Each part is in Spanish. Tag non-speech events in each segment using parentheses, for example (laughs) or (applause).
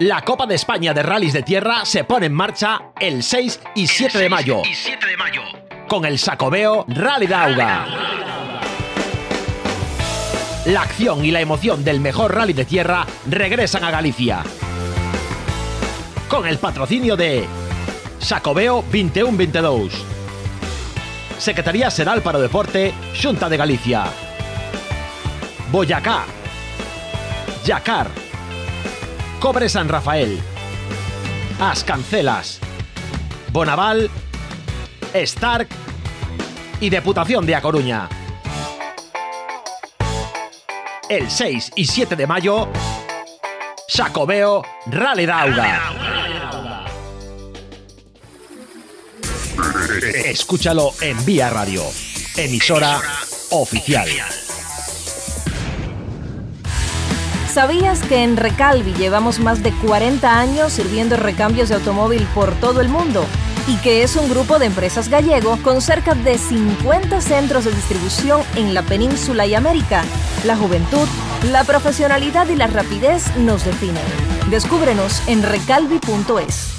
La Copa de España de Rallys de Tierra se pone en marcha el 6 y 7 de mayo. Y 7 de mayo. Con el Sacobeo Rally Dauga. La acción y la emoción del mejor rally de tierra regresan a Galicia. Con el patrocinio de Sacobeo 21-22. Secretaría Seral para o Deporte, Xunta de Galicia. Boyacá. Yacar. Cobre San Rafael. As Cancelas. Bonaval. Stark. Y Deputación de A Coruña. El 6 y 7 de mayo, Sacobeo Rally Dauga. Escúchalo en Vía Radio, emisora oficial. ¿Sabías que en Recalvi llevamos más de 40 años sirviendo recambios de automóvil por todo el mundo? Y que es un grupo de empresas gallego con cerca de 50 centros de distribución en la península y América. La juventud, la profesionalidad y la rapidez nos definen. Descúbrenos en recalvi.es.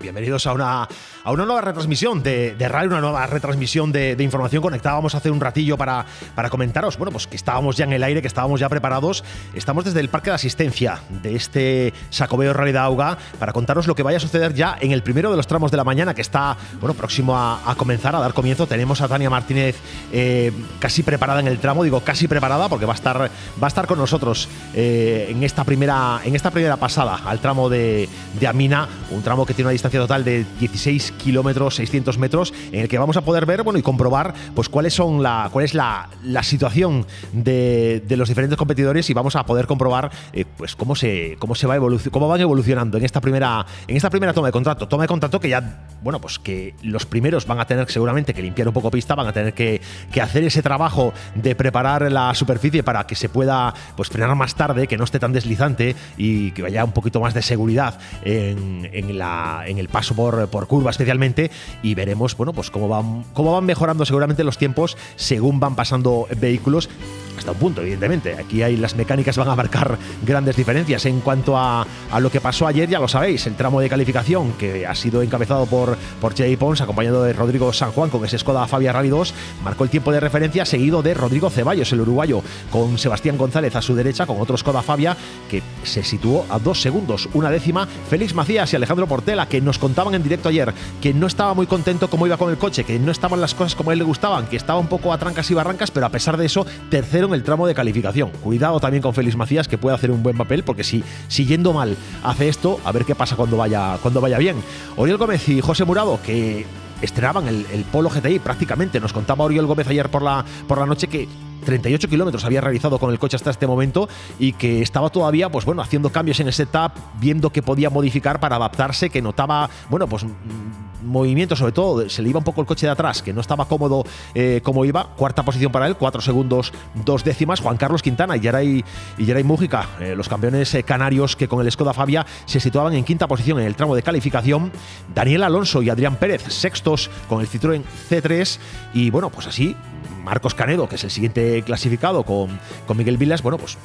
Bienvenidos a una, a una nueva retransmisión de, de una nueva retransmisión de, de, información. Conectábamos hace un ratillo para, para comentaros, bueno, pues que estábamos ya en el aire, que estábamos ya preparados. Estamos desde el parque de asistencia de este Sacobeo de Auga para contaros lo que vaya a suceder ya en el primero de los tramos de la mañana, que está, bueno, próximo a, a comenzar, a dar comienzo. Tenemos a Tania Martínez eh, casi preparada en el tramo, digo casi preparada porque va a estar, va a estar con nosotros eh, en, esta primera, en esta primera pasada al tramo de, de Amina, un tramo que tiene una distancia total de 16 kilómetros, 600 metros, en el que vamos a poder ver bueno, y comprobar pues, cuáles son la, cuál es la, la situación de, de, los diferentes competidores y vamos a poder comprobar eh, pues, cómo, se, cómo, se va cómo van evolucionando en esta, primera, en esta primera toma de contrato. Toma de contrato que ya, bueno, pues que los primeros van a tener seguramente que limpiar un poco pista, van a tener que, que hacer ese trabajo de preparar la superficie para que se pueda pues, frenar más tarde, que no esté tan deslizante y que vaya un poquito más de seguridad en, en la, en el paso por, por, curva especialmente y veremos bueno, pues cómo, van, cómo van mejorando seguramente los tiempos según van pasando vehículos hasta un punto, evidentemente. Aquí hay las mecánicas van a marcar grandes diferencias. En cuanto a, lo que pasó ayer, ya lo sabéis, el tramo de calificación que ha sido encabezado por, por Jay Pons, acompañado de Rodrigo San Juan con ese Skoda Fabia Rally 2, marcó el tiempo de referencia seguido de Rodrigo Ceballos, el uruguayo, con Sebastián González a su derecha, con otro Skoda Fabia que se situó a dos segundos, una décima. Félix Macías y Alejandro Portela, que nos contaban en directo ayer que no estaba muy contento cómo iba con el coche, que no estaban las cosas como a él le gustaban, que estaba un poco a trancas y barrancas, pero a pesar de eso, tercero en el tramo de calificación. Cuidado también con Félix Macías, que puede hacer un buen papel, porque si, si yendo mal hace esto, a ver qué pasa cuando vaya, cuando vaya bien. Oriol Gómez y José Murado, que estrenaban el, el Polo GTI prácticamente. Nos contaba Oriol Gómez ayer por la, por la noche que 38 kilómetros había realizado con el coche hasta este momento y que estaba todavía, pues bueno, haciendo cambios en el setup, viendo que podía modificar para adaptarse, que notaba, bueno, pues movimiento, sobre todo, se le iba un poco el coche de atrás, que no estaba cómodo eh, como iba. Cuarta posición para él, cuatro segundos, dos décimas. Juan Carlos Quintana y Yaray, y Mújica, eh, los campeones eh, canarios que con el Skoda Fabia se situaban en quinta posición en el tramo de calificación. Daniel Alonso y Adrián Pérez, sextos con el Citroën C3. Y bueno, pues así Marcos Canedo, que es el siguiente clasificado con, con Miguel Vilas, bueno, pues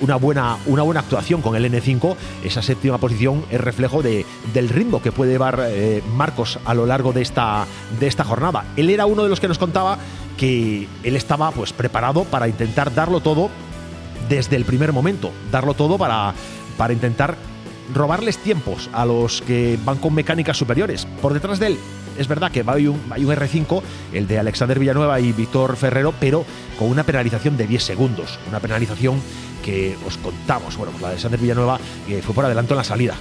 una buena, una buena actuación con el N5. Esa séptima posición es reflejo de, del ritmo que puede llevar eh, Marcos a lo largo de esta, de esta jornada. Él era uno de los que nos contaba que él estaba pues, preparado para intentar darlo todo desde el primer momento, darlo todo para, para intentar robarles tiempos a los que van con mecánicas superiores. Por detrás de él es verdad que hay un, hay un, R5, el de Alexander Villanueva y Víctor Ferrero, pero con una penalización de 10 segundos. Una penalización que os contamos. Bueno, pues la de Alexander Villanueva fue por adelanto en la salida.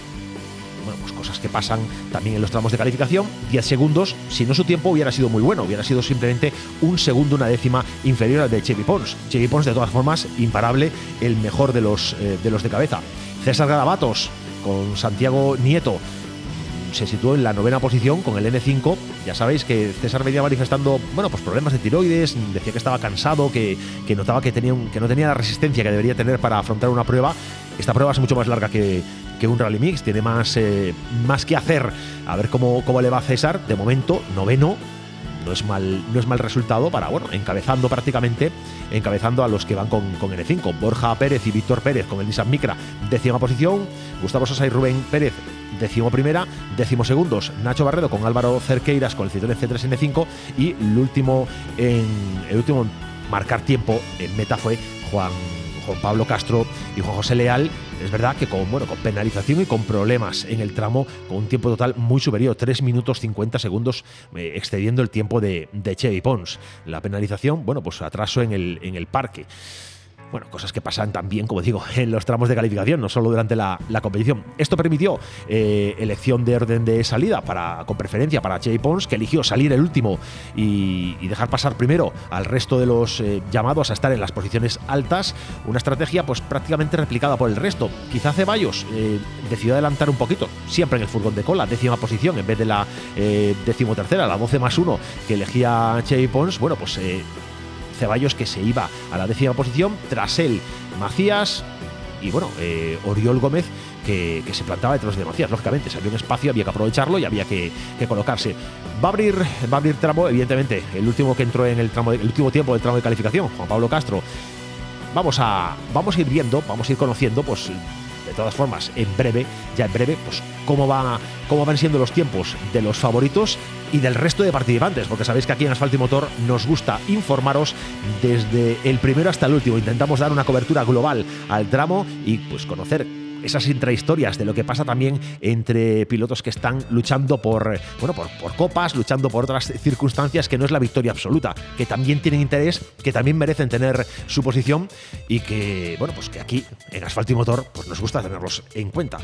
Bueno, pues cosas que pasan también en los tramos de calificación. 10 segundos, si no su tiempo hubiera sido muy bueno, hubiera sido simplemente un segundo, una décima inferior al de Chevy Pons. Chevy Pons, de todas formas, imparable, el mejor de los, eh, de, los de cabeza. César Garabatos con Santiago Nieto se situó en la novena posición con el N5. Ya sabéis que César venía manifestando, bueno, pues problemas de tiroides, decía que estaba cansado, que, que notaba que, tenía un, que no tenía la resistencia que debería tener para afrontar una prueba. Esta prueba es mucho más larga que, que un Rally Mix, tiene más, eh, más que hacer. A ver cómo, cómo le va César. De momento, noveno, no es mal, no es mal resultado para, bueno, encabezando prácticamente, encabezando a los que van con, con N5. Borja Pérez y Víctor Pérez con el Nissan Micra, décima posición. Gustavo Sosa y Rubén Pérez, décimo primera. Décimo segundos, Nacho Barredo con Álvaro Cerqueiras con el Citroën C3 N5. Y el último en, el último marcar tiempo en meta fue Juan Juan Pablo Castro y Juan José Leal, es verdad que con, bueno, con penalización y con problemas en el tramo, con un tiempo total muy superior, 3 minutos 50 segundos, eh, excediendo el tiempo de, de Chevy Pons. La penalización, bueno, pues atraso en el, en el parque bueno, cosas que pasan también, como digo, en los tramos de calificación, no solo durante la, competición. Esto permitió eh, elección de orden de salida para, con preferencia para Jay Pons, que eligió salir el último y, dejar pasar primero al resto de los eh, llamados a estar en las posiciones altas. Una estrategia pues prácticamente replicada por el resto. Quizá Ceballos eh, decidió adelantar un poquito, siempre en el furgón de cola, décima posición en vez de la decimotercera, la 12 más 1 que elegía Jay Pons. Bueno, pues Ceballos que se iba a la décima posición, tras él Macías y bueno, eh, Oriol Gómez que, se plantaba detrás de Macías, lógicamente, había un espacio había que aprovecharlo y había que, colocarse. Va a abrir, va a abrir tramo, evidentemente, el último que entró en el tramo, el último tiempo del tramo de calificación, Juan Pablo Castro. Vamos a, vamos a ir viendo, vamos a ir conociendo, pues de todas formas, en breve, ya en breve, pues cómo, va, cómo van siendo los tiempos de los favoritos y del resto de participantes, porque sabéis que aquí en Asfalto y Motor nos gusta informaros desde el primero hasta el último. Intentamos dar una cobertura global al tramo y pues conocer esas intrahistorias de lo que pasa también entre pilotos que están luchando por, bueno, por, por, copas, luchando por otras circunstancias que no es la victoria absoluta, que también tienen interés, que también merecen tener su posición y que, bueno, pues que aquí en Asfalto y Motor pues nos gusta tenerlos en cuenta.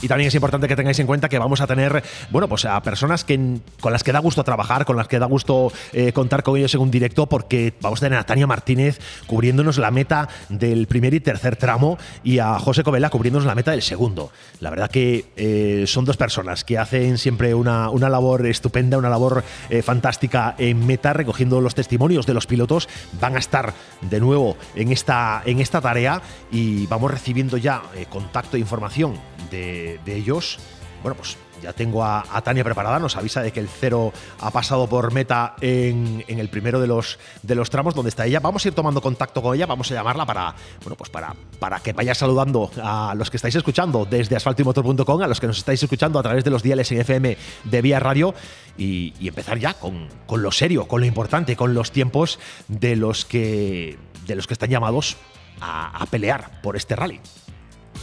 Y también es importante que tengáis en cuenta que vamos a tener, bueno, pues a personas que, con las que da gusto trabajar, con las que da gusto eh, contar con ellos en un directo, porque vamos a tener a Tania Martínez cubriéndonos la meta del primer y tercer tramo y a José Covela cubriéndonos la meta del segundo. La verdad que eh, son dos personas que hacen siempre una, una labor estupenda, una labor eh, fantástica en meta, recogiendo los testimonios de los pilotos. Van a estar de nuevo en esta, en esta tarea y vamos recibiendo ya contacto e información de, ellos, bueno, pues ya tengo a, Tania preparada, nos avisa de que el cero ha pasado por meta en, el primero de los, de los tramos donde está ella. Vamos a ir tomando contacto con ella, vamos a llamarla para, bueno, pues para, para que vaya saludando a los que estáis escuchando desde asfaltoymotor.com, a los que nos estáis escuchando a través de los diales en FM de Vía Radio y, empezar ya con, con, lo serio, con lo importante, con los tiempos de los que, de los que están llamados a, a pelear por este rally.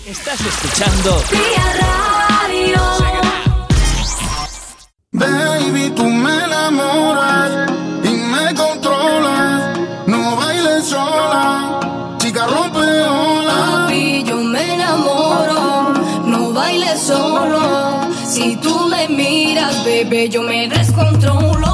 Estás escuchando Radio. Baby, tú me enamoras y me controlas. No bailes sola, chica rompe ola. Papi, yo me enamoro, no bailes solo. Si tú me miras, bebé, yo me descontrolo.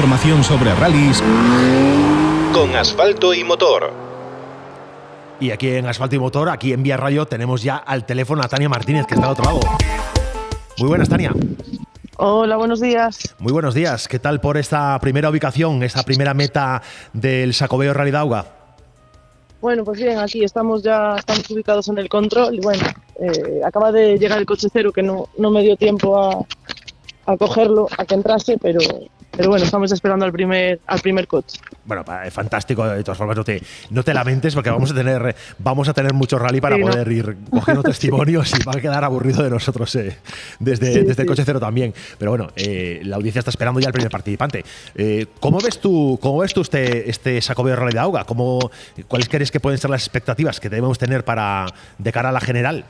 Información sobre rallies con asfalto y motor. Y aquí en Asfalto y Motor, aquí en Vía Radio, tenemos ya al teléfono a Tania Martínez, que está al otro lado. Muy buenas, Tania. Hola, buenos días. Muy buenos días. ¿Qué tal por esta primera ubicación, esta primera meta del Sacobeo Rally Dauga? Bueno, pues bien, aquí estamos ya estamos ubicados en el control y bueno, eh, acaba de llegar el coche cero que no, no me dio tiempo a, a cogerlo, a que entrase, pero, pero bueno, estamos esperando al primer, al primer coche. Bueno, es fantástico. De todas formas, no te, no te lamentes porque vamos a tener, vamos a tener mucho rally para poder ir cogiendo (laughs) testimonios y va a quedar aburrido de nosotros eh, desde, desde el coche cero también. Pero bueno, eh, la audiencia está esperando ya al primer participante. Eh, ¿Cómo ves tú, cómo ves tú este, este Sacobeo Rally de Auga? ¿Cómo, ¿Cuáles crees que pueden ser las expectativas que debemos tener para de cara a la general?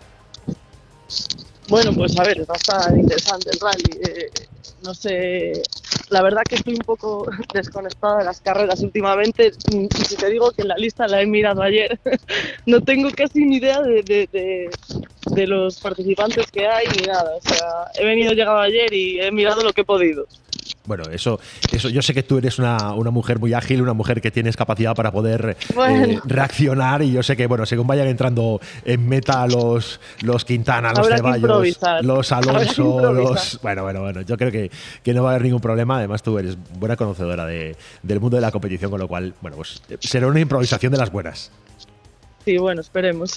Bueno, pues a ver, va a estar interesante el rally. No sé la verdad que estoy un poco (laughs) desconectada de las carreras últimamente. Y si te digo que la lista la he mirado ayer, (laughs) no tengo casi ni idea de, de, de, de los participantes que hay ni nada. O sea, he venido, llegado ayer y he mirado lo que he podido. Bueno, eso, eso yo sé que tú eres una, una mujer muy ágil, una mujer que tienes capacidad para poder eh, reaccionar y yo sé que, bueno, según vayan entrando en meta los, los Quintana, los Ceballos, los Alonso, los... Bueno, bueno, bueno, yo creo que, que no va a haber ningún problema. Además, tú eres buena conocedora de- del mundo de la competición, con lo cual, bueno, pues será una improvisación de las buenas. Sí, bueno, esperemos.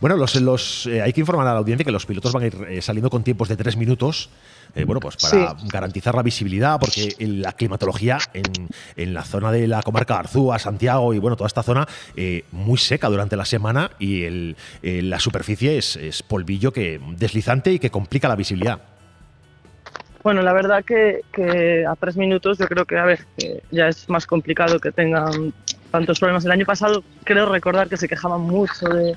Bueno, los, los, eh, hay que informar a la audiencia que los pilotos van a ir eh, saliendo con tiempos de tres minutos. Eh, bueno, pues para garantizar la visibilidad, porque la climatología en, en la zona de la comarca de Arzúa, Santiago y bueno, toda esta zona eh, muy seca durante la semana y el, eh, la superficie es, es polvillo que deslizante y que complica la visibilidad. Bueno, la verdad que, que a tres minutos yo creo que, a ver, que ya es más complicado que tengan tantos problemas. El año pasado creo recordar que se quejaban mucho de,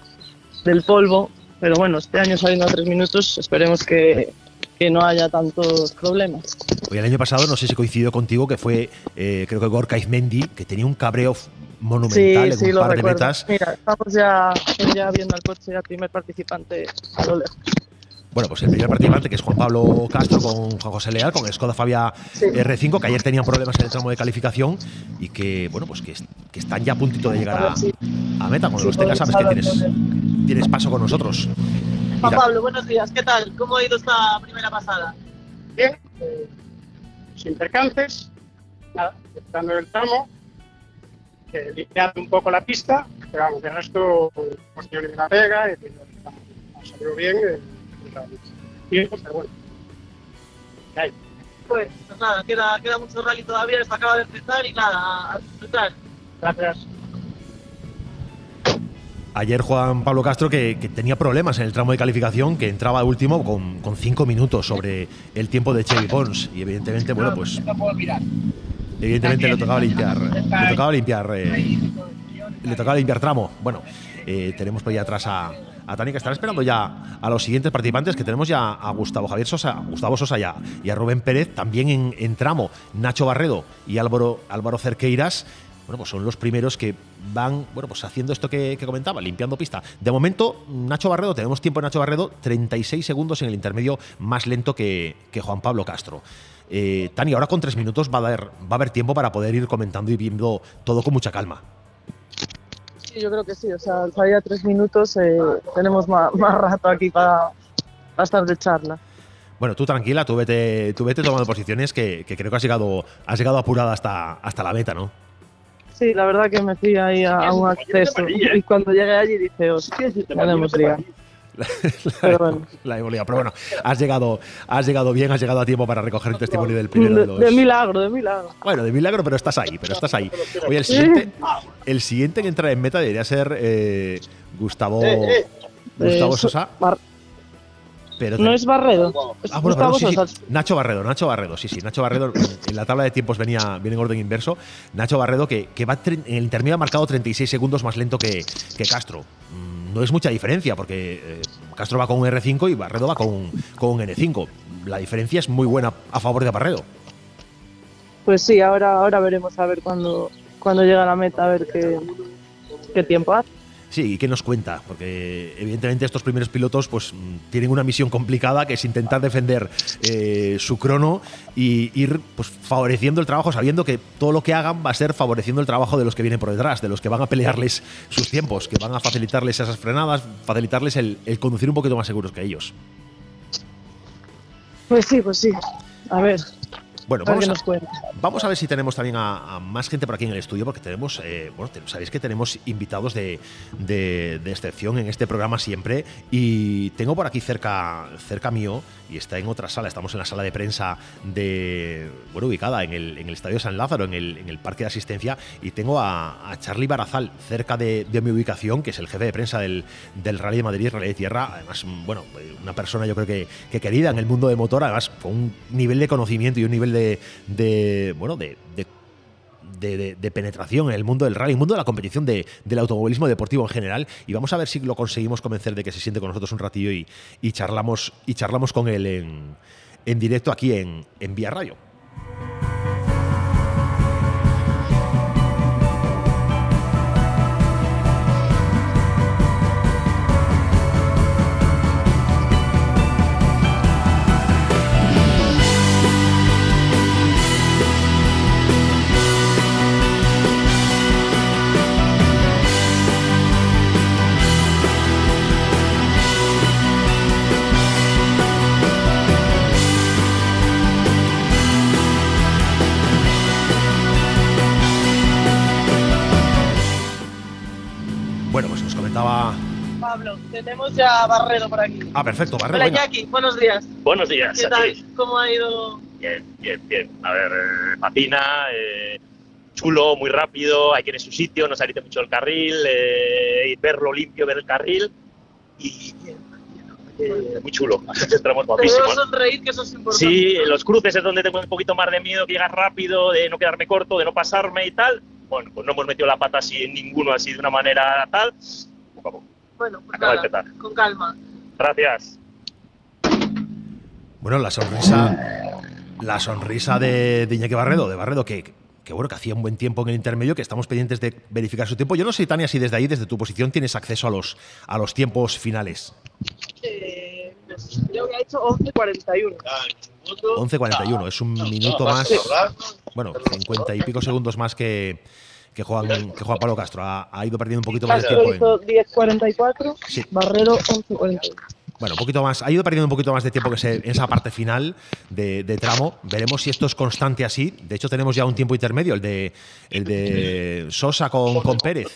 del polvo, pero bueno, este año saliendo a tres minutos esperemos que, que no haya tantos problemas. Hoy el año pasado, no sé si coincidió contigo, que fue eh, creo que Gorka Izmendi, que tenía un cabreo monumental sí, sí, en un lo par de recuerdo. metas. Mira, estamos ya, ya viendo al coche, ya primer participante a lo lejos. Bueno, pues el primer participante, que es Juan Pablo Castro con Juan José Leal, con el Skoda Fabia Sí. R5, que ayer tenían problemas en el tramo de calificación y que, bueno, pues que, es- que están ya a puntito de llegar A meta. Cuando los tengas, sabes que podemos tienes, hablar tienes paso con nosotros. Juan Pablo, buenos días, ¿qué tal? ¿Cómo ha ido esta primera pasada? bien, eh, sin percances, nada, estando en el tramo, eh, limpiando un poco la pista, pero vamos, de resto, cuestiones de la pega, y que ha salido bien, eh, tiempo, pero bueno, ¿qué hay? Pues, pues nada, queda, queda mucho rally todavía, esto acaba de empezar y nada, a disfrutar. Gracias. Ayer Juan Pablo Castro, que, tenía problemas en el tramo de calificación, que entraba último con, cinco minutos sobre el tiempo de Chevy Pons. Y evidentemente, bueno, pues evidentemente le tocaba limpiar, le tocaba limpiar, eh, le tocaba limpiar tramo. Bueno, eh, tenemos por ahí atrás a, a Tani que estará esperando ya a los siguientes participantes que tenemos ya a Gustavo Javier Sosa, Gustavo Sosa ya, y a Rubén Pérez, también en, en tramo, Nacho Barredo y Álvaro, Álvaro Cerqueiras. Bueno, pues son los primeros que van, bueno, pues haciendo esto que, que comentaba, limpiando pista. De momento, Nacho Barredo, tenemos tiempo en Nacho Barredo, 36 segundos en el intermedio más lento que, que Juan Pablo Castro. Eh, Tani, ahora con tres minutos va a, haber, va a haber tiempo para poder ir comentando y viendo todo con mucha calma. Sí, yo creo que sí, o sea, al salir a tres minutos eh, tenemos más, más rato aquí para, para estar de charla. Bueno, tú tranquila, tú vete, tú vete tomando posiciones que, que creo que has llegado, has llegado apurada hasta, hasta la meta, ¿no? Sí, la verdad que me fui ahí a, a un acceso y cuando llegué allí dije, hostia, tenemos liga. Pero bueno, La hemos liado. Pero bueno, has llegado, has llegado bien, has llegado a tiempo para recoger el testimonio del primero de de, los. de milagro, de milagro. Bueno, de milagro, pero estás ahí, pero estás ahí. Oye, el siguiente, el siguiente en entrar en meta debería ser eh, Gustavo, Gustavo Eh, Sosa. Pero no es Barredo, es Ah, bueno, perdón, sí. Nacho Barredo, Nacho Barredo, sí, sí, Nacho Barredo en, la tabla de tiempos venía, viene en orden inverso. Nacho Barredo que, que va en el intermedio ha marcado 36 segundos más lento que, que Castro. Mm, No es mucha diferencia porque eh, Castro va con un R5 y Barredo va con, un- con un N5. La diferencia es muy buena a favor de Barredo. Pues sí, ahora, ahora veremos a ver cuando, cuando llega a la meta, a ver qué, qué tiempo hace. Sí, ¿y qué nos cuenta? Porque evidentemente estos primeros pilotos pues mm, tienen una misión complicada que es intentar defender eh, su crono y ir pues favoreciendo el trabajo, sabiendo que todo lo que hagan va a ser favoreciendo el trabajo de los que vienen por detrás, de los que van a pelearles sus tiempos, que van a facilitarles esas frenadas, facilitarles el, el conducir un poquito más seguros que ellos. Pues sí, pues sí. A ver, Bueno, vamos a. Vamos ver si tenemos también a, a más gente por aquí en el estudio, porque tenemos, eh, bueno, sabéis que tenemos invitados de, de- de excepción en este programa siempre. Y tengo por aquí cerca, cerca mío, y está en otra sala, estamos en la sala de prensa de, bueno, ubicada en el, en el Estadio San Lázaro, en el, en el Parque de Asistencia, y tengo a, a Charlie Barazal cerca de, de mi ubicación, que es el jefe de prensa del, del Rally de Madrid, Rally de Tierra. Además, bueno, una persona yo creo que, que querida en el mundo de motor, además con un nivel de conocimiento y un nivel de, de bueno, de de, penetración en el mundo del rally, el mundo de la competición de- del automovilismo deportivo en general. Y vamos a ver si lo conseguimos convencer de que se siente con nosotros un ratillo y, y charlamos, y charlamos con él en, en directo aquí en, en Vía Radio. Pablo, tenemos ya Barredo por aquí. Ah, perfecto, Barredo. Hola venga. Jackie, buenos días. Buenos días. ¿Qué tal? aquí. ¿Cómo ha ido? Bien, bien, bien. A ver, eh, patina, eh, chulo, muy rápido, hay que ir en su sitio, no salirte mucho del carril, eh, verlo limpio, ver el carril y bien, eh, muy chulo. (laughs) Entramos Te sonreír, que eso es importante. Sí, en los cruces es donde tengo un poquito más de miedo, que llegas rápido, de no quedarme corto, de no pasarme y tal. Bueno, pues no hemos metido la pata así en ninguno así de una manera tal. Bueno, pues nada, con calma. Gracias. Bueno, la sonrisa. La sonrisa de, de Iñaki Barredo, de Barredo, que, que bueno, que hacía un buen tiempo en el intermedio, que estamos pendientes de verificar su tiempo. Yo no sé, Tania, si desde ahí, desde tu posición, tienes acceso a los, a los tiempos finales. Eh, creo que ha hecho 11.41. 11.41, es un minuto más. Bueno, 50 y pico segundos más que, que, Juan, que Juan Pablo Castro. Ha, ha ido perdiendo un poquito más de tiempo. en- hizo 10.44, Sí. Barredo 11.41. Bueno, un poquito más. Ha ido perdiendo un poquito más de tiempo que se- en esa parte final de, de tramo. Veremos si esto es constante así. De hecho, tenemos ya un tiempo intermedio, el de, el de Sosa con, con Pérez.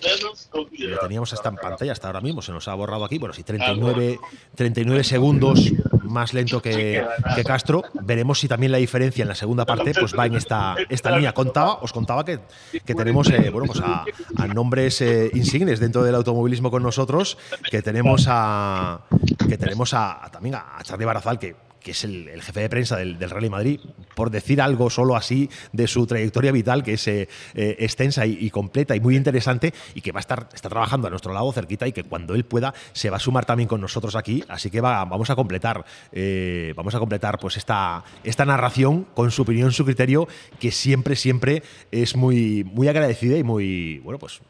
Lo teníamos hasta en pantalla hasta ahora mismo, se nos ha borrado aquí. Bueno, sí, 39, 39 segundos más lento que, que Castro. Veremos si también la diferencia en la segunda parte pues va en esta, esta línea. Contaba, os contaba que, que tenemos eh, bueno, pues a, a nombres eh, insignes dentro del automovilismo con nosotros, que tenemos a que tenemos a, también a Charlie Barazal, que, que es el, jefe de prensa del, del Rally Madrid, por decir algo solo así de su trayectoria vital, que es eh, eh, extensa y, completa y muy interesante, y que va a estar está trabajando a nuestro lado cerquita y que cuando él pueda se va a sumar también con nosotros aquí. Así que va, vamos a completar, eh, vamos a completar pues esta, esta narración con su opinión, su criterio, que siempre, siempre es muy, muy agradecida y muy, bueno, pues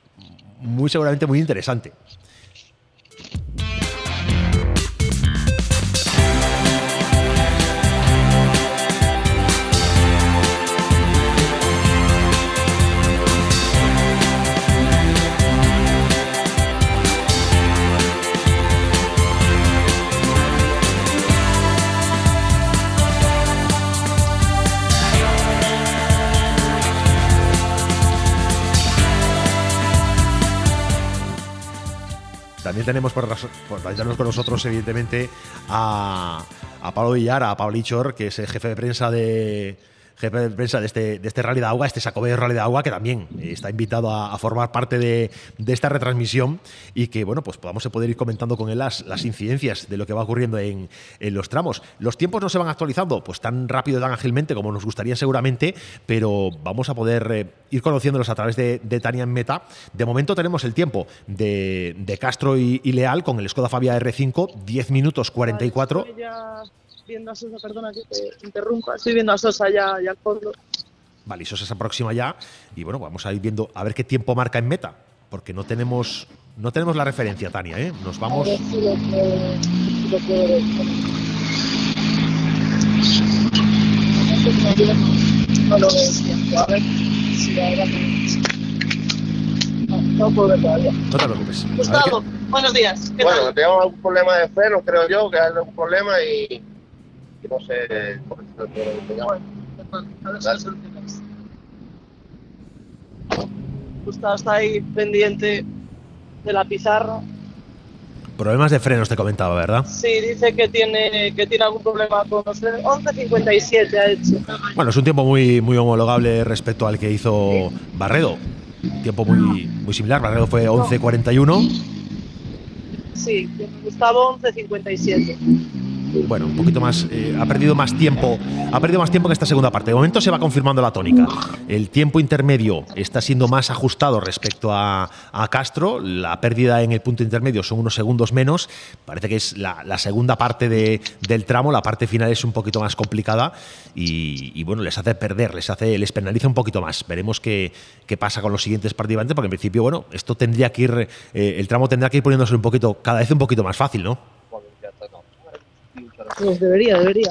muy seguramente muy interesante. También tenemos por, por con nosotros, evidentemente, a, a Pablo Villar, a Pablo Ichor, que es el jefe de prensa de jefe de prensa de este, de este Rally de Agua, este Sacobeo Rally de Agua, que también eh, está invitado a, formar parte de, esta retransmisión y que, bueno, pues podamos poder ir comentando con él las, las incidencias de lo que va ocurriendo en, en los tramos. Los tiempos no se van actualizando pues tan rápido, tan ágilmente como nos gustaría seguramente, pero vamos a poder eh, ir conociéndolos a través de, Tania en Meta. De momento tenemos el tiempo de, de Castro y, Leal con el Skoda Fabia R5, 10 minutos 44. Estoy ya viendo a Sosa, perdona que te interrumpa. Estoy viendo a Sosa ya, ya al fondo. Vale, eso se aproxima ya y bueno, vamos a ir viendo a ver qué tiempo marca en meta, porque no tenemos no tenemos la referencia, Tania, ¿eh? Nos vamos si lo si ver. No lo veo tiempo. A ver si ahora No, no puedo ver todavía. no te preocupes. Gustavo, buenos días. ¿Qué Bueno, tal? tenemos algún problema de freno, creo yo, que hay algún problema y, no sé lo solucionas. Gustavo está ahí pendiente de la pizarra. problemas de frenos te comentaba, ¿verdad? Sí, dice que tiene, que tiene algún problema con los frenos. 11.57 ha hecho. Bueno, es un tiempo muy, muy homologable respecto al que hizo Barredo. Un tiempo muy, muy similar. Barredo fue 11.41. Sí, Gustavo 11.57. Bueno, un poquito más. eh, ha perdido más tiempo. Ha perdido más tiempo que esta segunda parte. De momento se va confirmando la tónica. El tiempo intermedio está siendo más ajustado respecto a, Castro. La pérdida en el punto intermedio son unos segundos menos. Parece que es la, segunda parte de- del tramo. La parte final es un poquito más complicada y, y, bueno, les hace perder, les hace, les penaliza un poquito más. Veremos qué, qué pasa con los siguientes participantes, porque en principio, bueno, esto tendría que ir, eh, el tramo tendrá que ir poniéndose un poquito, cada vez un poquito más fácil, ¿no? Pues debería, debería.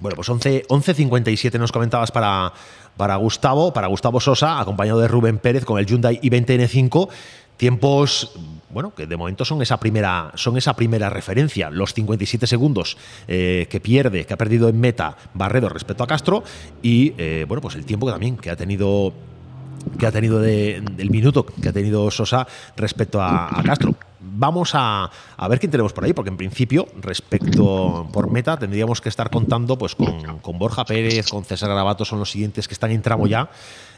Bueno, pues 11 11.57 nos comentabas para, para Gustavo, para Gustavo Sosa, acompañado de Rubén Pérez con el Hyundai i20N5. Tiempos, bueno, que de momento son esa primera, son esa primera referencia. Los 57 segundos eh, que pierde, que ha perdido en meta Barredo respecto a Castro. Y eh, bueno, pues el tiempo que también que ha tenido que ha tenido de- del minuto que ha tenido Sosa respecto a, a Castro. Vamos a, a ver quién tenemos por ahí, porque en principio, respecto por meta, tendríamos que estar contando pues con, con Borja Pérez, con César Gravato, son los siguientes que están en tramo ya.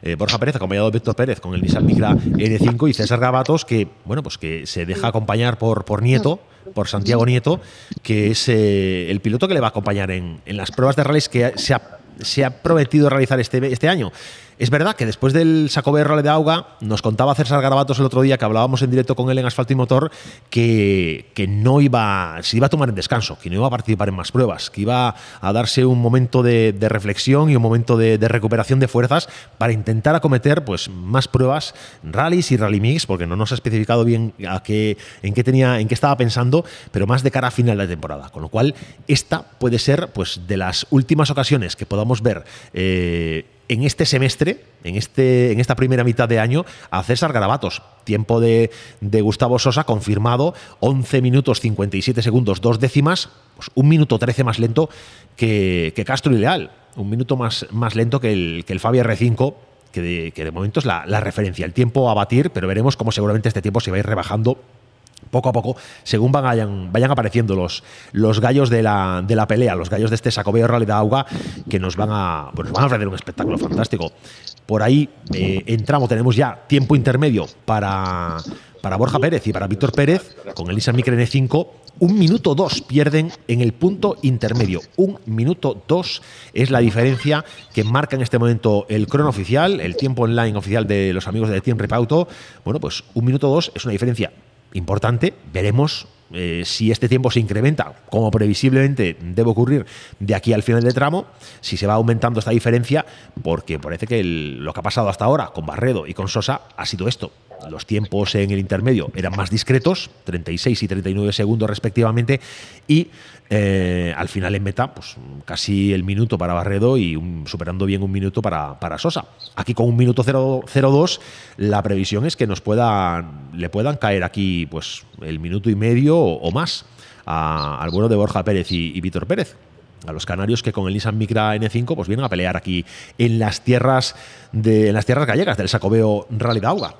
Eh, Borja Pérez, acompañado de Víctor Pérez, con el Nissan Micra N5 y César Gravatos, que, bueno, pues que se deja acompañar por, por Nieto, por Santiago Nieto, que es eh, el piloto que le va a acompañar en, en las pruebas de rallies que se ha, se ha prometido realizar este, este año. Es verdad que después del Sacobeo Rally de Auga, nos contaba César Garabatos el otro día que hablábamos en directo con él en Asfalto y Motor que, que no iba, se iba a tomar en descanso, que no iba a participar en más pruebas, que iba a darse un momento de, reflexión y un momento de, recuperación de fuerzas para intentar acometer pues, más pruebas, rallies y rally mix, porque no nos ha especificado bien en, qué tenía, en qué estaba pensando, pero más de cara a final de temporada. Con lo cual, esta puede ser pues, de las últimas ocasiones que podamos ver. Eh, en este semestre, en, este, en esta primera mitad de año, a César Garabatos. Tiempo de, de, Gustavo Sosa confirmado, 11 minutos 57 segundos, dos décimas, pues un minuto 13 más lento que, que Castro y Leal, un minuto más, más lento que el, que el Fabia R5, que de, que de momento es la, la, referencia, el tiempo a batir, pero veremos cómo seguramente este tiempo se va a ir rebajando poco a poco, según vayan, vayan apareciendo los, los gallos de la, de la pelea, los gallos de este Sacobeo de Auga, que nos van a, pues van a ofrecer un espectáculo fantástico. Por ahí eh, entramos, tenemos ya tiempo intermedio para, para Borja Pérez y para Víctor Pérez, con el Nissan Micra N5, un minuto dos pierden en el punto intermedio. Un minuto dos es la diferencia que marca en este momento el crono oficial, el tiempo online oficial de los amigos de Team Repauto. Bueno, pues un minuto dos es una diferencia importante. Veremos eh, si este tiempo se incrementa, como previsiblemente debe ocurrir de aquí al final del tramo, si se va aumentando esta diferencia, porque parece que lo que ha pasado hasta ahora con Barredo y con Sosa ha sido esto. Los tiempos en el intermedio eran más discretos, 36 y 39 segundos respectivamente, y eh, al final en meta, pues casi el minuto para Barredo y superando bien un minuto para, Sosa. Aquí con un minuto 0-2, la previsión es que nos puedan, le puedan caer aquí pues el minuto y medio o, más a, al bueno de Borja Pérez y, y Víctor Pérez a los canarios que con el Nissan Micra N5 pues vienen a pelear aquí en las tierras de en las tierras gallegas del Sacobeo Rally de Auga.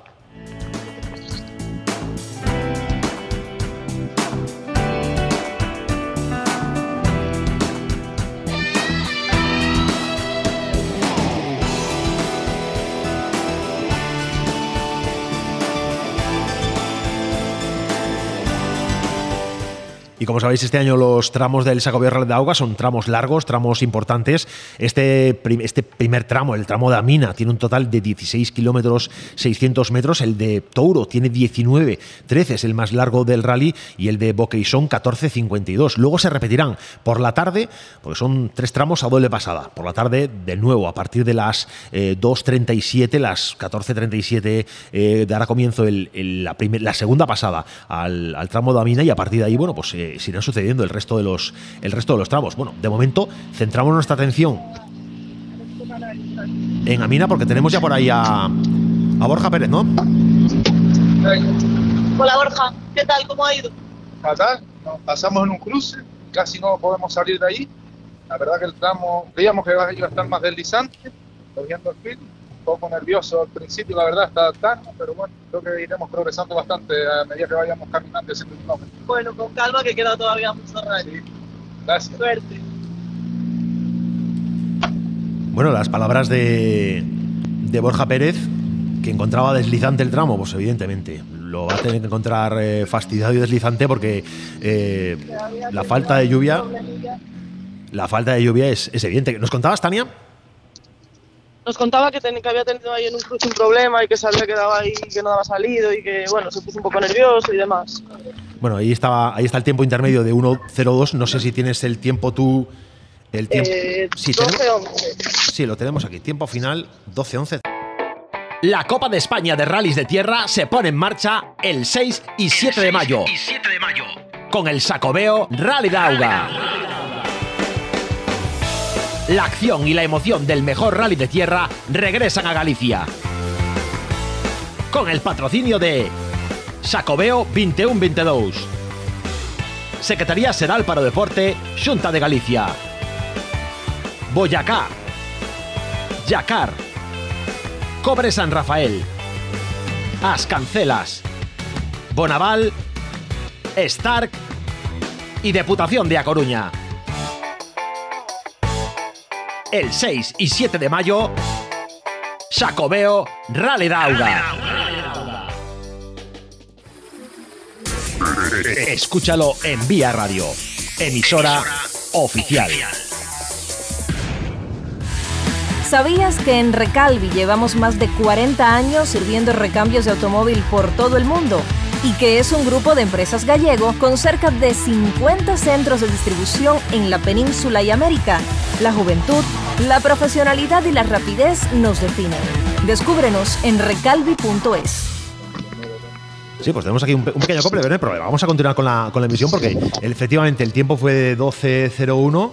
Y como sabéis, este año los tramos del Sacobeo Real de Auga son tramos largos, tramos importantes. Este, este primer tramo, el tramo de Amina, tiene un total de 16 kilómetros 600 metros. El de Touro tiene 19, 13 es el más largo del rally. Y el de Boqueison, 14, 52. Luego se repetirán por la tarde, porque son tres tramos a doble pasada. Por la tarde, de nuevo, a partir de las eh, 2.37, las 14.37, eh, dará comienzo la, segunda pasada al, al, tramo de Amina. Y a partir de ahí, bueno, pues eh, se irán sucediendo el resto de los el resto de los tramos. Bueno, de momento centramos nuestra atención en Amina porque tenemos ya por ahí a, a Borja Pérez, ¿no? Hola Borja, ¿qué tal? ¿Cómo ha ido? Fatal, nos pasamos en un cruce, casi no podemos salir de ahí. La verdad que el tramo, creíamos que iba a estar más deslizante, viendo el film, poco nervioso al principio, la verdad, está adaptando, pero bueno, creo que iremos progresando bastante a medida que vayamos caminando ese kilómetro. Bueno, con calma que queda todavía mucho rato. Sí. Gracias. Suerte. Bueno, las palabras de, de Borja Pérez, que encontraba deslizante el tramo, pues evidentemente lo va a tener que encontrar eh, fastidiado y deslizante porque eh, la falta de lluvia la falta de lluvia es, es evidente. ¿Nos contabas, Tania? Nos contaba que, ten, que, había tenido ahí en un cruce un problema y que se había quedado ahí, que no daba salido y que, bueno, se puso un poco nervioso y demás. Bueno, ahí, estaba, ahí está el tiempo intermedio de 1.02. No sé si tienes el tiempo tú. El tiempo. Eh, sí, 12-11. Sí, lo tenemos aquí. Tiempo final 12-11. La Copa de España de Rallys de Tierra se pone en marcha el 6 y 7 de mayo. Y 7 de mayo. Con el Sacobeo Rally de Auga. La acción y la emoción del mejor rally de tierra regresan a Galicia. Con el patrocinio de Sacobeo 21-22. Secretaría Xeral para Deporte, Xunta de Galicia. Boyacá. Yacar. Cobre San Rafael. As Cancelas. Bonaval Stark y Deputación de A Coruña. El 6 y 7 de mayo, Xacobeo Rale Dauga. Escúchalo en Vía Radio, emisora oficial. ¿Sabías que en Recalvi llevamos más de 40 años sirviendo recambios de automóvil por todo el mundo? Y que es un grupo de empresas gallego con cerca de 50 centros de distribución en la península y América. La juventud, la profesionalidad y la rapidez nos definen. Descúbrenos en recalvi.es. Sí, pues tenemos aquí un, un pequeño acople, pero no hay problema. Vamos a continuar con la, con la emisión porque el- efectivamente el tiempo fue de 12.01.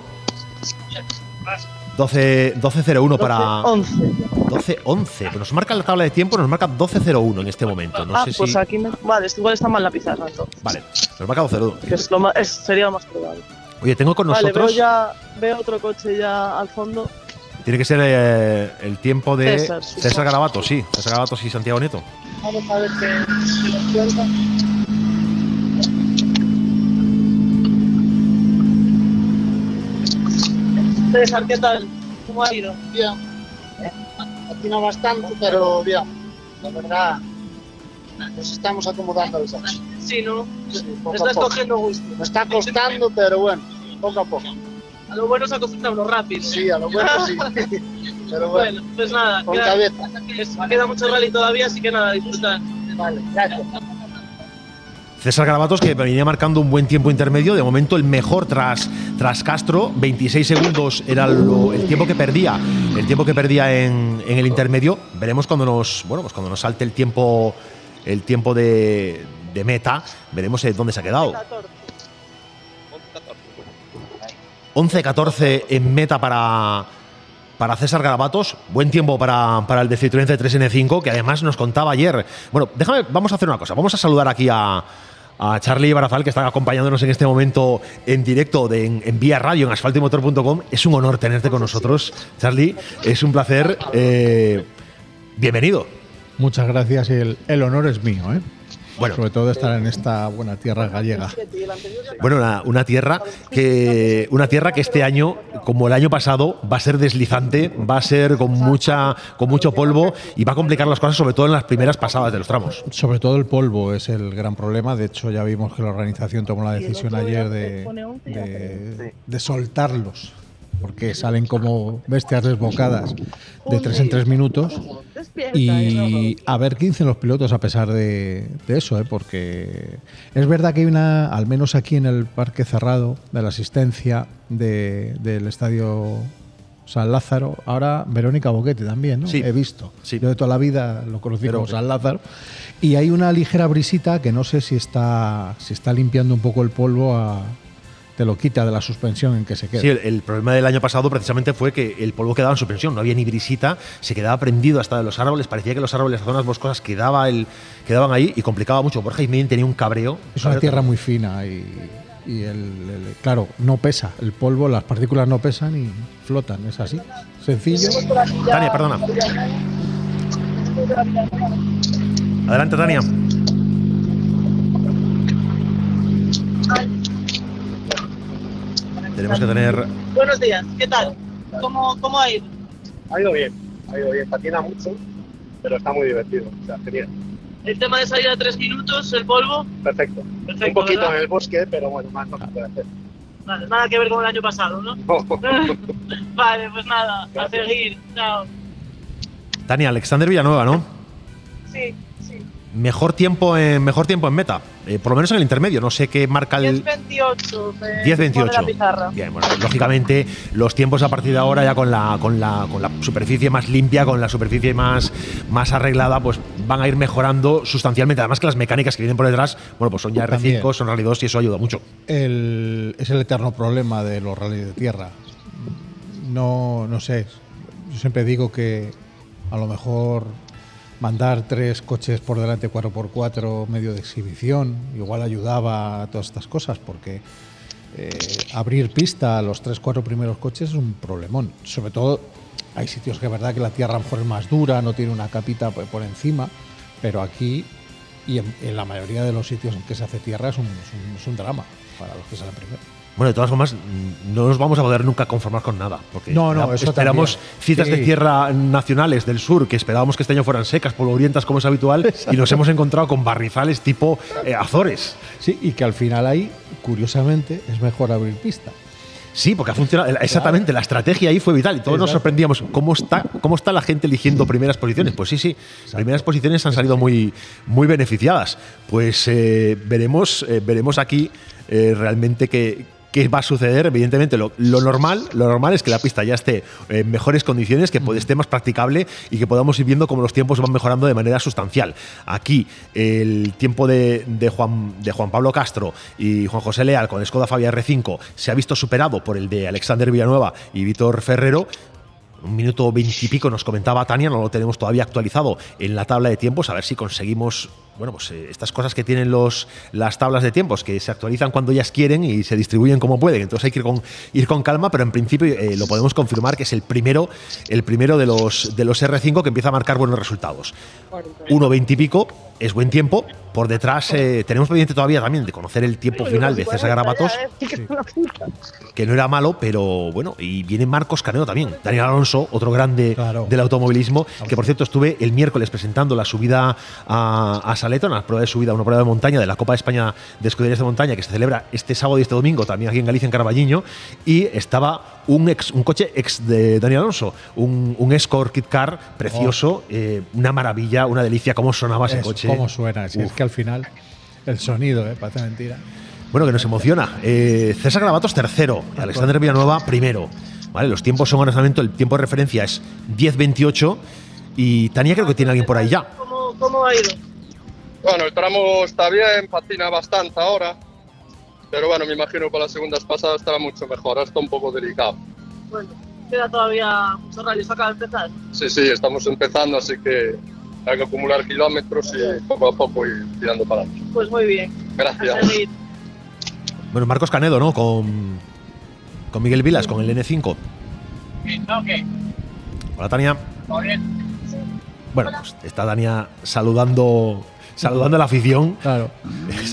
12 12.01 para 11. 12.11. Pero nos marca la tabla de tiempo, nos marca 12.01 en este momento. No ah, sé pues si. aquí me... Vale, igual está mal la pizarra entonces. Vale, nos marca 12.01. Que es lo más, es- sería lo más probable. Oye, tengo con Vale, veo nosotros. ya veo otro coche ya al fondo. Tiene que ser eh, el tiempo de César, sí. César Garabato, sí. César Garabato y Santiago Nieto. Vamos a ver qué, cuenta. César, ¿qué tal? ¿Cómo ha ido? Bien. Aquí no bastante, pero bien. La verdad, nos estamos acomodando al coche. Sí, ¿no? Sí, poco Estás a poco. cogiendo gusto. Me está costando, pero bueno, poco a poco. A lo bueno es acostumbrarlo rápido. Sí, a lo bueno (laughs) sí. pero bueno, Bueno, pues nada, con queda, cabeza. queda mucho rally todavía, así que nada, disfrutar. Vale, gracias. César Garabatos que venía marcando un buen tiempo intermedio, de momento el mejor tras, tras Castro, 26 segundos era lo- el tiempo que perdía, el tiempo que perdía en, en el intermedio. Veremos cuando nos, bueno, pues cuando nos salte el tiempo, el tiempo de, de meta, veremos eh, dónde se ha quedado. 11-14 en meta para, para César Garabatos. Buen tiempo para, para el de Citroën C3N5, que además nos contaba ayer. Bueno, déjame, vamos a hacer una cosa. Vamos a saludar aquí a, a Charlie Barazal, que está acompañándonos en este momento en directo de, en, Vía Radio, en asfaltoymotor.com. Es un honor tenerte con nosotros, Charlie. Es un placer. Eh, bienvenido. Muchas gracias el, el honor es mío, ¿eh? Bueno. Sobre todo estar en esta buena tierra gallega. Bueno, una, una tierra que una tierra que este año, como el año pasado, va a ser deslizante, va a ser con mucha con mucho polvo y va a complicar las cosas, sobre todo en las primeras pasadas de los tramos. Sobre todo el polvo es el gran problema. De hecho, ya vimos que la organización tomó la decisión ayer de, de- de soltarlos, porque salen como bestias desbocadas de tres en tres minutos. Y a ver qué dicen los pilotos a pesar de, de eso, ¿eh? porque es verdad que hay una, al menos aquí en el parque cerrado de la asistencia de- del estadio San Lázaro, ahora Verónica Boquete también, ¿no? Sí. He visto. Sí. Yo de toda la vida lo conocí Pero- como San Lázaro. Y hay una ligera brisita que no sé si está, si está limpiando un poco el polvo a- te lo quita de la suspensión en que se queda. Sí, el, el problema del año pasado precisamente fue que el polvo quedaba en suspensión, no había ni brisita, se quedaba prendido hasta de los árboles, parecía que los árboles, las zonas boscosas quedaba el, quedaban ahí y complicaba mucho. Borja Ismail tenía un cabreo. Es una tierra muy fina y, y el, el- claro, no pesa. El polvo, las partículas no pesan y flotan. Es así. Sencillo. Tania, perdona. Adelante, Tania. Tenemos que tener Buenos días, ¿qué tal? ¿Cómo, cómo ha ido? Ha ido bien, ha ido bien. Patina mucho, pero está muy divertido. O sea, genial. El tema de salida de tres minutos, el polvo, Perfecto. Perfecto, Un poquito ¿verdad? en el bosque, pero bueno, más no se puede hacer. Vale, nada que ver con el año pasado, ¿no? (laughs) vale, pues nada, a seguir, chao. Tania Alexander Villanueva, ¿no? Sí. Mejor tiempo en mejor tiempo en meta, Eh, por lo menos en el intermedio. No sé qué marca el 10-28. me 10-28. pone la pizarra. Bien, bueno, lógicamente los tiempos a partir de ahora ya con la, con la, con la superficie más limpia, con la superficie más, más arreglada, pues van a ir mejorando sustancialmente. Además que las mecánicas que vienen por detrás, bueno, pues son ya También. R5, son Rally 2 y eso ayuda mucho. El- es el eterno problema de los rallies de tierra. No, no sé. Yo siempre digo que a lo mejor mandar tres coches por delante 4x4 medio de exhibición igual ayudaba a todas estas cosas porque eh, abrir pista a los tres cuatro primeros coches es un problemón sobre todo hay sitios que es verdad que la tierra a lo mejor es más dura no tiene una capita por por encima pero aquí Y en, en la mayoría de los sitios en que se hace tierra es un, es un- es un drama para los que salen primero. Bueno, de todas formas, mm, no nos vamos a poder nunca conformar con nada. Porque No, no, esperamos citas de tierra nacionales del sur, que esperábamos que este año fueran secas, polvorientas como es habitual, y nos hemos encontrado con barrizales tipo eh, Azores. Sí, y que al final ahí, curiosamente, es mejor abrir pista. Sí, porque ha funcionado. Exactamente, la estrategia ahí fue vital y todos nos sorprendíamos. ¿Cómo está, ¿Cómo está la gente eligiendo primeras posiciones? Pues sí, sí, primeras posiciones han salido muy, muy beneficiadas. Pues eh, veremos, eh, veremos aquí eh, realmente qué, qué va a suceder. Evidentemente, lo, lo normal, lo normal es que la pista ya esté en mejores condiciones, que puede- esté más practicable y que podamos ir viendo cómo los tiempos van mejorando de manera sustancial. Aquí, el tiempo de, de Juan, de Juan Pablo Castro y Juan José Leal con Skoda Fabia R5 se ha visto superado por el de Alexander Villanueva y Víctor Ferrero. Un minuto veintipico nos comentaba Tania, no lo tenemos todavía actualizado en la tabla de tiempos, a ver si conseguimos, bueno, pues eh, estas cosas que tienen los, las tablas de tiempos, que se actualizan cuando ellas quieren y se distribuyen como pueden, entonces hay que ir con, ir con calma, pero en principio eh, lo podemos confirmar que es el primero, el primero de los, de los R5 que empieza a marcar buenos resultados. 1.20 y pico es buen tiempo. Por detrás eh, tenemos pendiente todavía también de conocer el tiempo final de César Garabatos, que no era malo, pero bueno, y viene Marcos Caneo también. Daniel Alonso, otro grande del automovilismo, que por cierto estuve el miércoles presentando la subida a, a Una prueba de subida, una prueba de montaña de la Copa de España de Escuderías de Montaña, que se celebra este sábado y este domingo, también aquí en Galicia, en Carballiño, y estaba un, ex, un coche ex de Daniel Alonso, un, un Escort Kit Car precioso, eh, una maravilla, una delicia, cómo sonaba ese Eso, coche. ¿Cómo suena? Si es que al final el sonido, ¿eh? parece mentira. Bueno, que nos emociona. Eh, César Gravatos tercero, Alexander Villanueva primero. Vale, los tiempos son mismo, el tiempo de referencia es 10.28 y Tania creo que tiene alguien por ahí ya. ¿Cómo, cómo ha ido? Bueno, el tramo está bien, patina bastante ahora, pero bueno, me imagino que para las segundas pasadas estará mucho mejor, ahora está un poco delicado. Bueno, queda todavía mucho rally, acaba de empezar. Sí, sí, estamos empezando, así que hay que acumular kilómetros y poco a poco ir tirando para adelante. Pues muy bien. Gracias. Bueno, Marcos Canedo, ¿no? Con, con Miguel Vilas, con el N5. Ok, Hola, Tania. todo bien. Bueno, pues está Tania saludando saludando a la afición. Claro.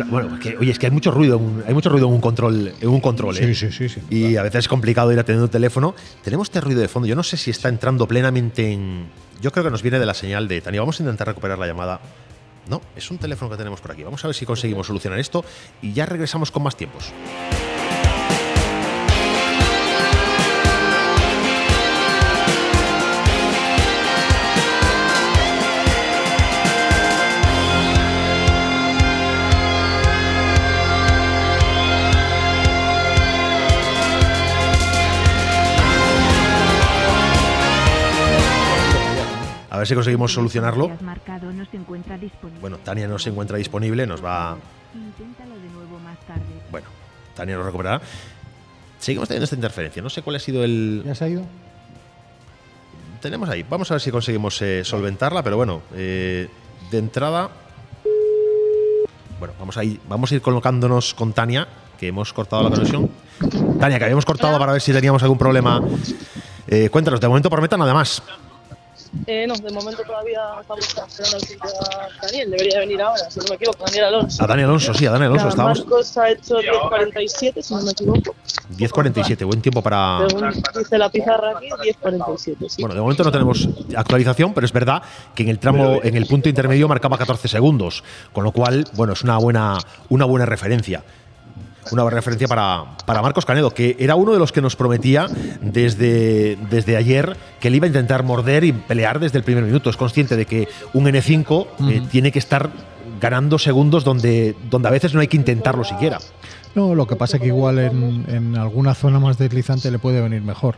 Bueno, que, oye, es que hay mucho ruido, en un- hay mucho ruido en un control, en un control, ¿eh? Sí, sí, sí, sí. Y a veces es complicado ir atendiendo el teléfono. Tenemos este ruido de fondo. Yo no sé si está entrando plenamente en. Yo creo que nos viene de la señal de Tania. Vamos a intentar recuperar la llamada. No, es un teléfono que tenemos por aquí. Vamos a ver si conseguimos solucionar esto y ya regresamos con más tiempos. Ver si conseguimos solucionarlo. Bueno, Tania no se encuentra disponible, nos va. Inténtalo de nuevo más tarde. Bueno, Tania nos recuperará. Seguimos teniendo esta interferencia. No sé cuál ha sido el. ¿Ya se ha ido? Tenemos ahí. Vamos a ver si conseguimos eh, solventarla, pero bueno, eh, de entrada. Bueno, vamos a, ir, vamos a ir colocándonos con Tania, que hemos cortado la conexión. Tania, que habíamos cortado para ver si teníamos algún problema. Eh, cuéntanos, de momento por meta nada más. Eh, no, de momento todavía estamos esperando al sitio a Daniel. Debería venir ahora, si no me equivoco, Daniel Alonso. A Dani Alonso, sí, a Dani Alonso. Ya, Estábamos Marcos ha hecho 10.47, si no me equivoco. 10.47, buen tiempo para. Según dice la pizarra aquí, 10.47, sí. Bueno, de momento no tenemos actualización, pero es verdad que en el tramo, en el punto intermedio marcaba 14 segundos, con lo cual, bueno, es una buena, una buena referencia. Una buena referencia para, para Marcos Canedo, que era uno de los que nos prometía desde, desde ayer que él iba a intentar morder y pelear desde el primer minuto. Es consciente de que un N5 eh, tiene que estar ganando segundos donde, donde a veces no hay que intentarlo siquiera. No, lo que pasa es que igual en, en alguna zona más deslizante le puede venir mejor.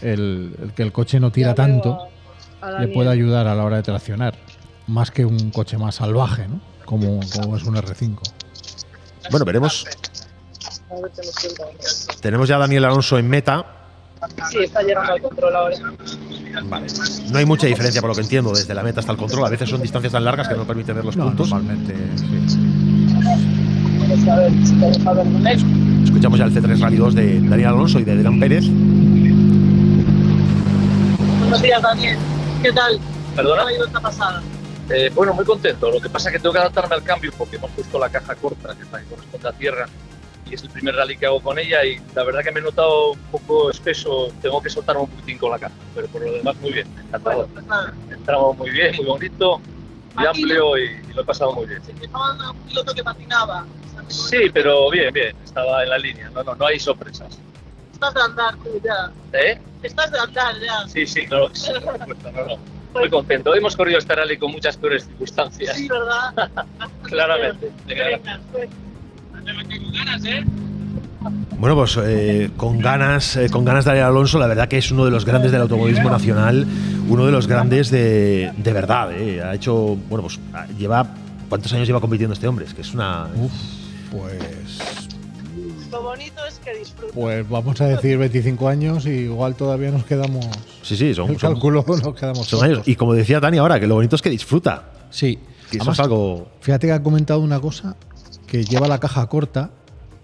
El, el que el coche no tira tanto le puede ayudar a la hora de traccionar, más que un coche más salvaje, ¿no? Como, como es un R5. Bueno, veremos. Tenemos ya a Daniel Alonso en meta. Sí, está llegando al control ahora. Vale. No hay mucha diferencia por lo que entiendo desde la meta hasta el control. A veces son distancias tan largas que no permiten ver los No, puntos. normalmente él. Escuchamos ya el C3 Rally 2 de Daniel Alonso y de Adrián Pérez. Buenos días, Daniel. ¿Qué tal? ¿Perdona? ¿Cómo ha ido esta pasada? Eh, bueno, muy contento. Lo que pasa es que tengo que adaptarme al cambio porque hemos puesto la caja corta, que corresponde a tierra, y es el primer rally que hago con ella y la verdad que me he notado un poco espeso, tengo que soltarme un poquitín con la caja, pero por lo demás muy bien, encantado. Entramos muy bien, muy bonito, muy amplio y, y lo he pasado muy bien. Un piloto que patinaba. Sí, pero bien, bien, estaba en la línea, no, no, no hay sorpresas. Estás de andar tú ya. ¿Eh? Estás de andar ya. Sí, sí, claro que sí, supuesto, no, no. Muy contento. Hemos corrido este rally con muchas peores circunstancias. Sí, ¿verdad? (laughs) (laughs) Claramente. Venga, Bueno, pues eh, con ganas, eh, con ganas de Daniel Alonso, la verdad que es uno de los grandes del automovilismo nacional, uno de los grandes de, de verdad. eh. Ha hecho, bueno, pues lleva ¿cuántos años lleva compitiendo este hombre? Es que es una. Pues, Lo bonito es que disfrutas. pues vamos a decir 25 años y igual todavía nos quedamos. Sí, sí, son, el son- cálculo (laughs) nos quedamos. son años. Y como decía Dani ahora, que lo bonito es que disfruta. Sí. Que Además, es algo. Fíjate que ha comentado una cosa que lleva la caja corta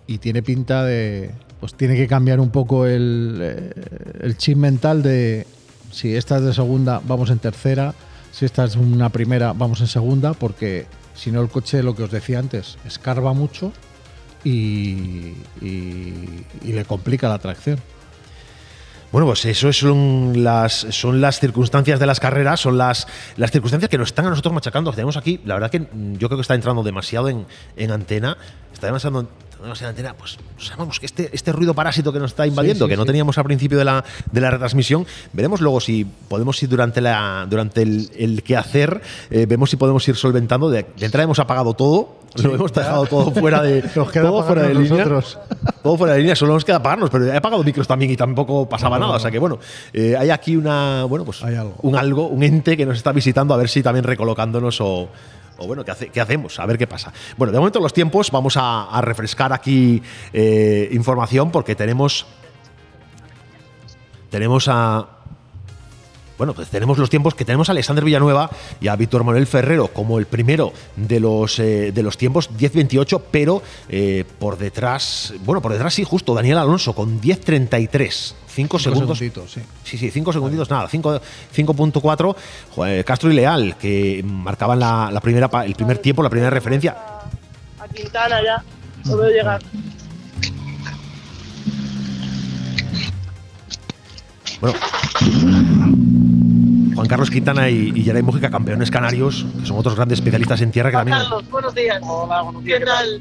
y tiene pinta de. Pues tiene que cambiar un poco el, eh, el chip mental de si esta es de segunda, vamos en tercera, si esta es una primera, vamos en segunda, porque si no el coche, lo que os decía antes, escarba mucho y, y- y le complica la tracción. Bueno, pues eso son las, son las circunstancias de las carreras, son las, las circunstancias que nos están a nosotros machacando. Tenemos aquí, la verdad que mm, yo creo que está entrando demasiado en, en antena, está demasiado, demasiado en antena, pues sabemos que este, este ruido parásito que nos está invadiendo, sí, que no teníamos al principio de la, de la retransmisión, veremos luego si podemos ir durante, la, durante el, el quehacer, eh, vemos si podemos ir solventando. De, de entrada hemos apagado todo, lo hemos dejado todo fuera de, (laughs) Nos queda todo fuera de apagarnos línea. nosotros. (laughs) Todo fuera de línea, solo nos queda apagarnos, pero he apagado micros también y tampoco pasaba nada. O sea que bueno, eh, hay aquí una, bueno, pues un algo, un ente que nos está visitando a ver si también recolocándonos o, o bueno, ¿qué, hace- qué hacemos? A ver qué pasa. Bueno, de momento los tiempos, vamos a, a refrescar aquí eh, información porque tenemos. Tenemos a. Bueno, pues tenemos los tiempos que tenemos a Alexander Villanueva y a Víctor Manuel Ferrero como el primero de los, eh, de los tiempos 10.28, pero eh, por detrás, bueno, por detrás sí, justo Daniel Alonso con 10.33. 5 segundos. sí. Sí, sí, 5 segunditos, nada, 5 5.4. Joder, Castro y Leal, que marcaban la, la primera, el primer tiempo, la primera referencia. A Quintana ya. Lo veo llegar. Bueno, Juan Carlos Quintana y, y Yaray Mújica, campeones canarios, que son otros grandes especialistas en tierra que también. Carlos, buenos días. Hola, buenos días. ¿Qué tal?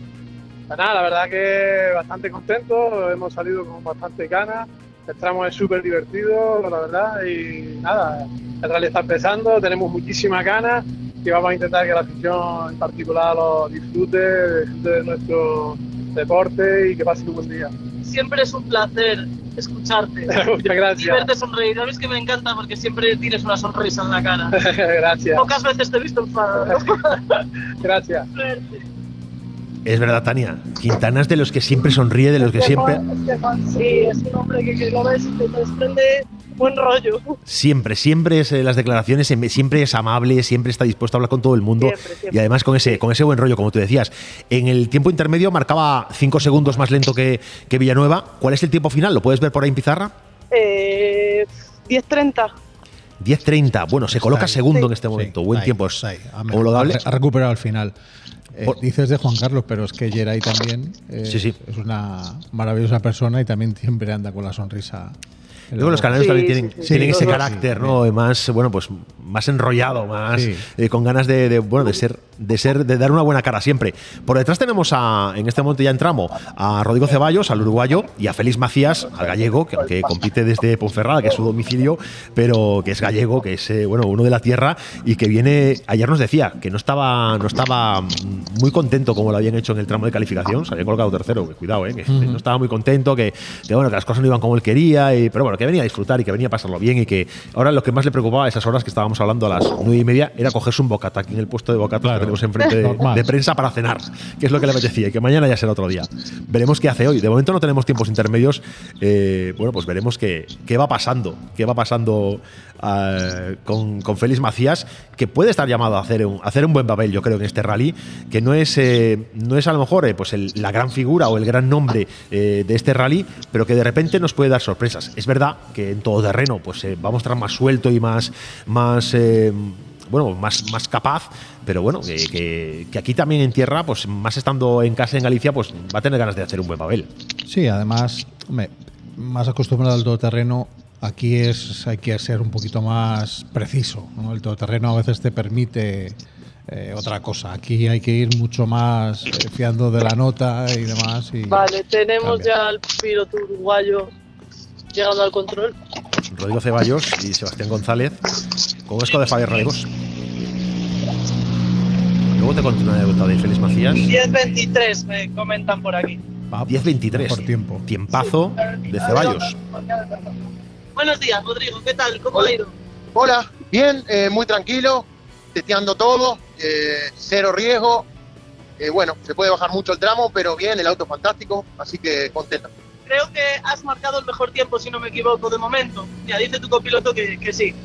Pues nada, la verdad que bastante contento, hemos salido con bastante ganas, el tramo es súper divertido, la verdad, y nada, el rally está empezando, tenemos muchísimas ganas y vamos a intentar que la afición en particular lo disfrute, disfrute de nuestro deporte y que pase un buen día. Siempre es un placer escucharte. (laughs) Muchas Y gracias. verte sonreír. Sabes que me encanta porque siempre tienes una sonrisa en la cara. (laughs) gracias. Pocas veces te he visto enfadado. (laughs) Gracias. Es verdad, Tania. Quintana es de los que siempre sonríe, de los que siempre. Estefan, sí, es un hombre que, que lo ves y te desprende buen rollo. Siempre, siempre es eh, las declaraciones, em- siempre es amable, siempre está dispuesto a hablar con todo el mundo Siempre, siempre. y además con ese, con ese buen rollo, como tú decías. En el tiempo intermedio marcaba 5 segundos más lento que, que Villanueva. ¿Cuál es el tiempo final? ¿Lo puedes ver por ahí en pizarra? Eh, 10.30. 10.30. Bueno, se coloca ahí. segundo Sí. en este momento. Sí, Buen ahí, tiempo. Es homologable. Ha, ha recuperado al final. Eh, dices de Juan Carlos, pero es que Geray también eh, Sí, sí. es una maravillosa persona y también siempre anda con la sonrisa. Luego los canarios también tienen, sí, tienen ese carácter, sí. ¿no? Más, bueno, pues más enrollado, más Sí. eh, con ganas de, de, bueno, de ser, de ser, de dar una buena cara siempre. Por detrás tenemos a, en este momento ya entramos, a Rodrigo Ceballos, al uruguayo, y a Félix Macías, al gallego, que aunque compite desde Ponferrada, que es su domicilio, pero que es gallego, que es eh, bueno, uno de la tierra, y que viene, ayer nos decía que no estaba, no estaba muy contento como lo habían hecho en el tramo de calificación, se había colocado tercero, que cuidado, eh, que no estaba muy contento, que, que, bueno, que las cosas no iban como él quería, y, pero bueno, que venía a disfrutar y que venía a pasarlo bien y que ahora lo que más le preocupaba a esas horas que estábamos hablando a las nueve y media era cogerse un bocata aquí en el puesto de bocata que tenemos enfrente de, prensa para cenar, que es lo que le apetecía y que mañana ya será otro día. Veremos qué hace hoy. De momento no tenemos tiempos intermedios. eh, bueno, pues veremos qué, qué va pasando, qué va pasando ah, con, con Félix Macías, que puede estar llamado a hacer un, a hacer un buen papel, yo creo, en este rally, que no es, eh, no es a lo mejor eh, pues el- la gran figura o el gran nombre eh, de este rally, pero que de repente nos puede dar sorpresas. Es verdad que en todo terreno pues, eh, va a mostrar más suelto y más, más, eh, bueno, más, más capaz, pero bueno, que, que- que aquí también en tierra, pues más estando en casa en Galicia, pues va a tener ganas de hacer un buen papel. Sí, además, hombre, más acostumbrado al todoterreno, aquí es hay que ser un poquito más preciso. ¿no? El todoterreno a veces te permite eh, otra cosa. Aquí hay que ir mucho más eh, fiando de la nota y demás. Y Vale, tenemos cambia. ya al piloto uruguayo llegando al control. Rodrigo Ceballos y Sebastián González con Esco de Fabián Radegos. Luego te cuento una anécdota de Félix Macías. 10-23 me comentan por aquí. 10-23. Por tiempo. Tiempazo de Ceballos. Buenos días, Rodrigo. ¿Qué tal? ¿Cómo ha ido? Hola, bien, eh, muy tranquilo, testeando todo, eh, cero riesgo. Eh, bueno, se puede bajar mucho el tramo, pero bien, el auto fantástico, así que contento. Creo que has marcado el mejor tiempo, si no me equivoco, de momento. Ya dice tu copiloto que, que sí. (laughs)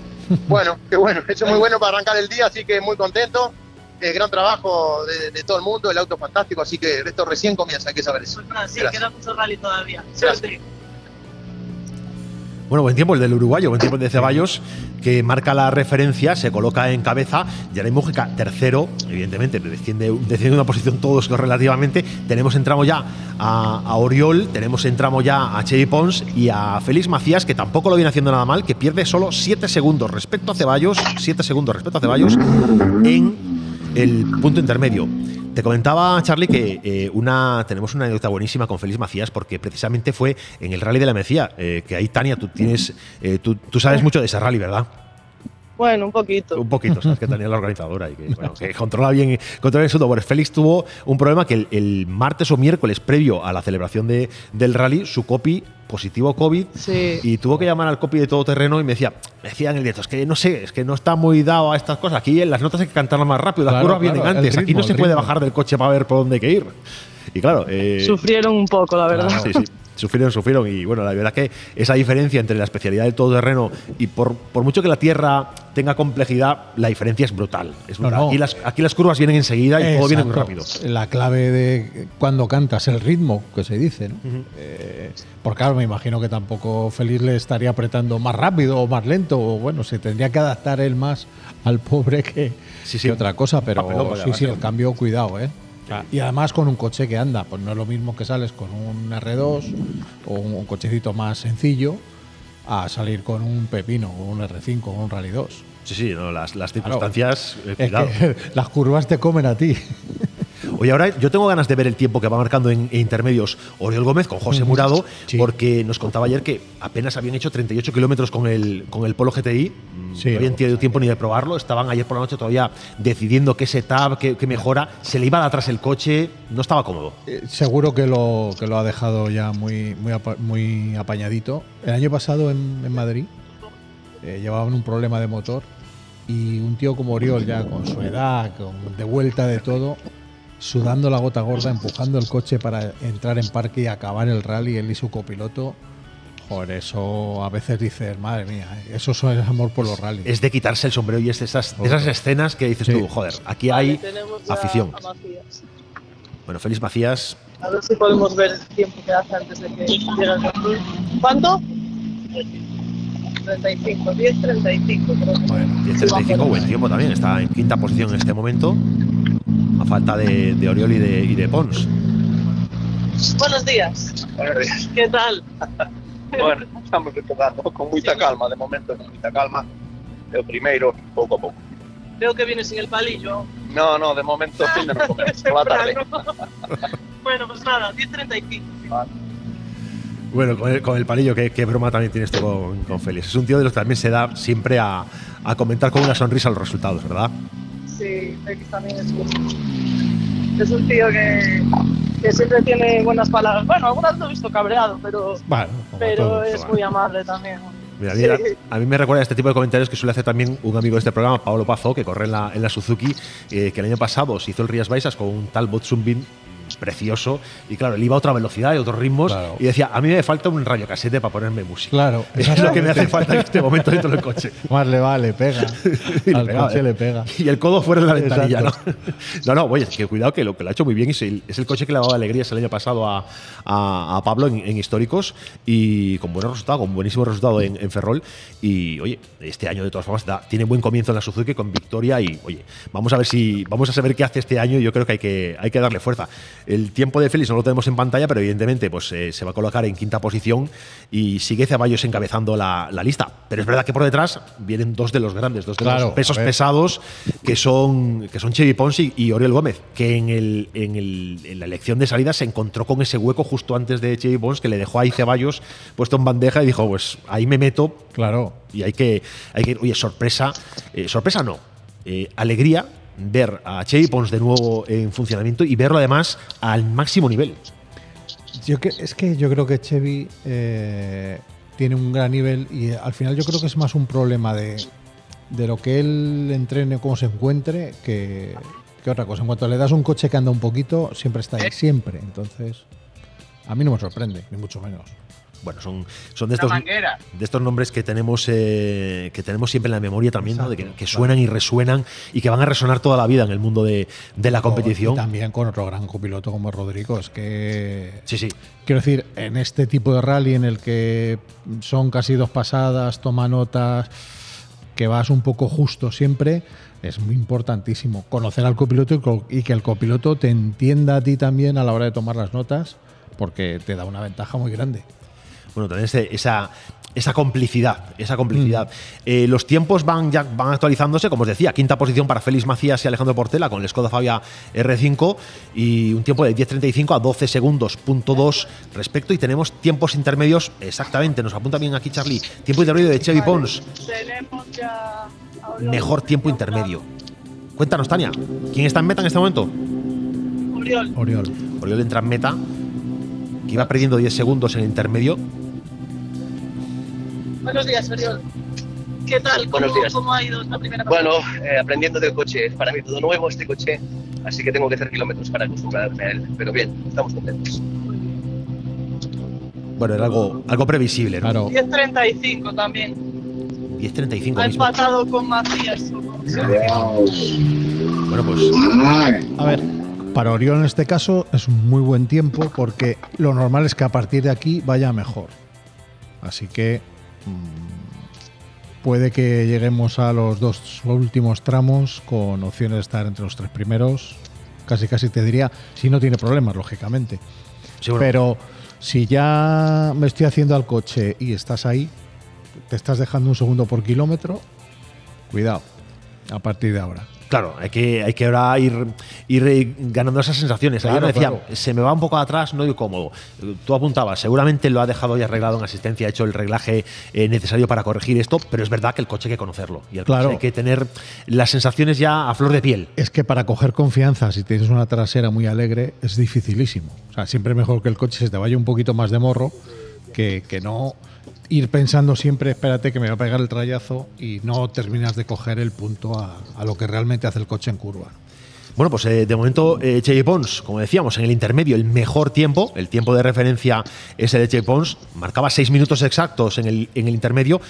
Bueno, qué bueno, eso es muy bueno para arrancar el día, así que muy contento. Eh, gran trabajo de, de todo el mundo, el auto fantástico, así que esto recién comienza, hay que saber eso. Nada, sí, Gracias. queda mucho rally todavía. Suerte. Bueno, buen tiempo el del uruguayo, buen tiempo el de Ceballos, que marca la referencia, se coloca en cabeza. Yaray Mujica, tercero, evidentemente, desciende, desciende una posición todos relativamente. Tenemos en tramo ya a, a Oriol, tenemos en tramo ya a Chevy Pons y a Félix Macías, que tampoco lo viene haciendo nada mal, que pierde solo 7 segundos respecto a Ceballos, 7 segundos respecto a Ceballos en el punto intermedio. Te comentaba, Charlie, que eh, una, tenemos una anécdota buenísima con Félix Macías porque precisamente fue en el rally de la Mecía, eh, que ahí, Tania, tú tienes, eh, tú, tú sabes mucho de ese rally, ¿verdad? Bueno, un poquito. Un poquito, sabes que es la organizadora y que, (laughs) bueno, que controla bien, controla bien su labor. Félix tuvo un problema que el, el martes o miércoles previo a la celebración de, del rally, su copy positivo COVID Sí. y tuvo que llamar al copy de todoterreno y me decía, me decía en el directo, es que no sé, es que no está muy dado a estas cosas. Aquí en las notas hay que cantarlas más rápido, las Claro, curvas vienen claro, el antes, aquí ritmo, no se puede bajar del coche para ver por dónde hay que ir. Y claro, eh, Sufrieron un poco, la verdad. Sí, sí. Sufrieron, sufrieron. Y bueno, la verdad que esa diferencia entre la especialidad del todoterreno y por, por mucho que la tierra tenga complejidad, la diferencia es brutal. Es No, brutal. no. Aquí, las, aquí las curvas vienen enseguida y todo viene muy rápido. La clave de cuando cantas, el ritmo que se dice, ¿no? Eh, porque claro, me imagino que tampoco Feliz le estaría apretando más rápido o más lento, o bueno, se tendría que adaptar él más al pobre que, que otra cosa, pero Papelón, sí, sí, el cambio, cuidado, ¿eh? Y además con un coche que anda, pues no es lo mismo que sales con un R2 o un, un cochecito más sencillo a salir con un Pepino o un R5 o un Rally 2. Sí, sí, no, las, las Claro. circunstancias. eh, Es cuidado. que (laughs) las curvas te comen a ti. Oye, ahora yo tengo ganas de ver el tiempo que va marcando en, en intermedios Oriol Gómez con José Ujú. Murado, Sí. porque nos contaba ayer que apenas habían hecho 38 kilómetros con el, con el Polo GTI. Mm, Sí. no habían tenido tiempo ni de probarlo. Estaban ayer por la noche todavía decidiendo qué setup, qué, qué mejora. Se le iba de atrás el coche, no estaba cómodo. Eh, Seguro que lo, que lo ha dejado ya muy, muy, apa- muy apañadito. El año pasado en, en Madrid eh, llevaban un problema de motor y un tío como Oriol, ya con su edad, con, de vuelta de todo, sudando la gota gorda, empujando el coche para entrar en parque y acabar el rally, él y su copiloto. Joder, eso a veces dices, madre mía, eh, eso es amor por los rallies. Es de quitarse el sombrero y es de esas, de esas escenas que dices Sí. tú, joder, aquí hay afición. a. Bueno, Félix Macías, A ver si podemos ver el tiempo que hace antes de que llegue el control. ¿Cuánto? 35, 10, 35. Creo que Bueno, 10.35, buen tiempo también. Está en quinta posición en este momento. A falta de, de Oriol y de, y de Pons. Buenos días. Buenos días. ¿Qué tal? (laughs) Bueno, estamos empezando con mucha calma, de momento con mucha calma. El primero, pouco a pouco. Veo que vienes sin el palillo. No, no, de momento fin de no comer, por la tarde. (laughs) bueno, pues nada, 10.35. Bueno, con el, con el palillo, qué, qué broma también tienes tú con, con Félix. Es un tío de los que también se da siempre a, a comentar con una sonrisa los resultados, ¿verdad? Sí, X también es un, es un tío que, que siempre tiene buenas palabras. Bueno, algunas lo he visto cabreado, pero, Bueno, pero todo, es bueno. muy amable también. Mira, a, mí, Sí. a mí me recuerda este tipo de comentarios que suele hacer también un amigo de este programa, Pablo Pazo, que corre en la, en la Suzuki, eh, que el año pasado se hizo el Rías Baixas con un tal Botsumbin precioso. Y claro, él iba a otra velocidad y otros ritmos. Y decía, a mí me falta un rayo casete para ponerme música. Claro, (laughs) es lo que me hace falta en este momento dentro del coche. (laughs) Más le vale, pega. (laughs) Y Al pegaba, coche ¿eh? le pega. Y el codo fuera de la ventanilla, ¿no? Exacto. No, no, oye, que cuidado que lo que lo ha hecho muy bien es el, es el coche que le ha dado alegrías el año pasado a, a- a Pablo en, en históricos y con buen resultado, con buenísimo resultado en, en Ferrol. Y oye, este año de todas formas da- tiene buen comienzo en la Suzuki con victoria y oye, vamos a ver si vamos a saber qué hace este año y yo creo que hay que, hay que darle fuerza. El tiempo de Félix no lo tenemos en pantalla, pero evidentemente pues, eh, se va a colocar en quinta posición y sigue Ceballos encabezando la, la lista. Pero es verdad que por detrás vienen dos de los grandes, dos de Claro, los pesos pesados que son, que son Chevy Ponce y, Oriol Gómez, que en, el, en, el- en la elección de salida se encontró con ese hueco justo antes de Chevy Ponce que le dejó ahí Ceballos puesto en bandeja y dijo, pues ahí me meto. Claro. Y hay que, hay que oye, sorpresa, eh, sorpresa no, eh, alegría ver a Chevy Ponce de nuevo en funcionamiento y verlo además al máximo nivel. Yo que, es que yo creo que Chevy eh, tiene un gran nivel y eh, al final yo creo que es más un problema de, de lo que él entrene, cómo se encuentre, que, que otra cosa. En cuanto le das un coche que anda un poquito, siempre está ahí, siempre. Entonces, a mí no me sorprende, ni mucho menos. Bueno, son, son de estos, de estos nombres que tenemos, eh, que tenemos siempre en la memoria también, ¿no? de que, que suenan y resuenan y que van a resonar toda la vida en el mundo de, de la competición. Y también con otro gran copiloto como Rodrigo. Es que. Sí, sí. Quiero decir, en este tipo de rally en el que son casi dos pasadas, toma notas, que vas un poco justo siempre, es muy importantísimo conocer al copiloto y co- y que el copiloto te entienda a ti también a la hora de tomar las notas, porque te da una ventaja muy grande. Bueno, tener ese- esa, esa complicidad, esa complicidad. Eh, los tiempos van ya van actualizándose, como os decía, quinta posición para Félix Macías y Alejandro Portela con el Skoda Fabia R5 y un tiempo de 10.35 a 12 segundos, punto 2 respecto y tenemos tiempos intermedios exactamente, nos apunta bien aquí Charlie, tiempo intermedio de Chevy Pons, Tenemos ya. mejor tiempo intermedio. Cuéntanos, Tania, ¿quién está en meta en este momento? Oriol. Oriol. Oriol entra en meta, que iba perdiendo 10 segundos en el intermedio. Buenos días, Oriol. ¿Qué tal? ¿Cómo, Buenos días. ¿Cómo ha ido esta primera Bueno, eh, aprendiendo del coche, es para mí todo nuevo este coche, así que tengo que hacer kilómetros para acostumbrarme a él. Pero bien, estamos contentos. Bueno, era algo, algo previsible, ¿no? 10.35 también. 10.35 Ha mismo. empatado con Macías. Bueno, pues. A ver, para Oriol en este caso es un muy buen tiempo porque lo normal es que a partir de aquí vaya mejor. Así que mm, puede que lleguemos a los dos últimos tramos con opciones de estar entre los tres primeros. Casi, casi te diría, si no tiene problemas, lógicamente. Pero si ya me estoy haciendo al coche y estás ahí, te estás dejando un segundo por kilómetro, cuidado, a partir de ahora. Claro, hay que, hay que ahora ir, ir ganando esas sensaciones. Ayer Claro, me decía, claro. se me va un poco atrás, no digo cómodo. Tú apuntabas, seguramente lo ha dejado ya arreglado en asistencia, ha hecho el reglaje eh, necesario para corregir esto, pero es verdad que el coche hay que conocerlo. Y el Claro. coche hay que tener las sensaciones ya a flor de piel. Es que para coger confianza, si tienes una trasera muy alegre, es dificilísimo. O sea, siempre es mejor que el coche se te vaya un poquito más de morro que, que no ir pensando siempre, espérate que me va a pegar el trayazo y no terminas de coger el punto a, lo que realmente hace el coche en curva. Bueno, pues eh, de momento eh, Chevy Pons, como decíamos, en el intermedio el mejor tiempo, el tiempo de referencia es el de Chevy Pons, marcaba seis minutos exactos en el, en el intermedio.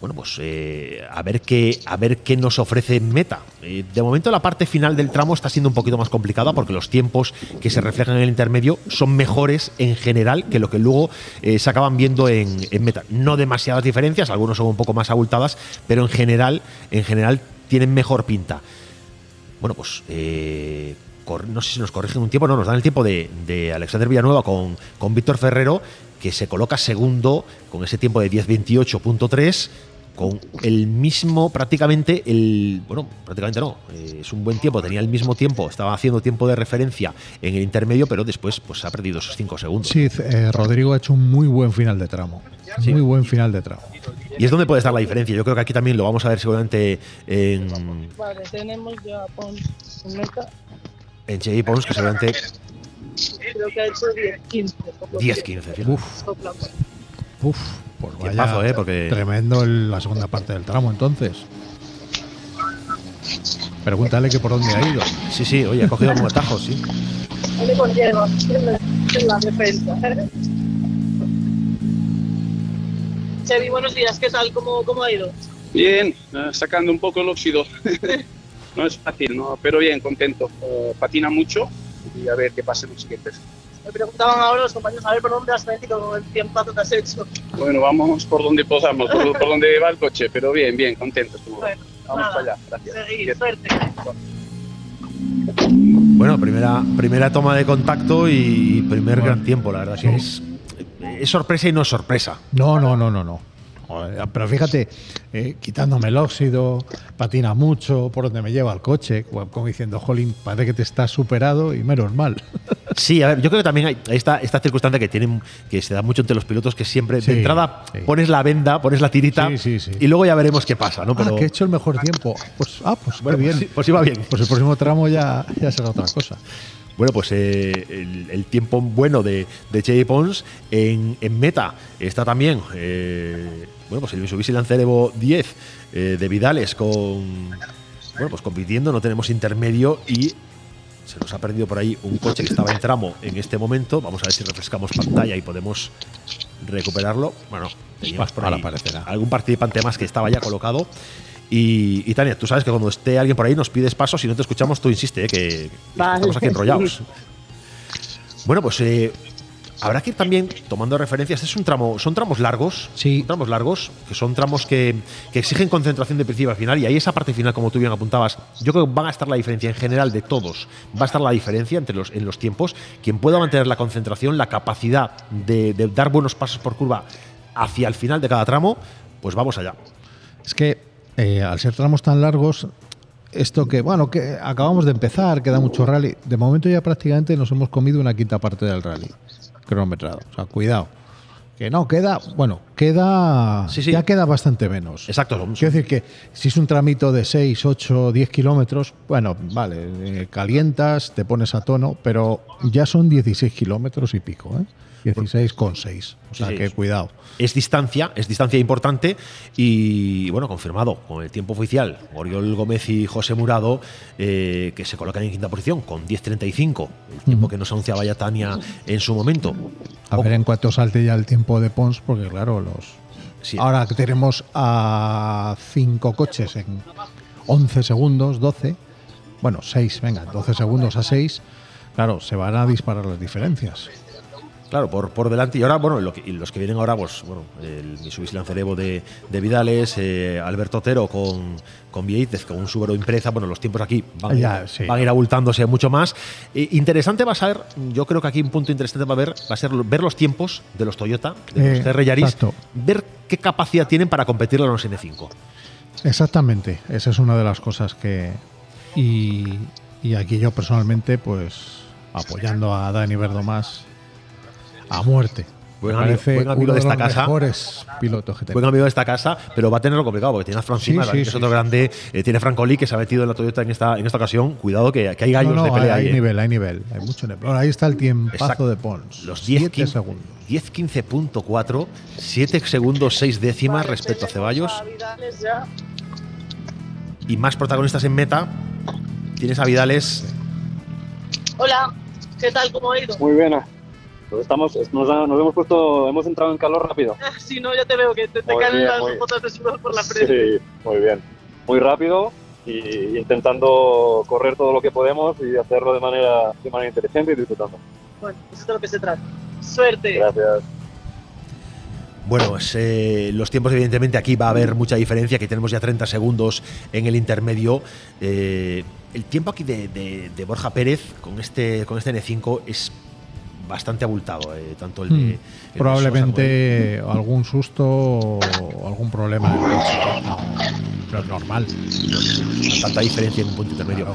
Bueno, pues eh, a, ver qué, a ver qué nos ofrece Meta. Eh, de momento la parte final del tramo está siendo un poquito más complicada porque los tiempos que se reflejan en el intermedio son mejores en general que lo que luego eh, se acaban viendo en, Meta. No demasiadas diferencias, algunos son un poco más abultadas, pero en general, en general tienen mejor pinta. Bueno, pues eh, no sé si nos corrigen un tiempo, no, nos dan el tiempo de, de Alexander Villanueva con, con Víctor Ferrero, que se coloca segundo con ese tiempo de 10.28.3, con el mismo, prácticamente, el. Bueno, prácticamente no, eh, es un buen tiempo, tenía el mismo tiempo, estaba haciendo tiempo de referencia en el intermedio, pero después pues ha perdido esos 5 segundos. Sí, eh, Rodrigo ha hecho un muy buen final de tramo. Sí. Muy buen final de tramo. Y es donde puede estar la diferencia. Yo creo que aquí también lo vamos a ver seguramente en, Vale, tenemos ya a Pons en meta. en Chevy Pons, que seguramente Creo que ha hecho 10-15. por lo 10-15, que- fíjate. Uf. Uf, pues vaya Tiempazo, ¿eh? Porque- tremendo el- la segunda parte del tramo entonces. Pregúntale que por dónde ha ido. Sí, sí, oye, ha cogido un atajo, sí. En la defensa. Buenos días, ¿qué tal? ¿Cómo, cómo ha ido? Bien, eh, sacando un poco el óxido. (laughs) no es fácil, ¿no? pero bien, contento. Eh, patina mucho y a ver qué pasa en los siguientes. Me preguntaban ahora los compañeros a ver por dónde has metido con el tiempazo que has hecho. Bueno, vamos por donde podamos, por, por donde va el coche, pero bien, bien, contento. estuvo. Bueno, vamos nada, para allá, gracias. Seguir, suerte. Bueno, primera, primera toma de contacto y primer gran tiempo, la verdad que es, es sorpresa y no es sorpresa. No, no, no, no, no. Joder, Pero fíjate, eh, quitándome el óxido, patina mucho, por donde me lleva el coche, como diciendo, jolín, parece que te estás superado y menos mal. (laughs) Sí, a ver, yo creo que también hay esta, esta circunstancia que tienen, que se da mucho entre los pilotos, que siempre Sí, de entrada sí. pones la venda, pones la tirita Sí, y luego ya veremos qué pasa, ¿no? Pero Ah, que he hecho el mejor tiempo. Pues, ah, pues Bueno, qué bien. pues sí, pues iba bien. Pues el próximo tramo ya, ya será otra cosa. Bueno, pues eh, el, el tiempo bueno de, de Chevy Pons en, en meta está también, eh, bueno, pues el Mitsubishi Lancer Evo 10 eh, de Vidales con, bueno, pues compitiendo, no tenemos intermedio y se nos ha perdido por ahí un coche que estaba en tramo en este momento. Vamos a ver si refrescamos pantalla y podemos recuperarlo. Bueno, teníamos por ahí aparecerá. algún participante más que estaba ya colocado. Y, y Tania, tú sabes que cuando esté alguien por ahí nos pides paso, si no te escuchamos, tú insiste, eh, que, Vale, estamos aquí enrollados. (laughs) Bueno, pues eh, habrá que ir también tomando referencias. Es un tramo, son tramos largos, sí. son tramos largos, que son tramos que, que exigen concentración de principio al final. Y ahí esa parte final, como tú bien apuntabas, yo creo que van a estar la diferencia en general de todos. Va a estar la diferencia entre los, en los tiempos. Quien pueda mantener la concentración, la capacidad de, de dar buenos pasos por curva hacia el final de cada tramo, pues vamos allá. Es que eh, al ser tramos tan largos, esto que, bueno, que acabamos de empezar, queda mucho rally. De momento ya prácticamente nos hemos comido una quinta parte del rally cronometrado. O sea, cuidado. Que no, queda, bueno, queda, ya queda bastante menos. Exacto. Quiero decir que si es un tramito de 6, 8, 10 kilómetros, bueno, vale, eh, calientas, te pones a tono, pero ya son 16 kilómetros y pico, ¿eh? 16 con 6. O sea, Sí, sí, que cuidado. Es distancia, es distancia importante y bueno, confirmado con el tiempo oficial. Oriol Gómez y José Murado, eh, que se colocan en quinta posición con 10.35, el tiempo que nos anunciaba ya Tania en su momento. A ver en cuánto salte ya el tiempo de Pons, porque claro, los. Ahora que tenemos a cinco coches en 11 segundos, 12. Bueno, 6, venga, 12 segundos a 6. Claro, se van a disparar las diferencias. Claro, por, por delante. Y ahora, bueno, lo que- y los que vienen ahora, pues, bueno, el Mitsubishi Lancer Evo de, de Vidales, eh, Alberto Otero con, con Vieitez, con un Subaru Impreza. Bueno, los tiempos aquí van, a ir- Ya, sí. van a ir abultándose mucho más. Eh, interesante va a ser, yo creo que aquí un punto interesante va a ver, va a ser ver los tiempos de los Toyota, de los Eh, Yaris, exacto. ver qué capacidad tienen para competir a los N5. Exactamente, esa es una de las cosas que. Y, y aquí yo personalmente, pues apoyando a Dani Verdomás a muerte. Buen amigo- parece buen amigo uno de esta los casa. mejores pilotos que Buen amigo de esta casa, pero va a tenerlo complicado porque tiene a Francima, Sí, sí, que es sí, otro sí. grande. eh, tiene Franco Lee, que se ha metido en la Toyota en esta, en esta ocasión. Cuidado que, que hay gallos No, no, de pelea hay, ahí. hay eh. nivel, hay nivel, hay mucho nivel. Bueno, ahí está el tiempazo Exacto. de Pons. Los 10, Siete 15 segundos. 10, 15.4, 7 segundos 6 décimas respecto a Ceballos ya. y más protagonistas en meta. Tienes a Vidales. Hola, ¿qué tal? ¿Cómo ha ido? Muy buena. Pues estamos, nos, nos hemos puesto, hemos entrado en calor rápido. Si no, ya te veo que te, te caen bien, las muy- botas de sudor por la frente. Sí, muy bien. Muy rápido y intentando correr todo lo que podemos y hacerlo de manera, de manera inteligente y disfrutando. Bueno, eso es de lo que se trata. Suerte. Gracias. Bueno, pues, eh, los tiempos, evidentemente, aquí va a haber mucha diferencia. Aquí tenemos ya 30 segundos en el intermedio. Eh, el tiempo aquí de, de- de Borja Pérez con este, con este N5 es bastante abultado. eh, tanto el de. El de Probablemente algún susto o algún problema pero es normal. Tanta diferencia en un punto intermedio.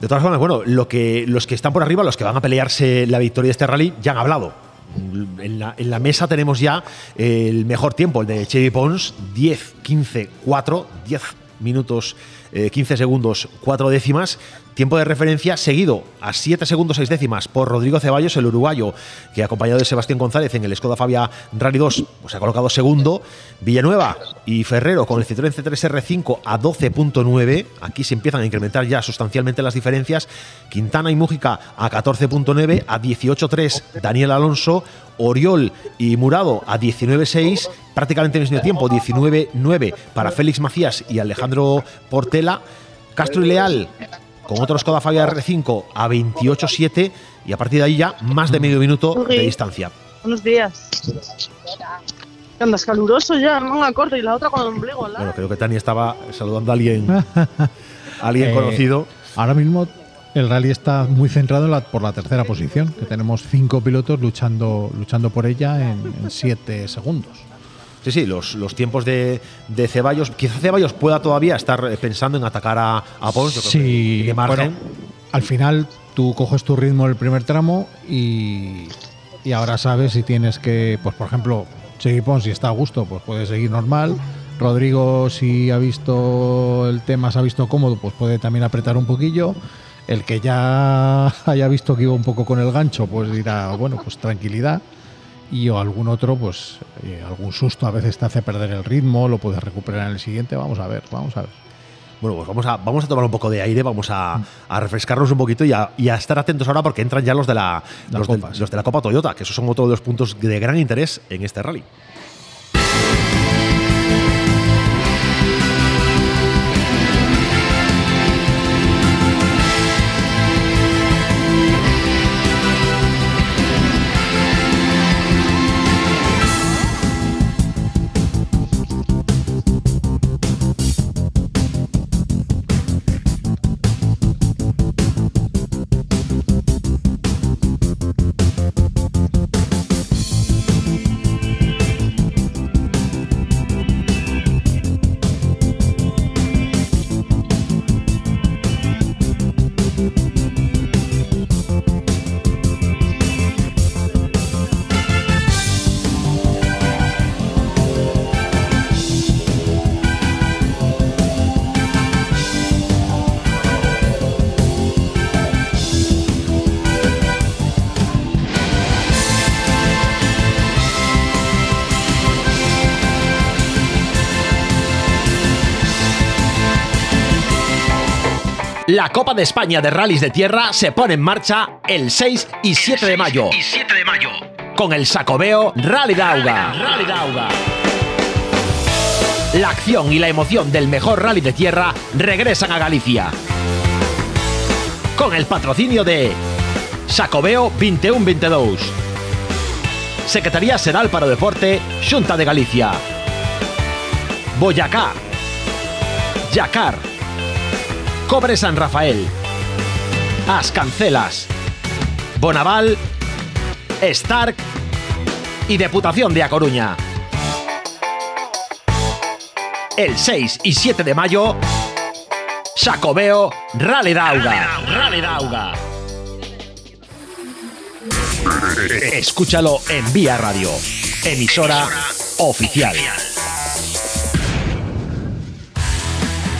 De todas formas, bueno, lo que, los que están por arriba, los que van a pelearse la victoria de este rally, ya han hablado. En la, en la mesa tenemos ya el mejor tiempo, el de Chevy Pons, 10, 15, 4, 10 minutos, eh, 15 segundos, 4 décimas. Tiempo de referencia seguido a 7 segundos 6 décimas por Rodrigo Ceballos, el uruguayo, que acompañado de Sebastián González en el Skoda Fabia Rally 2, pues ha colocado segundo. Villanueva y Ferrero con el Citroën C3 R5 a 12.9. Aquí se empiezan a incrementar ya sustancialmente las diferencias. Quintana y Mújica a 14.9, a 18.3 Daniel Alonso, Oriol y Murado a 19.6, prácticamente en el mismo tiempo, 19.9 para Félix Macías y Alejandro Portela. Castro y Leal con otro Skoda Fabia R5 a 28.7 y a partir de ahí ya más de medio minuto de distancia. Buenos días. ¿Qué andas caluroso ya? Manga corta y la otra con el ombligo lado. Bueno, creo que Tani estaba saludando a alguien, a alguien (laughs) Eh, conocido. Ahora mismo el rally está muy centrado en la- por la tercera posición, que tenemos cinco pilotos luchando, luchando por ella en, en siete segundos. Sí, sí, los, los tiempos de, de Ceballos. Quizá Ceballos pueda todavía estar eh, pensando en atacar a, a Pons. Sí, margen. bueno, al final tú coges tu ritmo en el primer tramo y, y ahora sabes si tienes que, pues por ejemplo, Chevy Pons, si está a gusto, pues puede seguir normal. Rodrigo, si ha visto el tema, se ha visto cómodo, pues puede también apretar un poquillo. El que ya (laughs) haya visto que iba un poco con el gancho, pues dirá, bueno, pues tranquilidad. Y o algún otro, pues eh, algún susto a veces te hace perder el ritmo, lo puedes recuperar en el siguiente. Vamos a ver, vamos a ver. Bueno, pues vamos a, vamos a tomar un poco de aire, vamos a, a refrescarnos un poquito y a, y a estar atentos ahora porque entran ya los de la, los de la Copa Toyota, que esos son otro de los puntos de gran interés en este rally. La Copa de España de Rallys de Tierra se pone en marcha el 6 y 7 de mayo. Con el Sacobeo Rally Dauga. La acción y la emoción del mejor rally de tierra regresan a Galicia. Con el patrocinio de Sacobeo 21-22. Secretaría Xeral para o Deporte, Xunta de Galicia. Boyacá. Yacar. Cobre San Rafael. As Cancelas. Bonaval. Stark. Y Deputación de A Coruña. El 6 y 7 de mayo. Sacobeo Rally Dauga. Rally Dauga. Escúchalo en Vía Radio. Emisora oficial.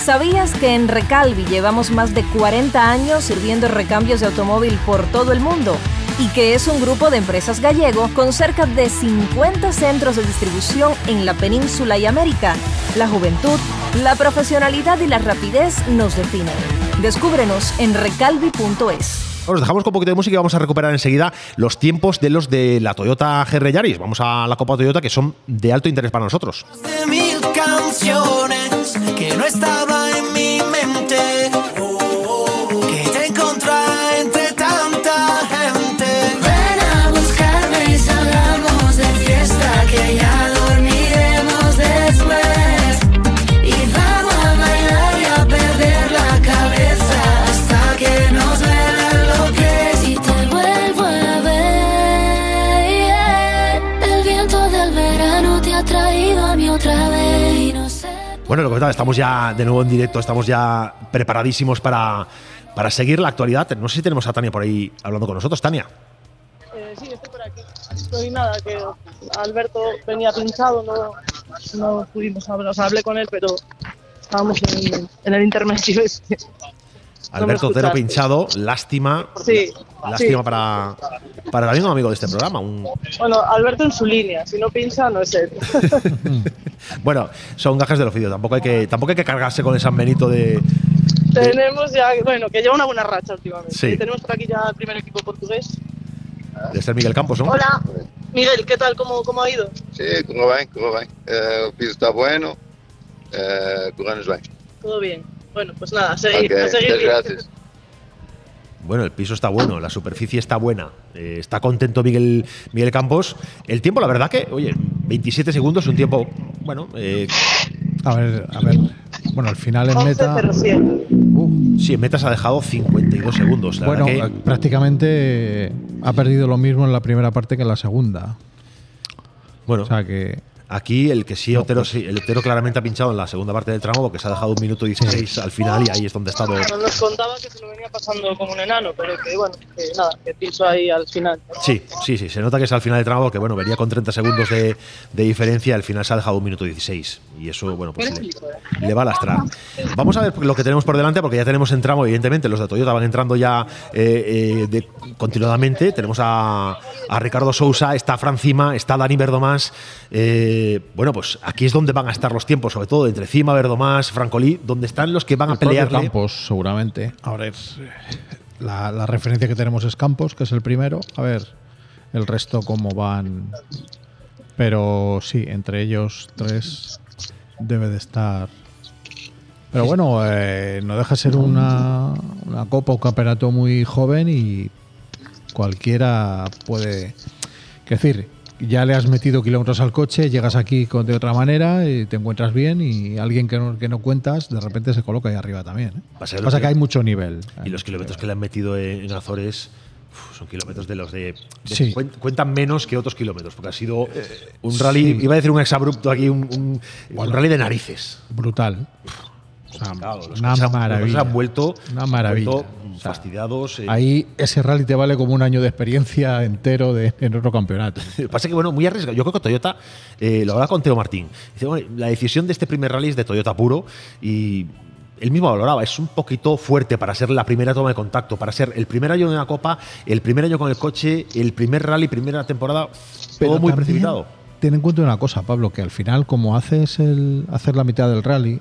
¿Sabías que en Recalvi llevamos más de 40 años sirviendo recambios de automóvil por todo el mundo? Y que es un grupo de empresas gallego con cerca de 50 centros de distribución en la península y América. La juventud, la profesionalidad y la rapidez nos definen. Descúbrenos en recalvi.es. Os dejamos con un poquito de música y vamos a recuperar enseguida los tiempos de los de la Toyota GR Yaris. Vamos a la Copa Toyota que son de alto interés para nosotros. de mil canciones que no estaba Bueno, lo que comentaba, estamos ya de nuevo en directo, estamos ya preparadísimos para, para seguir la actualidad. No sé si tenemos a Tania por ahí hablando con nosotros. Tania. Eh, sí, estoy por aquí. Estoy nada, que Alberto venía pinchado, no, no pudimos hablar. O sea, hablé con él, pero estábamos en, en el intermedio este. Alberto Otero escuchaste. pinchado, lástima. Sí, Lástima sí. para, para también un amigo de este programa. Un, Bueno, Alberto en su línea, si no pincha no es él. (laughs) bueno, son gajes del oficio. Tampoco hay que, tampoco hay que cargarse con el San Benito de. Tenemos ya, bueno, que lleva una buena racha últimamente. Sí. Tenemos por aquí ya el primer equipo portugués. de ser Miguel Campos, ¿no? Hola, Miguel, ¿qué tal? ¿Cómo, cómo ha ido? Sí, correu bem, correu bem. Eh, o piso está bueno, eh, bem. Todo bien. Bueno, pues nada, a seguir, a seguir gracias. Bueno, el piso está bueno, la superficie está buena. eh, está contento Miguel, Miguel Campos. El tiempo, la verdad que, oye, 27 segundos, un tiempo, bueno, eh, A ver, a ver. Bueno, al final en meta. sí, en meta se ha dejado 52 segundos. La Bueno, prácticamente ha perdido lo mismo en la primera parte que en la segunda. Bueno, o sea que. Aquí el que sí, Otero, sí, el Otero claramente ha pinchado en la segunda parte del tramo porque se ha dejado un minuto 16 al final y ahí es donde ha estado. Bueno, nos contaba que se lo venía pasando como un enano, pero que bueno, que nada, que piso ahí al final. Sí, sí, sí, se nota que es al final del tramo porque bueno, venía con 30 segundos de, de diferencia, al final se ha dejado un minuto 16 y eso, bueno, pues le, le va a lastrar. Vamos a ver lo que tenemos por delante porque ya tenemos en tramo, evidentemente, los de Toyota van entrando ya eh, eh, de- continuadamente. Tenemos a, a Ricardo Sousa, está Fran Cima, está Dani Verdomás. Eh, bueno, pues aquí es donde van a estar los tiempos, sobre todo entre Cima, Verdomás, Francolí, donde están los que van a El pelearle. Campos, seguramente. Ahora es. eh, La, la referencia que tenemos es Campos, que es el primero. A ver, el resto cómo van. Pero sí, entre ellos tres debe de estar. Pero bueno, eh, no deja de ser una, una copa o campeonato muy joven y cualquiera puede. Decir, ya le has metido kilómetros al coche, llegas aquí con, de otra manera y te encuentras bien y alguien que no, que no cuentas de repente se coloca ahí arriba también. ¿eh? Pasa que Pasa que hay mucho nivel. Y los kilómetros que le han metido en, Azores uf, son kilómetros de los de. de- Sí. Eh, cuen- Cuentan menos que otros kilómetros, porque ha sido un rally, iba a decir un exabrupto aquí, un, un- un rally de narices. Brutal. Complicado, los una maravilla. han vuelto, Una maravilla. vuelto O sea, fastidiados. eh. Ahí ese rally te vale como un año de experiencia entero de, en otro campeonato. (laughs) Pasa que, bueno, muy arriesgado. Yo creo que Toyota, eh, lo hablaba con Teo Martín. Dice, bueno, la decisión de este primer rally es de Toyota puro y él mismo valoraba, es un poquito fuerte para ser la primera toma de contacto, para ser el primer año de una copa, el primer año con el coche, el primer rally, primera temporada, todo muy precipitado. Ten en cuenta una cosa, Pablo, que al final, como haces el hacer la mitad del rally,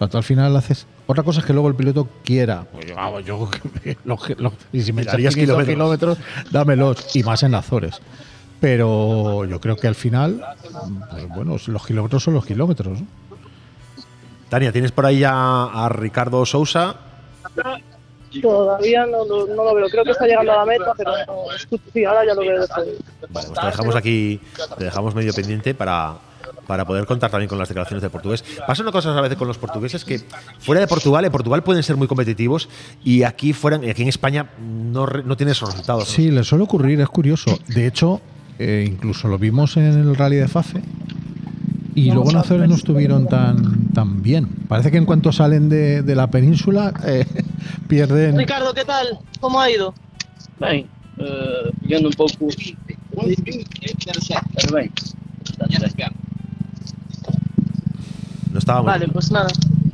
sea, tú al final haces. Otra cosa es que luego el piloto quiera. Pues yo, yo- los- (laughs) los- y si me 500 kilómetros. kilómetros, dámelos. Y más en Azores. Pero yo creo que al final, pues bueno, los kilómetros son los kilómetros. ¿no? Tania, tienes por ahí ya a Ricardo Sousa. Todavía no, lo- no lo veo, creo que está llegando a la meta, pero no, sí, ahora ya lo veo. Vale, pues te dejamos aquí, te dejamos medio pendiente para, para poder contar también con las declaraciones del portugués. Pasa una cosa a veces con los portugueses que fuera de Portugal, en Portugal pueden ser muy competitivos y aquí fuera, aquí en España no, no tienes esos resultados. Sí, le suele ocurrir, es curioso. De hecho, eh, incluso lo vimos en el rally de Fafe. Y luego en Azores no estuvieron tan, tan bien. Parece que en cuanto salen de, de la península eh, (laughs) pierden. Ricardo, ¿qué tal? ¿Cómo ha ido? Eh, pegando um pouco. Pero está No estaba muy, Vale, pues nada,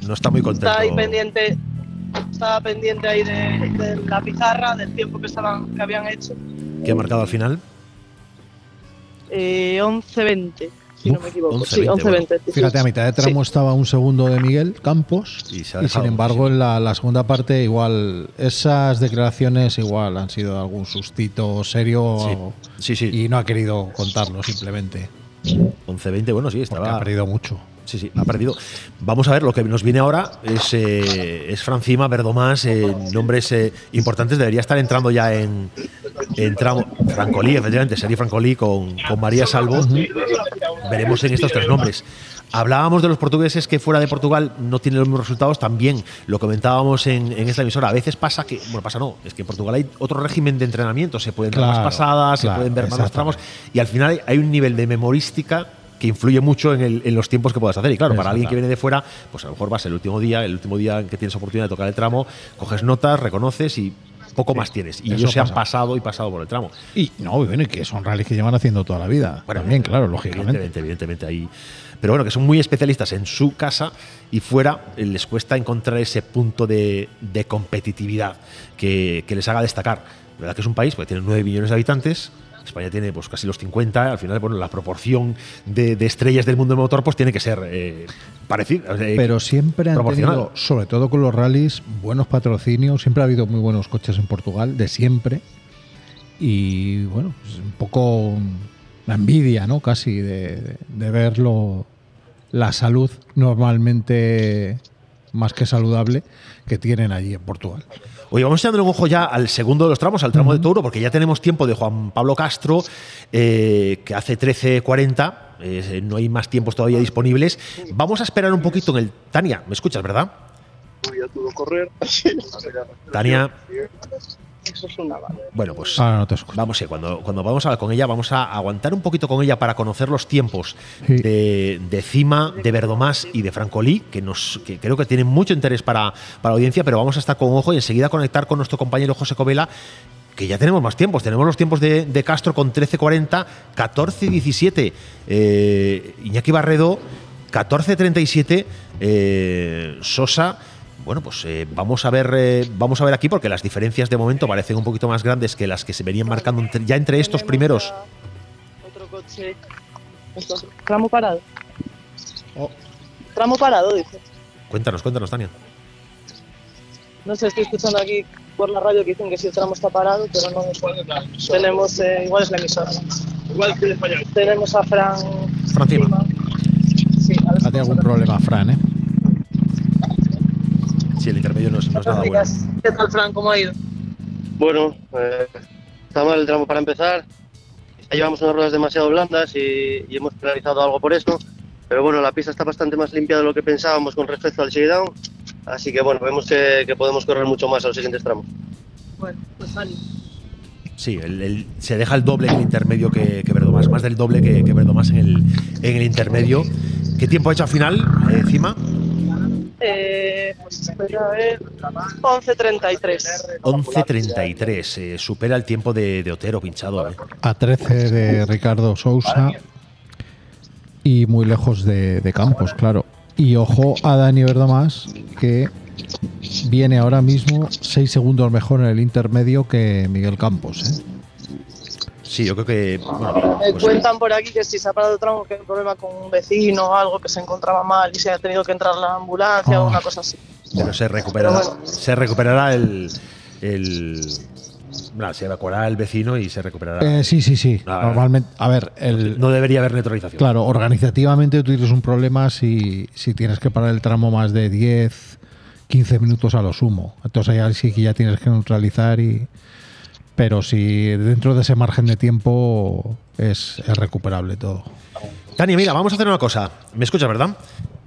no está muy contento. está ahí pendiente, estaba pendiente ahí de, de la pizarra, del tiempo que estaban, que habían hecho. ¿Qué ha marcado al final? Eh, 11-20, si no me equivoco. 11-20, sí, 11-20. bueno. sí, Fíjate, a mitad de tramo estaba un segundo de Miguel Campos. Y sin embargo, en la, la segunda parte, igual, esas declaraciones igual han sido algún sustito serio. Sí, sí. Y no ha querido contarlo simplemente. 11-20, bueno, sí, estaba. ha perdido mucho. Sí, sí, ha perdido. Vamos a ver, lo que nos viene ahora es, eh, es Francima, Verdomás, eh, nombres eh, importantes. Debería estar entrando ya en, en tramo. Francolí, efectivamente, Seri Francolí con, con María Salvo. Veremos en estos tres nombres. Hablábamos de los portugueses que fuera de Portugal no tienen los mismos resultados. También lo comentábamos en, en esta emisora. A veces pasa que, bueno, pasa no, es que en Portugal hay otro régimen de entrenamiento. Se pueden dar más Claro, pasadas, claro, se pueden ver más los tramos. Y al final hay un nivel de memorística que influye mucho en, el- en los tiempos que puedas hacer. Y claro, para alguien que viene de fuera, pues a lo mejor vas el último día, el último día en que tienes oportunidad de tocar el tramo, coges notas, reconoces y poco más tienes. Y ellos se han pasa. pasado y pasado por el tramo. Y no, bueno, y que son rallies que llevan haciendo toda la vida. También, claro, lógicamente. Evidentemente, evidentemente ahí. Pero bueno, que son muy especialistas en su casa y fuera eh, les cuesta encontrar ese punto de, de competitividad que, que les haga destacar. La verdad que es un país que tiene 9 millones de habitantes. España tiene pues casi los 50. Al final, bueno, la proporción de, de estrellas del mundo del motor pues tiene que ser eh, parecida. eh, Pero siempre han tenido, sobre todo con los rallies, buenos patrocinios. Siempre ha habido muy buenos coches en Portugal, de siempre. Y bueno, es un poco la envidia, ¿no? Casi de, de- de verlo, la salud normalmente más que saludable que tienen allí en Portugal. Oye, vamos echándole un ojo ya al segundo de los tramos, al tramo de Touro, porque ya tenemos tiempo de Juan Pablo Castro, eh, que hace 13.40. eh, no hay más tiempos todavía disponibles. Vamos a esperar un poquito en el. Tania, ¿me escuchas, verdad? Voy a todo correr. (laughs) Tania, Eso es una bala. bueno, pues Ahora no te vamos, eh, cuando, cuando vamos a hablar con ella, vamos a aguantar un poquito con ella para conocer los tiempos Sí. de, de Cima, de Verdomás y de Francolí, que, nos, que creo que tienen mucho interés para, para la audiencia, pero vamos a estar con ojo y enseguida conectar con nuestro compañero José Covela, que ya tenemos más tiempos. Tenemos los tiempos de, de Castro con 13.40, 14.17. Eh, Iñaki Barredo, 14.37. Eh, Sosa. Bueno, pues eh, vamos a ver, eh, vamos a ver aquí porque las diferencias de momento parecen un poquito más grandes que las que se venían marcando entre- ya entre estos primeros. Otro coche. Entonces, tramo parado. Oh. Tramo parado, dice. Cuéntanos, cuéntanos, Tania. No sé, estoy escuchando aquí por la radio que dicen que si el tramo está parado, pero no tenemos, eh, igual es la emisora. Igual que el español. Tenemos a Fran. Fran Cima. Sí, a ver Ha tenido algún problema, Fran, ¿eh? Sí, el intermedio no es, no es nada bueno. ¿Qué tal, Fran? ¿Cómo ha ido? Bueno, eh, está mal el tramo para empezar. Ya llevamos unas ruedas demasiado blandas y, y hemos penalizado algo por eso. Pero bueno, la pista está bastante más limpia de lo que pensábamos con respecto al shakedown. Así que bueno, vemos que, que podemos correr mucho más a los siguientes tramos. Bueno, pues vale. Sí, el- el- se deja el doble en el intermedio que, que Verdomás, más del doble que, que Verdomás en el, en el intermedio. ¿Qué tiempo ha hecho al final, eh, Cima? Eh, pues espera a ver. 11.33. 11.33, eh, supera el tiempo de, de Otero pinchado. eh. A 13 de Ricardo Sousa y muy lejos de, de Campos, claro. Y ojo a Dani Verdomás, que viene ahora mismo 6 segundos mejor en el intermedio que Miguel Campos. ¿eh? Sí, yo creo que. bueno, Me pues, cuentan por aquí que si se ha parado el tramo que hay un problema con un vecino o algo que se encontraba mal y se ha tenido que entrar la ambulancia o Ah. una cosa así. pero se recuperará, Pero bueno. se recuperará el. el se evacuará el vecino y se recuperará. Eh, sí, sí, sí. Ah, Normalmente, a ver, el, no debería haber neutralización. Claro, organizativamente tú tienes un problema si, si tienes que parar el tramo más de 10, 15 minutos a lo sumo. Entonces ahí sí que ya tienes que neutralizar y... Pero si dentro de ese margen de tiempo es, es recuperable todo. Tania, mira, vamos a hacer una cosa. ¿Me escuchas, verdad?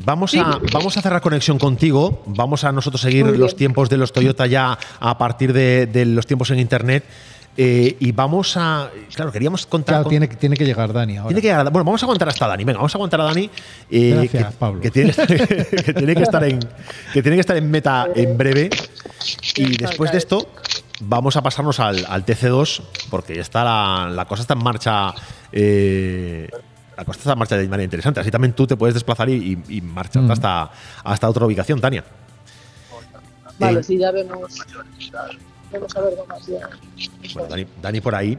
Vamos a, vamos a cerrar conexión contigo. Vamos a nosotros seguir los tiempos de los Toyota ya a partir de, de los tiempos en internet. Eh, y vamos a. Claro, queríamos contar. Claro, con- tiene, que- tiene que llegar Dani ahora. tiene que llegar a- bueno, vamos a aguantar hasta Dani. Venga, vamos a aguantar a Dani. eh, Gracias, que, Pablo. Que tiene, (laughs) que tiene que estar en que tiene que estar en meta en breve. Y después de esto, vamos a pasarnos al, al TC2, porque ya está la, la cosa está en marcha. eh, la cosa está en marcha de manera interesante. Así también tú te puedes desplazar y, y, y marcharte Mm. hasta, hasta otra ubicación, Tania. Vale, Eh, sí, ya vemos. Vamos a ver más ya. Bueno, Dani, Dani por ahí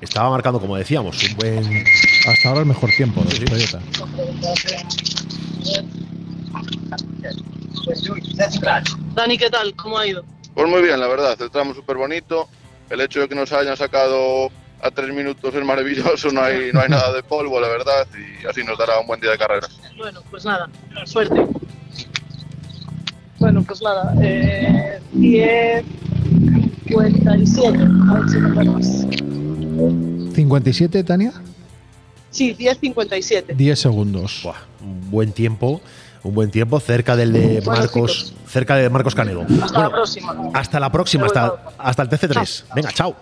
estaba marcando, como decíamos, un buen. Hasta ahora el mejor tiempo de Toyota. Dani, ¿qué tal? ¿Cómo ha ido? Pues muy bien, la verdad, el tramo súper bonito. El hecho de que nos hayan sacado a tres minutos es maravilloso, no hay, no hay nada de polvo, la verdad, y así nos dará un buen día de carrera. Bueno, pues nada, suerte. Bueno, pues nada, eh, 10, 57, a ver si acuerdas. 57, Tania. Sí, 10, 57. 10 segundos. un buen tiempo, un buen tiempo cerca del de Bueno, Marcos, cerca de Marcos Canedo. Hasta la próxima. Hasta la próxima, hasta, hasta el TC3. Venga, chao.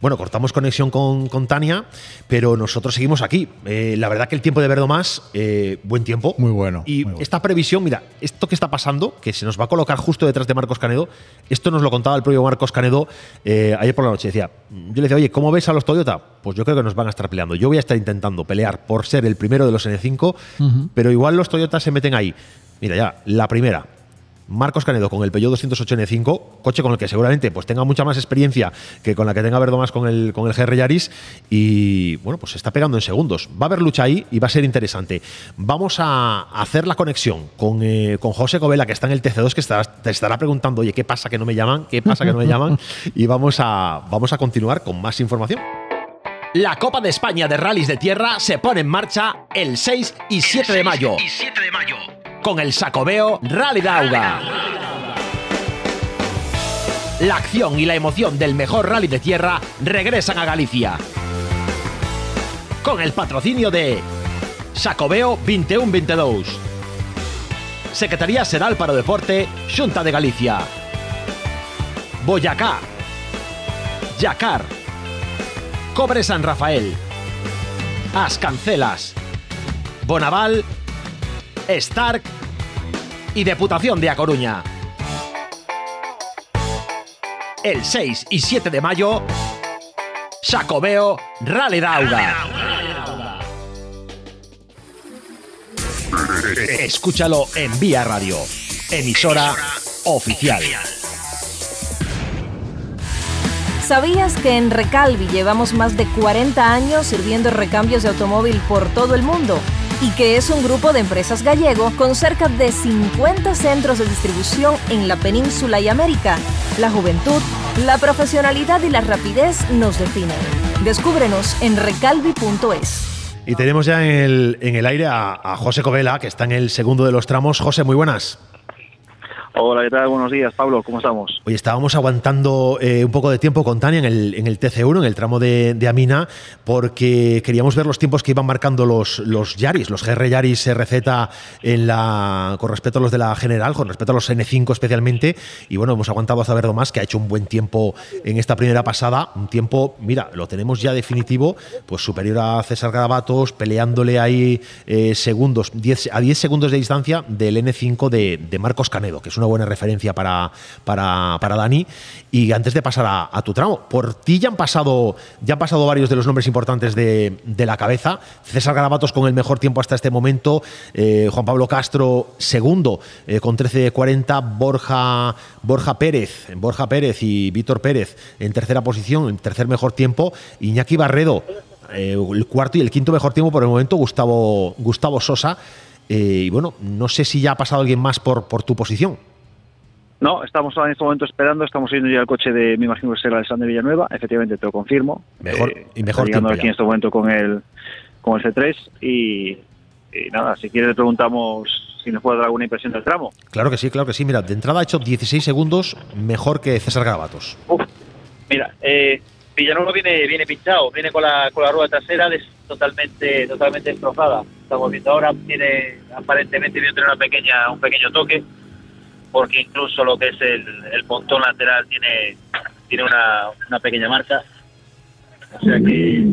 Bueno, cortamos conexión con, con Tania, pero nosotros seguimos aquí. Eh, la verdad que el tiempo de Verdomás, eh, buen tiempo. Muy bueno. Y esta previsión, mira, esto que está pasando, que se nos va a colocar justo detrás de Marcos Canedo, esto nos lo contaba el propio Marcos Canedo eh, ayer por la noche. Decía, yo le decía, oye, ¿cómo ves a los Toyota? Pues yo creo que nos van a estar peleando. Yo voy a estar intentando pelear por ser el primero de los N5, pero igual los Toyota se meten ahí. Mira ya, la primera, Marcos Canedo con el Peugeot 208 N5, coche con el que seguramente pues, tenga mucha más experiencia que con la que tenga Verdomas con el, con el GR Yaris y bueno, pues se está pegando en segundos. Va a haber lucha ahí y va a ser interesante. Vamos a hacer la conexión con, eh, con José Covela, que está en el TC2, que estará- te estará preguntando, oye, ¿qué pasa que no me llaman? ¿Qué pasa que no me llaman? (laughs) Y vamos a, vamos a continuar con más información. La Copa de España de Rallys de Tierra se pone en marcha el 6 y 7 de mayo. Con el Sacobeo Rally Dauga. La acción y la emoción del mejor rally de tierra regresan a Galicia. Con el patrocinio de Sacobeo 21-22. Secretaría Xeral para Deporte, Xunta de Galicia. Boyacá. Yacar. Cobre San Rafael. As Cancelas. Bonaval. Stark y Deputación de A Coruña. El 6 y 7 de mayo, Sacobeo Rally Dauga. Escúchalo en Vía Radio, emisora oficial. ¿Sabías que en Recalvi llevamos más de 40 años sirviendo recambios de automóvil por todo el mundo? Y que es un grupo de empresas gallego con cerca de 50 centros de distribución en la península y América. La juventud, la profesionalidad y la rapidez nos definen. Descúbrenos en recalvi.es. Y tenemos ya en el, aire a, a José Covela, que está en el segundo de los tramos. José, muy buenas. Hola, ¿qué tal? Buenos días, Pablo, ¿cómo estamos? Oye, estábamos aguantando eh, un poco de tiempo con Tania en el, en el TC1, en el tramo de, de Amina, porque queríamos ver los tiempos que iban marcando los, los Yaris, los GR Yaris RZ en la, con respecto a los de la General, con respecto a los N5 especialmente. Y bueno, hemos aguantado hasta ver más, que ha hecho un buen tiempo en esta primera pasada. Un tiempo, mira, lo tenemos ya definitivo, pues superior a César Garabatos, peleándole ahí eh, segundos, 10 a 10 segundos de distancia del N5 de, de Marcos Canedo, que es una buena referencia para, para, para Dani. Y antes de pasar a, tu tramo, por ti ya han pasado, ya han pasado varios de los nombres importantes de, de la cabeza. César Garabatos con el mejor tiempo hasta este momento, eh, Juan Pablo Castro segundo eh, con 13.40, Borja, Borja Pérez, Borja Pérez y Víctor Pérez en tercera posición, en tercer mejor tiempo, Iñaki Barredo eh, el cuarto y el quinto mejor tiempo por el momento, Gustavo, Gustavo Sosa. Eh, y bueno, no sé si ya ha pasado alguien más por, por tu posición. No, estamos en este momento esperando, estamos viendo ya el coche de, me imagino que será Alexander Villanueva, efectivamente te lo confirmo. Mejor, Eh, y mejor llegando aquí ya. en este momento con el, con el C3 y, y nada, si quiere le preguntamos si nos puede dar alguna impresión del tramo. Claro que sí, claro que sí. Mira, de entrada ha hecho 16 segundos mejor que César Garabatos. Mira, eh, Villanueva viene, viene pinchado, viene con la, con la rueda trasera des- totalmente, totalmente destrozada. Estamos viendo ahora, tiene aparentemente viene una pequeña, un pequeño toque, porque incluso lo que es el, el pontón lateral tiene, tiene una, una pequeña marca. O sea que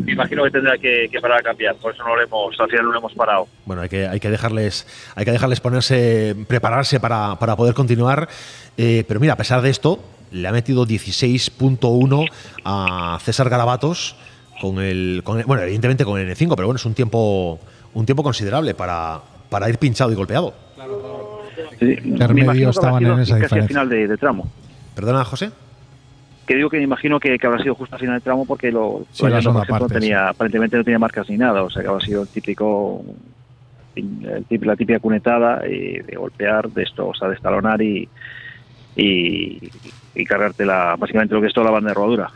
me imagino que tendrá que, que parar a cambiar, por eso no lo hemos, al final no lo hemos parado. Bueno, hay que, hay que dejarles, hay que dejarles ponerse, prepararse para, para poder continuar. Eh, pero mira, a pesar de esto, le ha metido 16.1 a César Garabatos con el, con el- bueno, evidentemente con el N5, pero bueno, es un tiempo, un tiempo considerable para, para ir pinchado y golpeado. Sí, Intermedio estaban en esa casi al diferencia. final de, de tramo. Perdona, José. Que digo que me imagino que, que habrá sido justo al final del tramo porque lo, Sí, lo la parte, tenía, aparentemente no tenía marcas ni nada, o sea que habrá sido el típico el la típica cunetada y de golpear, de esto, o sea, de estalonar y, y, y cargarte la, básicamente lo que es toda la banda de rodadura.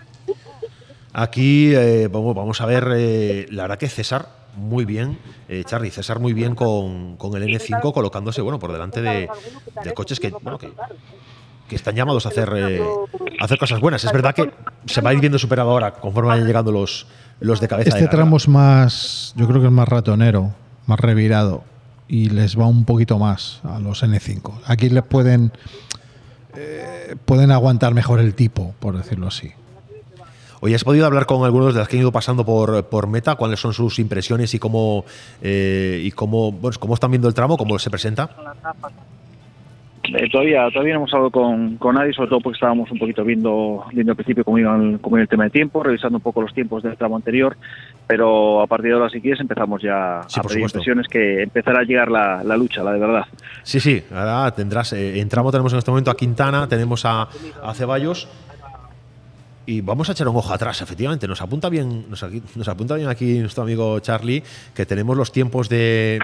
Aquí eh, vamos, vamos a ver, eh, la verdad que César muy bien, eh, Charlie, César muy bien con, con el N5 colocándose bueno por delante de, de coches que, bueno, que, que están llamados a hacer, eh, a hacer cosas buenas. Es verdad que se va a ir viendo superado ahora conforme vayan llegando los, los de cabeza. Este de tramo es más, yo creo que es más ratonero, más revirado y les va un poquito más a los N5. Aquí les pueden eh, pueden aguantar mejor el tipo, por decirlo así. Oye, ¿has podido hablar con algunos de los que han ido pasando por, por Meta? ¿Cuáles son sus impresiones y cómo, eh, y cómo, bueno, cómo están viendo el tramo, cómo se presenta? Eh, todavía todavía no hemos hablado con, con nadie, sobre todo porque estábamos un poquito viendo, viendo al principio cómo iba, el, cómo iba el tema de tiempo, revisando un poco los tiempos del tramo anterior, pero a partir de ahora, si quieres, empezamos ya Sí, a pedir impresiones que empezará a llegar la, la lucha, la de verdad. Sí, sí, ahora tendrás. eh, en tramo tenemos en este momento a Quintana, tenemos a, a Ceballos. Y vamos a echar un ojo atrás, efectivamente. Nos apunta bien, nos, aquí- nos apunta bien aquí nuestro amigo Charlie, que tenemos los tiempos de.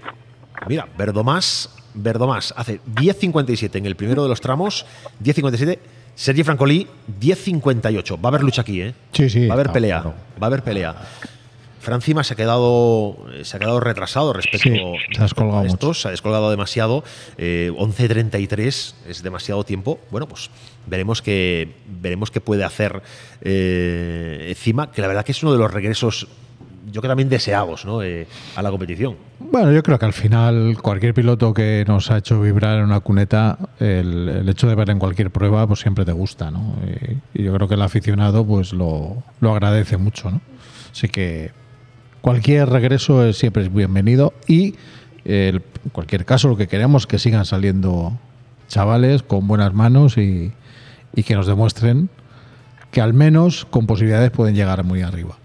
Mira, Verdomás, Verdomás hace 10.57 en el primero de los tramos, 10.57. Sergi Francolí, 10.58. Va a haber lucha aquí, ¿eh? Sí, sí. Va a haber pelea. claro. Va a haber pelea. Francima se ha quedado eh, se ha quedado retrasado respecto Sí, se a estos, se ha descolgado demasiado. Eh, 11.33 es demasiado tiempo. Bueno, pues veremos qué veremos qué puede hacer eh, Cima, que la verdad que es uno de los regresos, yo creo también deseados, ¿no? Eh, a la competición. Bueno, yo creo que al final cualquier piloto que nos ha hecho vibrar en una cuneta, el, el hecho de ver en cualquier prueba, pues siempre te gusta, ¿no? Y, y yo creo que el aficionado, pues lo, lo agradece mucho, ¿no? Así que cualquier regreso es, siempre es bienvenido y el- en cualquier caso lo que queremos es que sigan saliendo chavales con buenas manos y, y que nos demuestren que al menos con posibilidades pueden llegar muy arriba.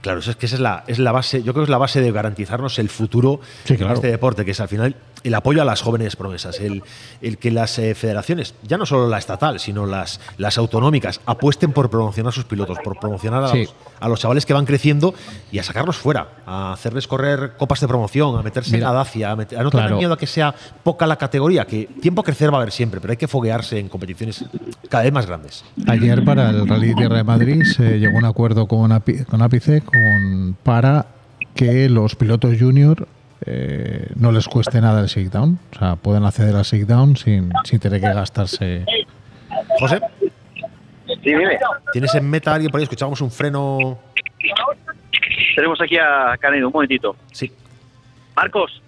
Claro, eso es que esa es la, es la base, yo creo que es la base de garantizarnos el futuro Sí, de este deporte, que es al final el apoyo a las jóvenes promesas, el, el que las eh, federaciones, ya no solo la estatal, sino las, las autonómicas, apuesten por promocionar a sus pilotos, por promocionar a, Sí. los, a los chavales que van creciendo y a sacarlos fuera, a hacerles correr copas de promoción, a meterse Mira, en la Dacia, a, meter- a no tener miedo a que sea poca la categoría, que tiempo a crecer va a haber siempre, pero hay que foguearse en competiciones cada vez más grandes. Ayer para el Rally Tierra de Madrid se llegó a un acuerdo con, Api- con Ápice con, para que los pilotos junior eh, no les cueste nada el shakedown. O sea, pueden acceder al shakedown sin, sin tener que gastarse. José, Sí, dime. ¿tienes en meta alguien por ahí? Escuchábamos un freno. Tenemos aquí a Canedo, un momentito. Sí. Marcos,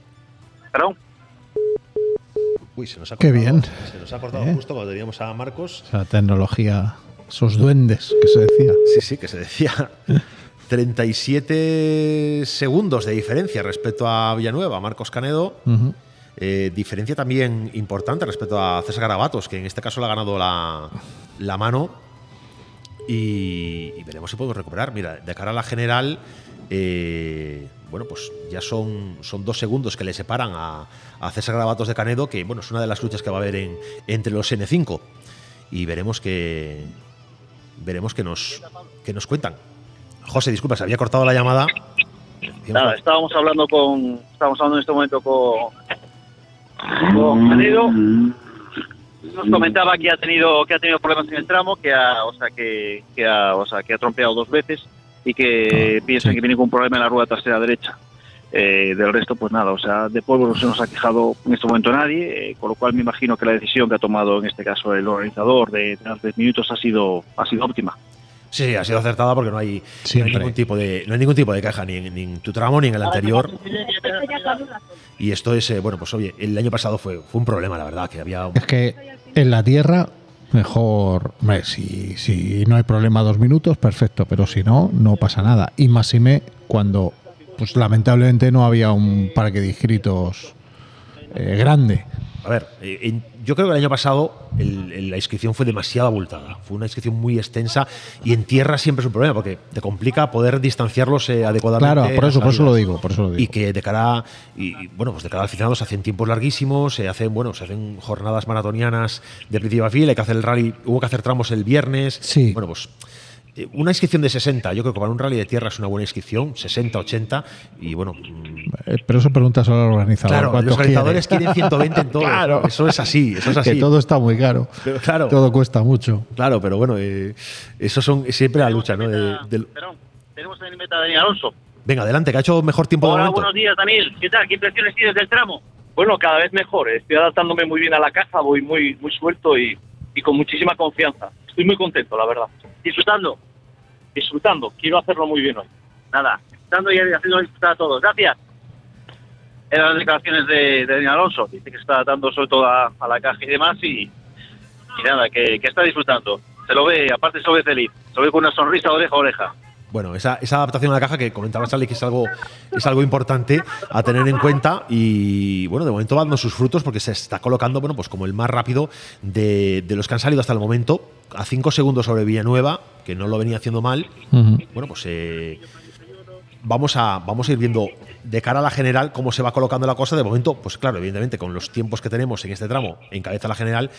perdón. Uy, se nos ha Qué cortado. bien. Se nos ha cortado ¿Eh? justo cuando teníamos a Marcos. O sea, tecnología, esos duendes que se decía. Sí, sí, que se decía. (laughs) 37 segundos de diferencia respecto a Villanueva, Marcos Canedo. Eh, diferencia también importante respecto a César Garabatos, que en este caso le ha ganado la, la mano. Y, y veremos si podemos recuperar. Mira, de cara a la general, eh, bueno, pues ya son, son dos segundos que le separan a, a César Garabatos de Canedo, que bueno, es una de las luchas que va a haber en, entre los N5. Y veremos que veremos que nos, que nos cuentan. José, disculpa, se había cortado la llamada. Nada, estábamos hablando con, estábamos hablando en este momento con, con Canedo. Nos comentaba que ha tenido que ha tenido problemas en el tramo, que ha, o sea, que, que ha, o sea, que ha trompeado dos veces y que piensan que tiene ningún problema en la rueda trasera derecha. Eh, del resto, pues nada, o sea, de polvo no se nos ha quejado en este momento nadie, eh, con lo cual me imagino que la decisión que ha tomado en este caso el organizador de, de 10 minutos ha sido, ha sido óptima. Sí, sí, ha sido acertada porque no hay, no hay ningún tipo de no hay ningún tipo de caja ni en, ni en tu tramo ni en el anterior. Y esto es, eh, bueno, pues oye, el año pasado fue, fue un problema, la verdad, que había un- Es que en la tierra, mejor. hombre, si, si no hay problema dos minutos, perfecto, pero si no, no pasa nada. Y más si me cuando, pues lamentablemente no había un parque de inscritos eh, grande. A ver, eh, en- yo creo que el año pasado el- el- la inscripción fue demasiado abultada. Fue una inscripción muy extensa y en tierra siempre es un problema porque te complica poder distanciarlos eh, adecuadamente. Claro, por eso, por eso lo digo, por eso lo Y digo. que de cara y, y, bueno, pues de cara al final se hacen tiempos larguísimos, se hacen bueno, se hacen jornadas maratonianas de principio a fin, hay que hacer el rally, hubo que hacer tramos el viernes. Sí. Bueno, pues una inscripción de 60, yo creo que para un rally de tierra es una buena inscripción, 60, 80 y bueno, Eh, Pero eso preguntas al organizador. Claro, ¿cuántos los organizadores quiere? quieren 120 en (laughs) todo. Claro. Eso es así, eso es así. Que todo está muy caro. Pero claro. Todo cuesta mucho. Claro, pero bueno, eh, eso son siempre la lucha, ¿no? De- del- Tenemos en meta a Daniel Alonso. venga, adelante, que ha hecho mejor tiempo de Hola, momento. buenos días, Daniel. ¿Qué tal? ¿Qué impresiones tienes del tramo? Bueno, cada vez mejor. Estoy adaptándome muy bien a la caja, voy muy, muy suelto y, y con muchísima confianza. Estoy muy contento, la verdad. Disfrutando. Disfrutando. Quiero hacerlo muy bien hoy. Nada, disfrutando y haciendo disfrutar a todos. Gracias. Eran las declaraciones de, de Alonso. Dice que está dando sobre todo a, a la caja y demás y, y nada, que, que está disfrutando. Se lo ve, aparte se lo ve feliz. Se lo ve con una sonrisa oreja a oreja. Bueno, esa, esa adaptación a la caja que comentaba Charlie que es algo, es algo importante a tener en cuenta y bueno, de momento va dando sus frutos porque se está colocando, bueno, pues como el más rápido de, de los que han salido hasta el momento, a 5 segundos sobre Villanueva, que no lo venía haciendo mal. Bueno, pues eh, vamos, a, vamos a ir viendo de cara a la general cómo se va colocando la cosa. De momento, pues claro, evidentemente, con los tiempos que tenemos en este tramo, encabeza la general,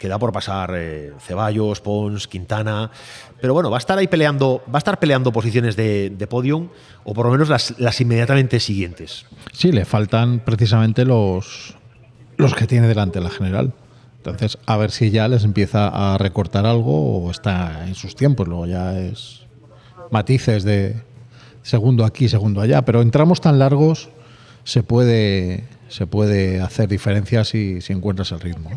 queda por pasar eh, Ceballos, Pons, Quintana. Pero bueno, va a estar ahí peleando, va a estar peleando posiciones de, de podium, o por lo menos las, las inmediatamente siguientes. Sí, le faltan precisamente los, los que tiene delante la general. Entonces, a ver si ya les empieza a recortar algo o está en sus tiempos. Luego ya es matices de segundo aquí, segundo allá. Pero en tramos tan largos se puede, se puede hacer diferencias si, si encuentras el ritmo.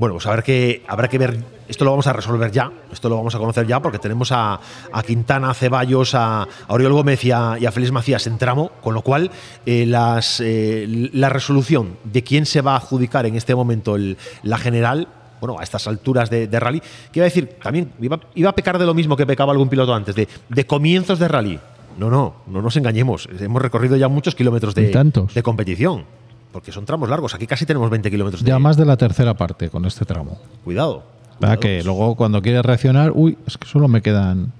¿No? Bueno, pues habrá que, habrá que ver, esto lo vamos a resolver ya, esto lo vamos a conocer ya, porque tenemos a, a Quintana, a Ceballos, a, a Oriol Gómez y a, y a Félix Macías en tramo, con lo cual eh, las, eh, la resolución de quién se va a adjudicar en este momento el- la general, bueno, a estas alturas de, de rally, que iba a decir, también iba, iba a pecar de lo mismo que pecaba algún piloto antes, de, de comienzos de rally. No, no, no nos engañemos, hemos recorrido ya muchos kilómetros ¿Y de, tantos? de competición, porque son tramos largos, aquí casi tenemos 20 kilómetros de... Ya más de la tercera parte con este tramo. Cuidado. ¿Verdad? Que luego cuando quieres reaccionar, uy, es que solo me quedan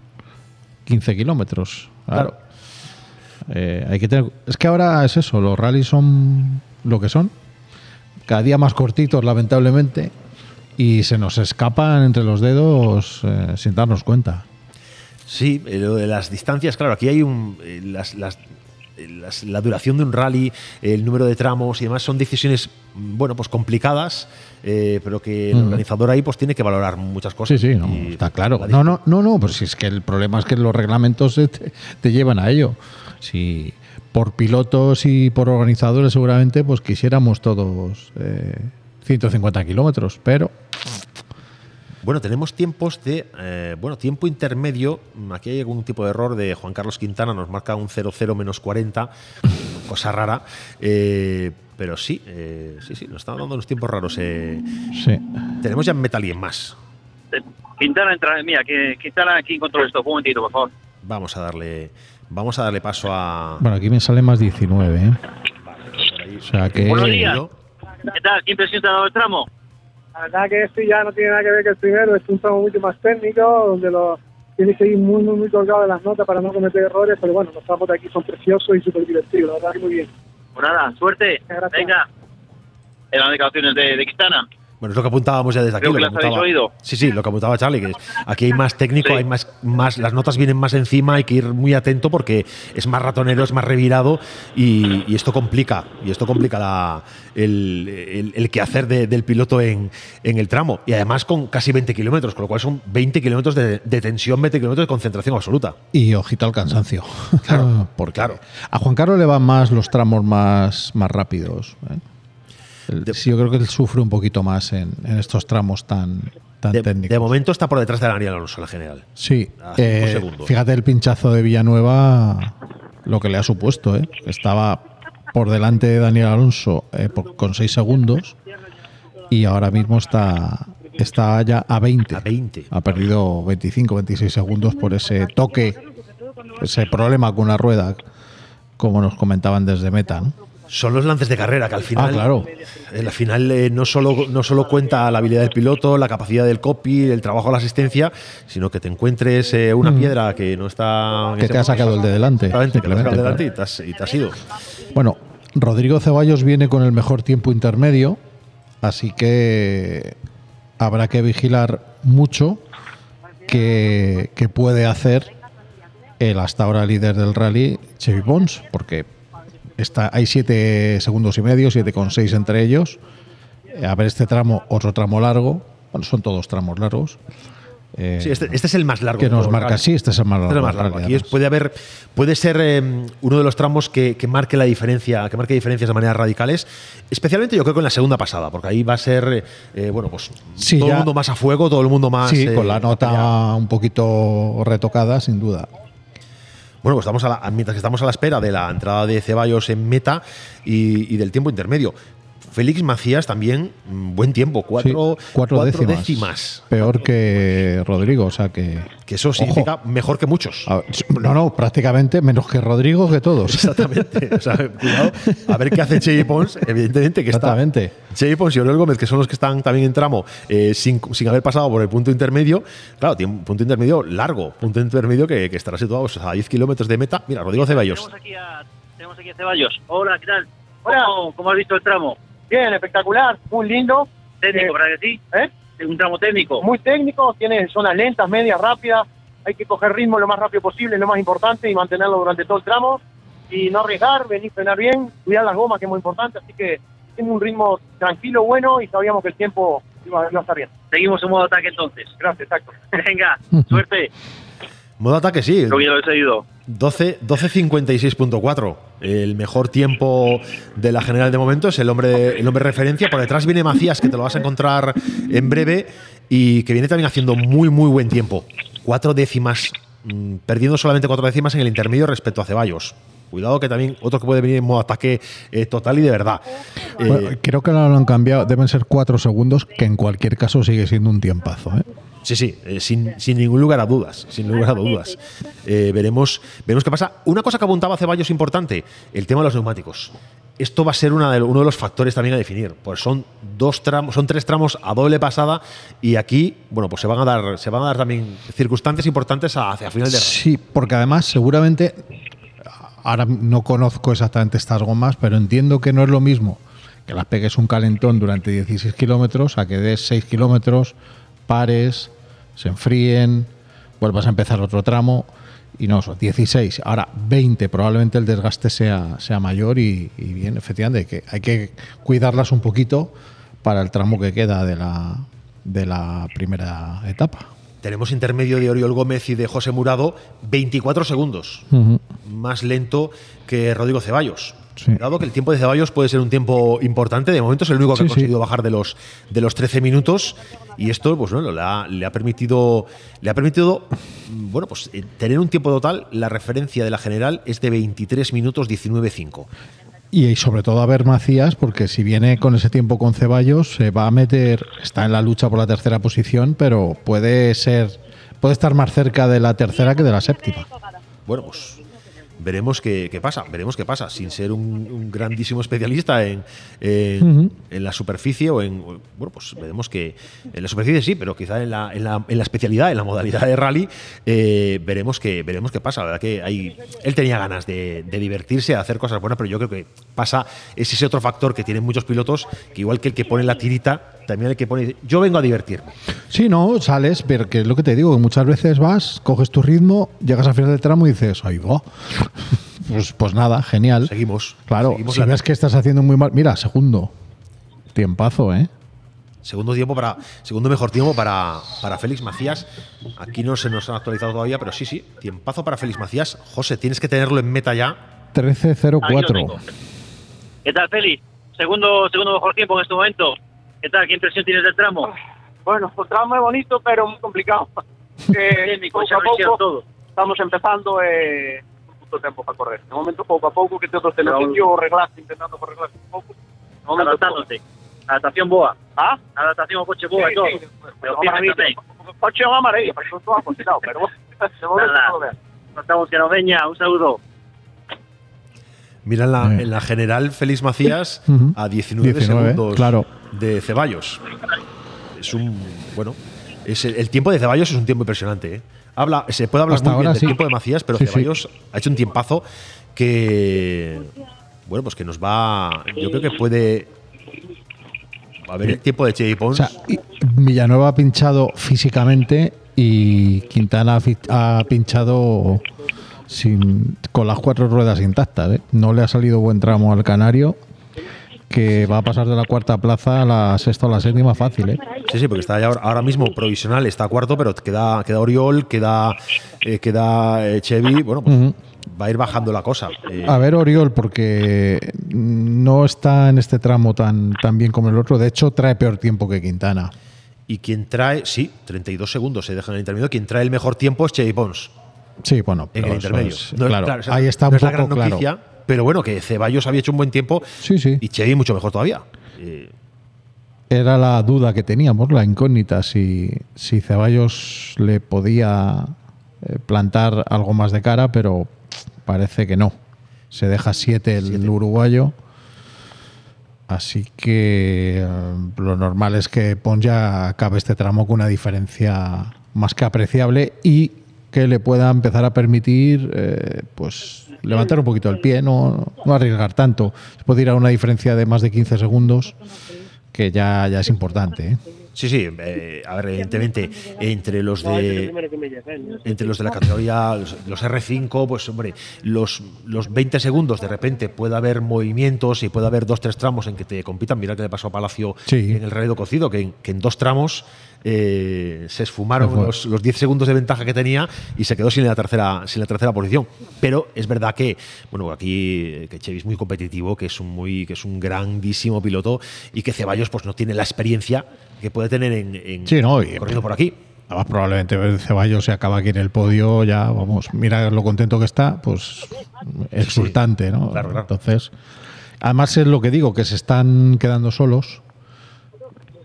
15 kilómetros. Claro. Eh, hay que tener, es que ahora es eso, los rallies son lo que son. Cada día más cortitos, lamentablemente. Y se nos escapan entre los dedos eh, sin darnos cuenta. Sí, eh, lo de las distancias, claro, aquí hay un. las- las- las- la duración de un rally, el número de tramos y demás son decisiones, mm, bueno, pues complicadas, eh, pero que el organizador ahí pues tiene que valorar muchas Sí, cosas. sí, no, Y está claro. la No, no, no, no, pues si es que el problema es que los reglamentos te, te llevan a ello. Si por pilotos y por organizadores seguramente pues quisiéramos todos eh, 150 kilómetros, pero Bueno, tenemos tiempos de. eh, bueno, tiempo intermedio. mm, Aquí hay algún tipo de error de Juan Carlos Quintana, nos marca un 0-0 menos 40, cosa rara. eh, pero sí, eh, sí, sí, nos están dando unos tiempos raros. eh. sí. Tenemos ya en Metal y en más. Quintana entra, mira, que Quintana aquí controla esto. Un momentito, por favor. Vamos a darle. Vamos a darle paso a. bueno, aquí me sale más 19. ¿eh? O sea que. Buenos días. ¿Qué tal? ¿Qué impresión te ha dado el tramo? La verdad que este ya no tiene nada que ver que el primero, es un tramo mucho más técnico, donde lo tienes que ir muy, muy, muy colgado de las notas para no cometer errores, pero bueno, los tramos de aquí son preciosos y súper divertidos, la verdad que muy bien. Pues nada, suerte. Venga. Eran las declaraciones de, de Quintana. Bueno, es lo que apuntábamos ya desde aquí. Creo lo que las habéis apuntaba- oído. Sí, sí, lo que apuntaba Charlie, que es- aquí hay más técnico, hay más, más, las notas vienen más encima, hay que ir muy atento porque es más ratonero, es más revirado y, y esto complica, y esto complica la, el, el, el quehacer de- del piloto en, en el tramo. Y además con casi 20 kilómetros, con lo cual son 20 kilómetros de, de tensión, 20 kilómetros de concentración absoluta. Y ojito al cansancio. Claro, (laughs) Porque a Juan Carlos le van más los tramos más, más rápidos. ¿eh? Sí, yo creo que él sufre un poquito más en, en estos tramos tan, tan De, técnicos. de momento está por detrás de Daniel Alonso, la general. Sí, eh, fíjate el pinchazo de Villanueva, lo que le ha supuesto. ¿eh? Estaba por delante de Daniel Alonso eh, por- con 6 segundos y ahora mismo está, está ya a 20. A 20. Ha perdido 25, 26 segundos por ese toque, ese problema con la rueda, como nos comentaban desde Meta. ¿no? Son los lances de carrera, que al final. Ah, claro. En la final eh, no, solo, no solo cuenta la habilidad del piloto, la capacidad del copy, el trabajo, la asistencia, sino que te encuentres eh, una Mm. piedra que no está. Que te ha sacado el de delante. Exactamente, que te ha sacado el de Simplemente, delante y te has, y te has ido. Bueno, Rodrigo Ceballos viene con el mejor tiempo intermedio, así que habrá que vigilar mucho qué puede hacer el hasta ahora líder del rally, Chevy Pons, porque está, hay 7 segundos y medio, 7,6 entre ellos. A ver este tramo, otro tramo largo, bueno, son todos tramos largos. Eh, Sí, este, este es el más largo. que nos marca, sí, este es el más Este es el largo. más largo. del rally, Aquí es- además. puede haber, puede ser eh, uno de los tramos que, que marque la diferencia, que marque diferencias de maneras radicales. Especialmente yo creo que en la segunda pasada, porque ahí va a ser, eh, bueno, pues Sí, todo ya- el mundo más a fuego, todo el mundo más. Sí, eh, con la nota un poquito retocada, sin duda. Bueno, pues estamos a la- mientras que estamos a la espera de la entrada de Ceballos en meta y, y del tiempo intermedio. Félix Macías también, mm, buen tiempo, cuatro, Sí, cuatro cuatro décimas. décimas. Peor que Rodrigo, o sea que. Que eso significa mejor que muchos. A No, no, prácticamente menos que Rodrigo que todos. (laughs) Exactamente. O sea, cuidado, a ver qué hace Chevy Pons, evidentemente que Exactamente. está. Chevy Pons y Oriol Gómez, que son los que están también en tramo, eh, sin, sin haber pasado por el punto intermedio. Claro, tiene un punto intermedio largo, punto intermedio que, que estará situado a 10 kilómetros de meta. Mira, Rodrigo Ceballos. Tenemos aquí a, tenemos aquí a Ceballos. Hola, ¿qué tal? ¿Cómo, cómo has visto el tramo? Bien, espectacular, muy lindo. Técnico, Eh, ¿verdad que sí? ¿Eh? Un tramo técnico. Muy técnico, tiene zonas lentas, medias, rápidas. Hay que coger ritmo lo más rápido posible, lo más importante, y mantenerlo durante todo el tramo. Y no arriesgar, venir a frenar bien, cuidar las gomas, que es muy importante. Así que tiene un ritmo tranquilo, bueno, y sabíamos que el tiempo iba a estar bien. Seguimos en modo ataque entonces. Gracias, exacto. (laughs) Venga, suerte. (laughs) Modo ataque, sí. Lo he seguido. 12 12.56.4. El mejor tiempo de la general de momento es el hombre, el hombre referencia. Por detrás viene Macías, que te lo vas a encontrar en breve y que viene también haciendo muy, muy buen tiempo. Cuatro décimas, mm, perdiendo solamente cuatro décimas en el intermedio respecto a Ceballos. Cuidado que también otro que puede venir en modo ataque eh, total y de verdad. Eh, creo que ahora lo han cambiado, deben ser cuatro segundos, que en cualquier caso sigue siendo un tiempazo. ¿eh? Sí, sí, eh, sin, sin ningún lugar a dudas, sin lugar a dudas. Veremos, veremos qué pasa. Una cosa que apuntaba Ceballos importante, el tema de los neumáticos. Esto va a ser una de- uno de los factores también a definir, pues son dos tramos, son tres tramos a doble pasada y aquí, bueno, pues se van a dar, se van a dar también circunstancias importantes hacia final de Sí, porque además seguramente, ahora no conozco exactamente estas gomas, pero entiendo que no es lo mismo que las pegues un calentón durante 16 kilómetros a que des 6 kilómetros, pares, se enfríen, vuelvas a empezar otro tramo y no, son 16. Ahora 20, probablemente el desgaste sea, sea mayor y, y bien, efectivamente, que hay que cuidarlas un poquito para el tramo que queda de la, de la primera etapa. Tenemos intermedio de Oriol Gómez y de José Murado, 24 segundos. Más lento que Rodrigo Ceballos. Cuidado que el tiempo de Ceballos puede ser un tiempo importante. De momento es el único que Sí, ha sí. conseguido bajar de los, de los 13 minutos. Y esto, pues bueno, le ha, le ha permitido. Le ha permitido. Bueno, pues eh, tener un tiempo total. La referencia de la general es de 23 minutos 19.5. Y sobre todo a ver Macías, porque si viene con ese tiempo con Ceballos, se va a meter, está en la lucha por la tercera posición, pero puede ser, puede estar más cerca de la tercera que de la séptima. Bueno, pues veremos qué, qué pasa, veremos qué pasa, sin ser un, un grandísimo especialista en, en la superficie o en... Bueno, pues veremos que en la superficie sí, pero quizá en la, en la, en la especialidad, en la modalidad de rally, eh, veremos, que, veremos qué pasa. La verdad que hay, él tenía ganas de, de divertirse, de hacer cosas buenas, pero yo creo que pasa, es ese otro factor que tienen muchos pilotos, que igual que el que pone la tirita, también el que pone... Yo vengo a divertirme. Sí, no, sales, pero que es lo que te digo, que muchas veces vas, coges tu ritmo, llegas al final del tramo y dices, ahí va. (laughs) Pues, pues nada, genial. Seguimos. Claro, seguimos si ves que estás haciendo muy mal, mira, segundo. Tiempazo, ¿eh? Segundo tiempo para segundo mejor tiempo para, para Félix Macías. Aquí no se nos han actualizado todavía, pero sí, sí, tiempazo para Félix Macías. José, tienes que tenerlo en meta ya. 13.04. ¿Qué tal, Félix? Segundo, segundo mejor tiempo en este momento. ¿Qué tal? ¿Qué impresión tienes del tramo? Bueno, el tramo es bonito, pero muy complicado. (laughs) Eh, Técnico, poco se a poco, todo. estamos empezando eh, poco tiempo para correr. De momento, poco a poco, que todos tenemos yo reglaste, intentando arreglarse un poco. De momento, Adaptándote. Adaptación boa. ¿Ah? Adaptación a coche boa Sí, y todo. sí, Pero. Coche una maravilla, pero ha (laughs) funcionado, pero bueno, (laughs) de momento Nada. estamos que nos veña. Un saludo. Mira en la, en la general Félix Macías a 19, 19, segundos claro. de Ceballos. Es un. Bueno, es el, el tiempo de Ceballos es un tiempo impresionante. ¿eh? Habla, se puede hablar Hasta muy bien ahora del tiempo de Macías, pero Sí, sí. Ceballos ha hecho un tiempazo que. Bueno, pues que nos va. Yo creo que puede. A ver el tiempo de Chevy Pons. O sea, Villanueva ha pinchado físicamente y Quintana ha pinchado sin, con las cuatro ruedas intactas. ¿eh? No le ha salido buen tramo al Canario, que va a pasar de la cuarta plaza a la sexta o la séptima fácil. ¿eh? Sí, sí, porque está ya ahora, mismo provisional, está cuarto, pero queda, queda Oriol, queda, eh, queda eh, Chevy. Bueno, pues va a ir bajando la cosa. Eh, A ver, Oriol, porque no está en este tramo tan, tan bien como el otro. De hecho, trae peor tiempo que Quintana. Y quien trae, sí, 32 segundos se deja en el intermedio. Quien trae el mejor tiempo es Chevy Pons Sí, bueno, en el intermedio. es- No es- claro, claro, ahí está no un es la poco gran claro. noticia, pero bueno, que Ceballos había hecho un buen tiempo Sí, sí. y Chevy mucho mejor todavía. Eh, Era la duda que teníamos, la incógnita, si, si Ceballos le podía eh, plantar algo más de cara, pero parece que no. Se deja 7 el uruguayo. Así que eh, lo normal es que Pons ya acabe este tramo con una diferencia más que apreciable y que le pueda empezar a permitir eh, pues levantar un poquito el pie, no, no arriesgar tanto. Se puede ir a una diferencia de más de 15 segundos, que ya, ya es importante. ¿eh? Sí, sí, eh, a ver, evidentemente, entre los de entre los de la categoría, los, los R5, pues hombre, los, los 20 segundos de repente puede haber movimientos y puede haber dos, tres tramos en que te compitan. Mira que le pasó a Palacio Sí. en el Redo Cocido, que, que en dos tramos eh, se esfumaron los, los 10 segundos de ventaja que tenía y se quedó sin la tercera, sin la tercera posición. Pero es verdad que, bueno, aquí eh, que Chevy es muy competitivo, que es un muy, que es un grandísimo piloto y que Ceballos pues no tiene la experiencia que puede tener en, en- Sí, no, y- corriendo por aquí. Además, probablemente Ceballos se acaba aquí en el podio, ya, vamos, mira lo contento que está, pues exultante, ¿no? Entonces, además es lo que digo, que se están quedando solos.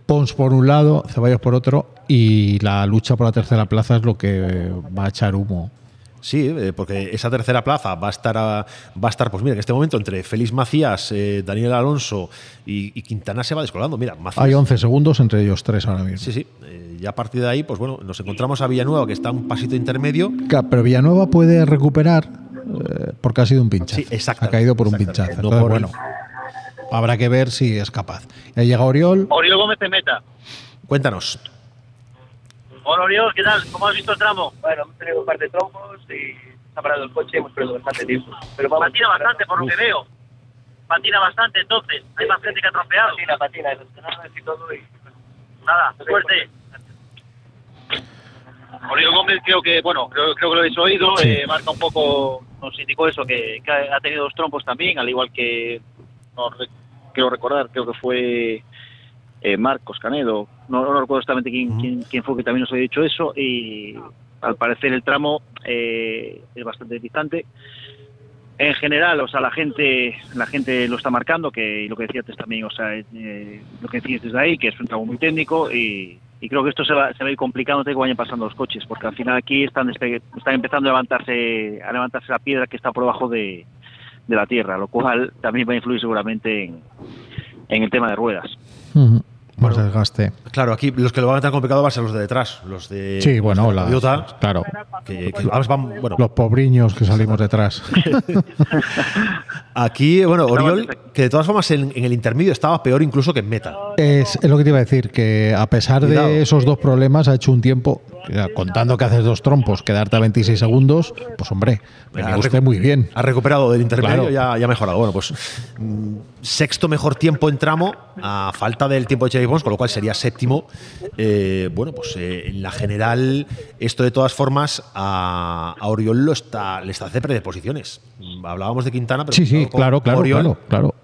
Pons por un lado, Ceballos por otro, y la lucha por la tercera plaza es lo que va a echar humo. Sí, eh, porque esa tercera plaza va a estar, a- va a estar pues mira, en este momento entre Félix Macías, eh, Daniel Alonso y, y Quintana se va descolgando. Mira, Macías. Hay 11 segundos entre ellos tres ahora mismo. Sí, sí. eh, ya a partir de ahí, pues bueno, nos encontramos a Villanueva, que está un pasito intermedio. Claro, Pero Villanueva puede recuperar eh, porque ha sido un pinchazo. Sí, exactamente, Ha caído por un pinchazo. No Entonces, por- bueno, habrá que ver si es capaz. Ya llega Oriol. Oriol Gómez de meta. Cuéntanos. Hola Oriol, ¿qué tal? ¿Cómo has visto el tramo? Bueno, hemos tenido un par de trompos y ha parado el coche y hemos perdido bastante tiempo. Pero vamos, Patina bastante, por lo que veo. Patina bastante, entonces. Hay más gente que ha tropeado. Patina, patina, y los canales y todo. Y... Nada, suerte. Oriol Gómez creo que, bueno, creo, creo que lo habéis oído, Sí. eh, marca un poco, nos indicó eso, que, que ha tenido dos trompos también, al igual que, no quiero recordar, creo que fue eh, Marcos Canedo, no, no recuerdo exactamente quién, quién, quién fue que también nos había dicho eso, y al parecer el tramo eh, es bastante distante. En general, o sea, la gente, la gente lo está marcando, que lo que decía antes también, o sea, eh, lo que decías desde ahí, que es un tramo muy técnico y, y creo que esto se va, se va a ir complicando que vayan pasando los coches, porque al final aquí están, despe- están empezando a levantarse, a levantarse la piedra que está por debajo de, de la tierra, lo cual también va a influir seguramente en, el tema de ruedas. Más desgaste. Claro, aquí los que lo van a tener complicado van a ser los de detrás, los de Sí, bueno, de las- Toyota, claro. que, que además van, bueno, Los pobriños que salimos detrás. (laughs) aquí, bueno, Oriol, que de todas formas en, en el intermedio estaba peor incluso que en meta. Es, es lo que te iba a decir, que a pesar Cuidado. de esos dos problemas ha hecho un tiempo, contando que haces dos trompos, quedarte a 26 segundos, pues hombre, me recu- muy bien. Ha recuperado del intermedio Claro. ya, ya ha mejorado. Bueno, pues mm, sexto mejor tiempo en tramo, a falta del tiempo de Chevy Pons, con lo cual sería séptimo. Eh, bueno, pues eh, en la general, esto de todas formas a, a Oriol lo está, le está perder posiciones. Hablábamos de Quintana, pero Sí, sí, claro, claro, Oriol. claro, claro.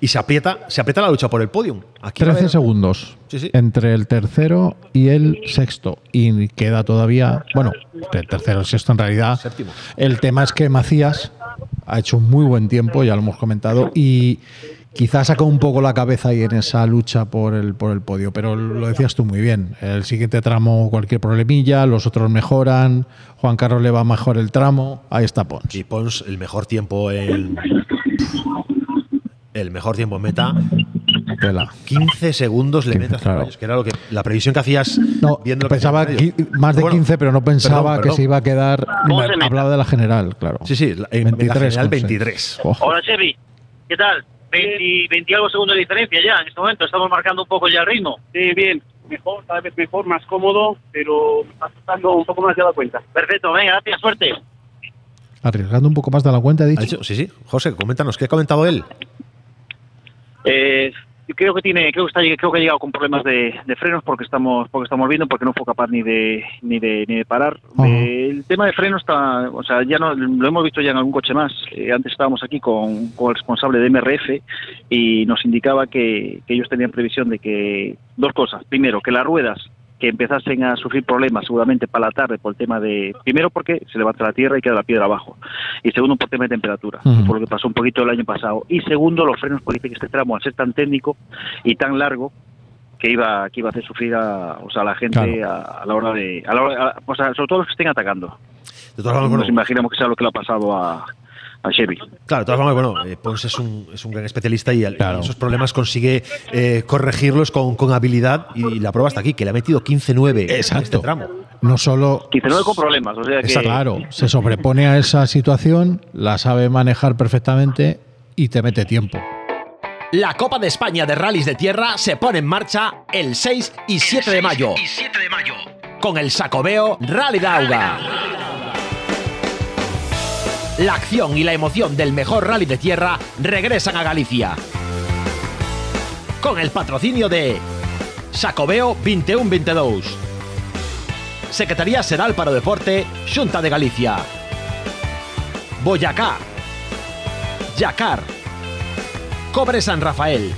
Y se aprieta, se aprieta la lucha por el podium. Aquí va a 13 haber- segundos Sí, sí. entre el tercero y el sexto. Y queda todavía, bueno, el tercero y el sexto en realidad. Séptimo. El tema es que Macías ha hecho un muy buen tiempo, ya lo hemos comentado, y quizás saca un poco la cabeza ahí en esa lucha por el, por el podio. Pero lo decías tú muy bien. El siguiente tramo, cualquier problemilla, los otros mejoran. Juan Carlos le va mejor el tramo. Ahí está Pons. Y Pons, el mejor tiempo en. El mejor tiempo en meta. Tela. 15 segundos le 15, metas claro. Que era lo que la previsión que hacías No, viendo lo que pensaba qui- más de Bueno, 15, pero no pensaba perdón, que se iba a quedar. Hablaba de la general, claro. Sí, sí, la- en 23 la general con seis. 23. Ojo. Hola Chevy, ¿qué tal? 20, 20 y algo segundos de diferencia ya en este momento, estamos marcando un poco ya el ritmo. Sí, bien, mejor, cada vez mejor, más cómodo, pero costando un poco más de la cuenta. Perfecto, venga, gracias, suerte. Arriesgando un poco más de la cuenta, he Ha dicho. dicho- sí, sí. José, coméntanos, ¿qué ha comentado él? Eh, creo que tiene, creo que está, creo que ha llegado con problemas de, de frenos porque estamos, porque estamos viendo, porque no fue capaz ni de, ni de, ni de parar. Eh, el tema de frenos está, o sea, ya no, lo hemos visto ya en algún coche más. Eh, antes estábamos aquí con, con el responsable de MRF y nos indicaba que, que ellos tenían previsión de que dos cosas. Primero, que las ruedas que empezasen a sufrir problemas seguramente para la tarde por el tema de, primero porque se levanta la tierra y queda la piedra abajo, y segundo por tema de temperatura, por lo que pasó un poquito el año pasado, y segundo los frenos, porque dice que este tramo al ser tan técnico y tan largo, que iba que iba a hacer sufrir a, o sea, a la gente Claro. a, a la hora de, a la hora- a- o sea, sobre todo los que estén atacando. De todas formas, bueno, Nos imaginamos que sea lo que le ha pasado a, a Chevy. Claro, de todas formas, bueno, eh, Pons es un, es un gran especialista y, y esos problemas consigue eh, corregirlos con, con habilidad y, la prueba está aquí, que le ha metido 15-9 en este tramo. No solo 19 con problemas, o sea que... Está claro, se sobrepone a esa situación, la sabe manejar perfectamente y te mete tiempo. La Copa de España de Rallys de Tierra se pone en marcha el 6 y 7 de mayo. Con el Sacobeo Rally Dauga. La acción y la emoción del mejor rally de tierra regresan a Galicia. Con el patrocinio de Sacobeo 21-22. Secretaría Xeral para Deporte, Xunta de Galicia. Boyacá. Yacar. Cobre San Rafael.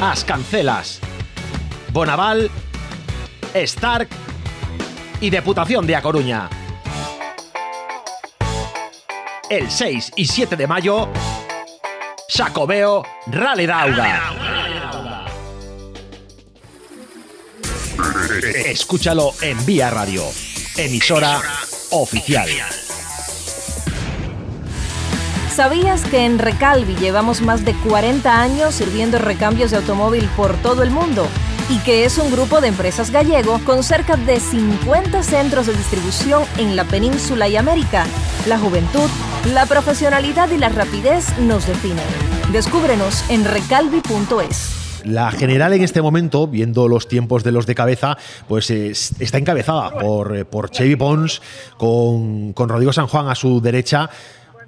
As Cancelas. Bonaval. Stark. Y Deputación de A Coruña. El 6 y 7 de mayo. Sacobeo Rally Dauga. Escúchalo en Vía Radio, emisora oficial. ¿Sabías que en Recalvi llevamos más de 40 años sirviendo recambios de automóvil por todo el mundo? Y que es un grupo de empresas gallego con cerca de 50 centros de distribución en la península y América. La juventud, la profesionalidad y la rapidez nos definen. Descúbrenos en recalvi.es. La general en este momento, viendo los tiempos de los de cabeza, pues es- está encabezada por, eh, por Chevy Pons, con, con Rodrigo San Juan a su derecha.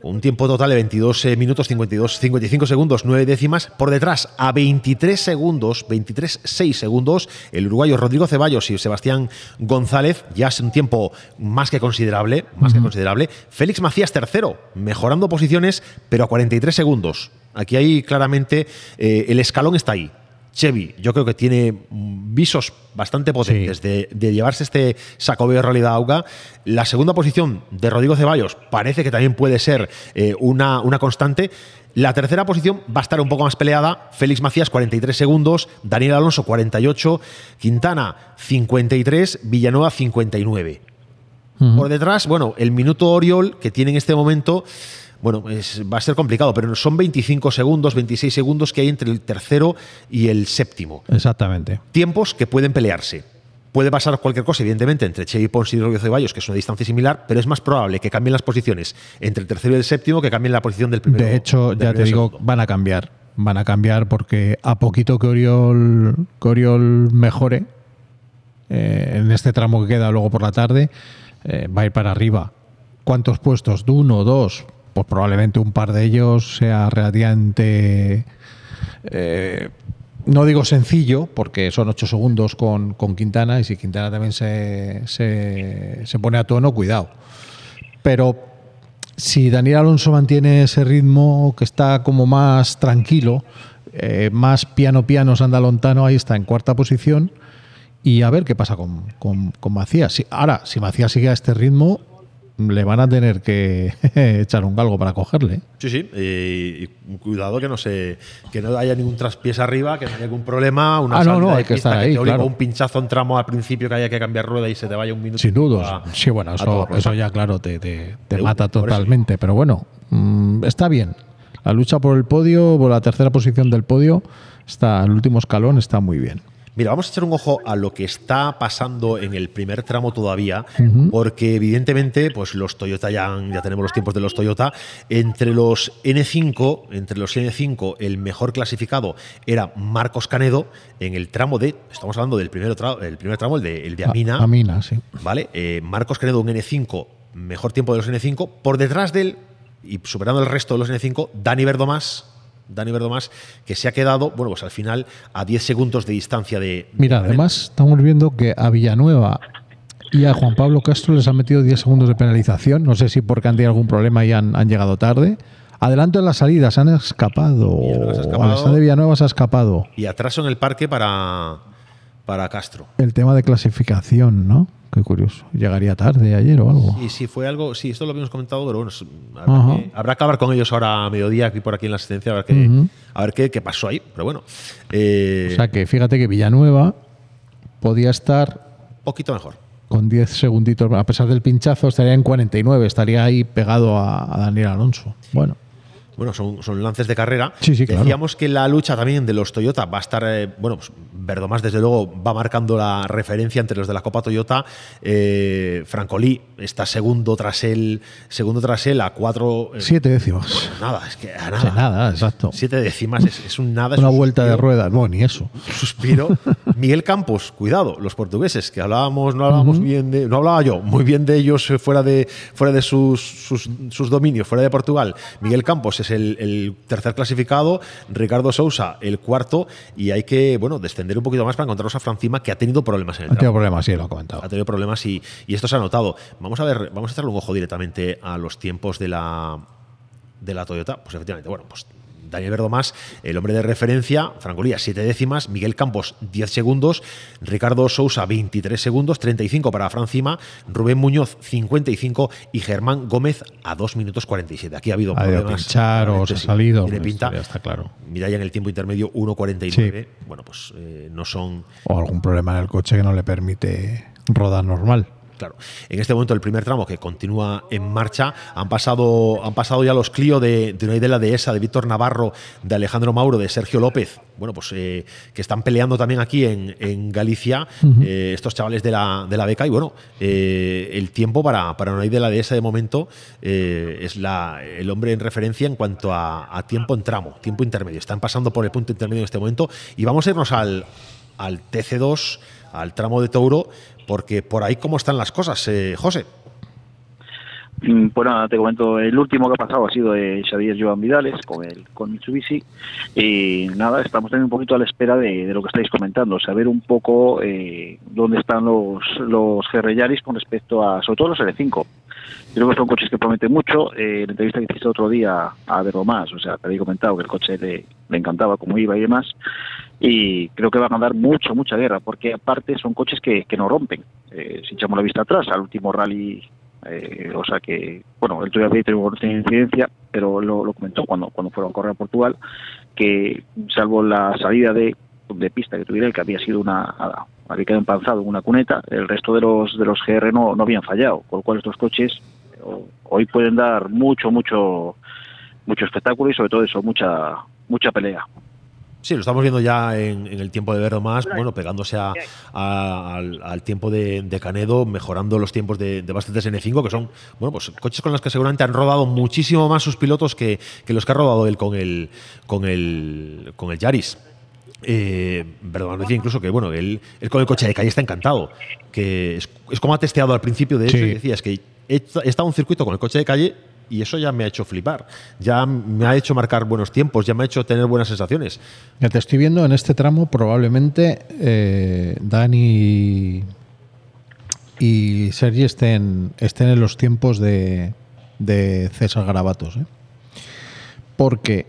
Un tiempo total de 22 eh, minutos 52, 55 segundos, 9 décimas. Por detrás, a 23 segundos, 23, 6 segundos, el uruguayo Rodrigo Ceballos y Sebastián González. Ya es un tiempo más que considerable, más que considerable. Félix Macías tercero, mejorando posiciones, pero a 43 segundos. Aquí hay claramente, eh, el escalón está ahí. Chevy, yo creo que tiene visos bastante potentes de, de llevarse este sacobeo realidad auga. La segunda posición de Rodrigo Ceballos parece que también puede ser eh, una, una constante. La tercera posición va a estar un poco más peleada. Félix Macías, 43 segundos. Daniel Alonso, 48. Quintana, 53. Villanueva, 59. Por detrás, bueno, el minuto Oriol que tiene en este momento, bueno, es- va a ser complicado, pero son 25 segundos, 26 segundos que hay entre el tercero y el séptimo. Exactamente. Tiempos que pueden pelearse. Puede pasar cualquier cosa, evidentemente, entre Chevy Pons y Rodrigo Ceballos, que es una distancia similar, pero es más probable que cambien las posiciones entre el tercero y el séptimo que cambien la posición del primero. De hecho, ya te digo, segundo. van a cambiar. Van a cambiar porque a poquito que Oriol, que Oriol mejore, eh, en este tramo que queda luego por la tarde, eh, va a ir para arriba. ¿Cuántos puestos? ¿De uno o dos? Pues probablemente un par de ellos sea relativamente. eh, no digo sencillo, porque son ocho segundos con, con Quintana, y si Quintana también se, se, se pone a tono, cuidado. Pero si Daniel Alonso mantiene ese ritmo que está como más tranquilo, eh, más piano piano Sandalontano, ahí está en cuarta posición. Y a ver qué pasa con, con, con Macías. Si- ahora, si Macías sigue a este ritmo, le van a tener que (laughs) echar un galgo para cogerle. Sí, sí. y cuidado que no se, que no haya ningún traspiés arriba, que no haya ningún problema. Una Ah, no, salida no, hay que estar ahí, te obliga claro. un pinchazo en tramo al principio que haya que cambiar rueda y se te vaya un minuto. Sin dudas. a- Sí, bueno, eso, eso ya, claro, te, te- mata totalmente. Pero bueno, mm, está bien. La lucha por el podio, por la tercera posición del podio, está, el último escalón está muy bien. Mira, vamos a echar un ojo a lo que está pasando en el primer tramo todavía, porque evidentemente, pues los Toyota ya, tenemos los tiempos de los Toyota. Entre los N5, entre los N5, el mejor clasificado era Marcos Canedo en el tramo de, estamos hablando del primer tramo, el primer tramo, el de, el de Amina. A- Amina, sí. ¿Vale? Eh, Marcos Canedo, un N5, mejor tiempo de los N5. Por detrás de él, y superando el resto de los N5, Dani Verdomás. Dani Verdomás, que se ha quedado, bueno, pues al final a 10 segundos de distancia de. Mira, además estamos viendo que a Villanueva y a Juan Pablo Castro les han metido 10 segundos de penalización. No sé si porque han tenido algún problema y han, han llegado tarde. Adelanto en las salidas, han escapado. escapado. Alexander Villanueva se ha escapado. Y atraso en el parque para, para Castro. El tema de clasificación, ¿no? Qué curioso. Llegaría tarde ayer o algo. Y sí, fue algo, sí, esto lo habíamos comentado, pero bueno, habrá que, habrá que hablar con ellos ahora a mediodía, aquí por aquí en la asistencia, a ver qué, a ver qué, qué pasó ahí. Pero bueno, eh, O sea que fíjate que Villanueva podía estar poquito mejor. con 10 segunditos, a pesar del pinchazo, estaría en 49, estaría ahí pegado a, a Daniel Alonso. Bueno, Bueno, son, son lances de carrera. Sí, sí, claro. Decíamos que la lucha también de los Toyota va a estar, eh, bueno, pues Verdomás desde luego va marcando la referencia entre los de la Copa Toyota. Eh, Francolí está segundo tras él, segundo tras él a cuatro. eh, siete décimas. Nada, es que a O nada. sea, nada, exacto. Siete décimas es, es un nada. es Una un vuelta de ruedas, bueno, ni eso. suspiro. (laughs) Miguel Campos, cuidado, los portugueses, que hablábamos, no hablábamos bien de, no hablaba yo, muy bien de ellos fuera de, fuera de sus, sus, sus dominios, fuera de Portugal. Miguel Campos es el, el tercer clasificado, Ricardo Sousa el cuarto, y hay que, bueno, descender un poquito más para encontrarnos a Francima, que ha tenido problemas en el Ha tenido tramo. problemas, sí, lo ha comentado. Ha tenido problemas y, y esto se ha notado. Vamos a ver, vamos a echarle un ojo directamente a los tiempos de la, de la Toyota. Pues efectivamente, bueno, pues Daniel Verdomás, el hombre de referencia, Francolía, 7 décimas, Miguel Campos, 10 segundos, Ricardo Sousa, 23 segundos, 35 para Francima, Rubén Muñoz, 55 y Germán Gómez a 2 minutos 47. Aquí ha habido Ha problemas. pinchar o se ha Sí, salido, Tiene pues, pinta. ya está claro. Mira ya en el tiempo intermedio 1.49. Bueno, pues eh, no son O algún problema en el coche que no le permite rodar normal. Claro. En este momento, el primer tramo que continúa en marcha, han pasado, han pasado ya los Clio de, de Unai de la Dehesa, de Víctor Navarro, de Alejandro Mauro, de Sergio López, bueno, pues eh, que están peleando también aquí en, en Galicia, eh, estos chavales de la, de la beca. Y bueno, eh, el tiempo para, para Unai de la Dehesa de momento es la, el hombre en referencia en cuanto a, a tiempo en tramo, tiempo intermedio. Están pasando por el punto intermedio en este momento. Y vamos a irnos al, al TC2, al tramo de Touro, porque por ahí cómo están las cosas, eh, José. Mm, Pues nada, te comento, el último que ha pasado ha sido de Xavier Joan Vidales con el con Mitsubishi y nada, estamos también un poquito a la espera de, de lo que estáis comentando, saber un poco eh, dónde están los, los Yaris con respecto a, sobre todo los L5. Creo que son coches que prometen mucho. Eh, en la entrevista que hiciste otro día a Veromás, o sea, te había comentado que el coche le, le encantaba cómo iba y demás. Y creo que van a dar mucho, mucha guerra, porque aparte son coches que, que no rompen. Eh, si echamos la vista atrás al último rally eh, o sea que, bueno, el todavía tuvo una incidencia, pero lo, lo comentó cuando, cuando fueron a correr a Portugal, que salvo la salida de, de pista que tuviera, el que había sido una, había quedado empanzado en una cuneta, el resto de los de los GR no, no habían fallado, con lo cual estos coches hoy pueden dar mucho, mucho, mucho espectáculo y sobre todo eso, mucha, mucha pelea. Sí, lo estamos viendo ya en, en el tiempo de Verdo más, bueno, pegándose a- a- al, al tiempo de, de Canedo, mejorando los tiempos de, de bastantes N5, que son, bueno, pues coches con los que seguramente han rodado muchísimo más sus pilotos que, que los que ha rodado él con el, con el, con el Yaris. Eh, Verdomas decía incluso que, bueno, él, él con el coche de calle está encantado, que es, es como ha testeado al principio de hecho, Sí. y decía, es que he, he estado en un circuito con el coche de calle y eso ya me ha hecho flipar, ya me ha hecho marcar buenos tiempos, ya me ha hecho tener buenas sensaciones. Ya te estoy viendo en este tramo, probablemente eh, Dani y Sergi estén, estén en los tiempos de, César Garabatos. ¿eh? Porque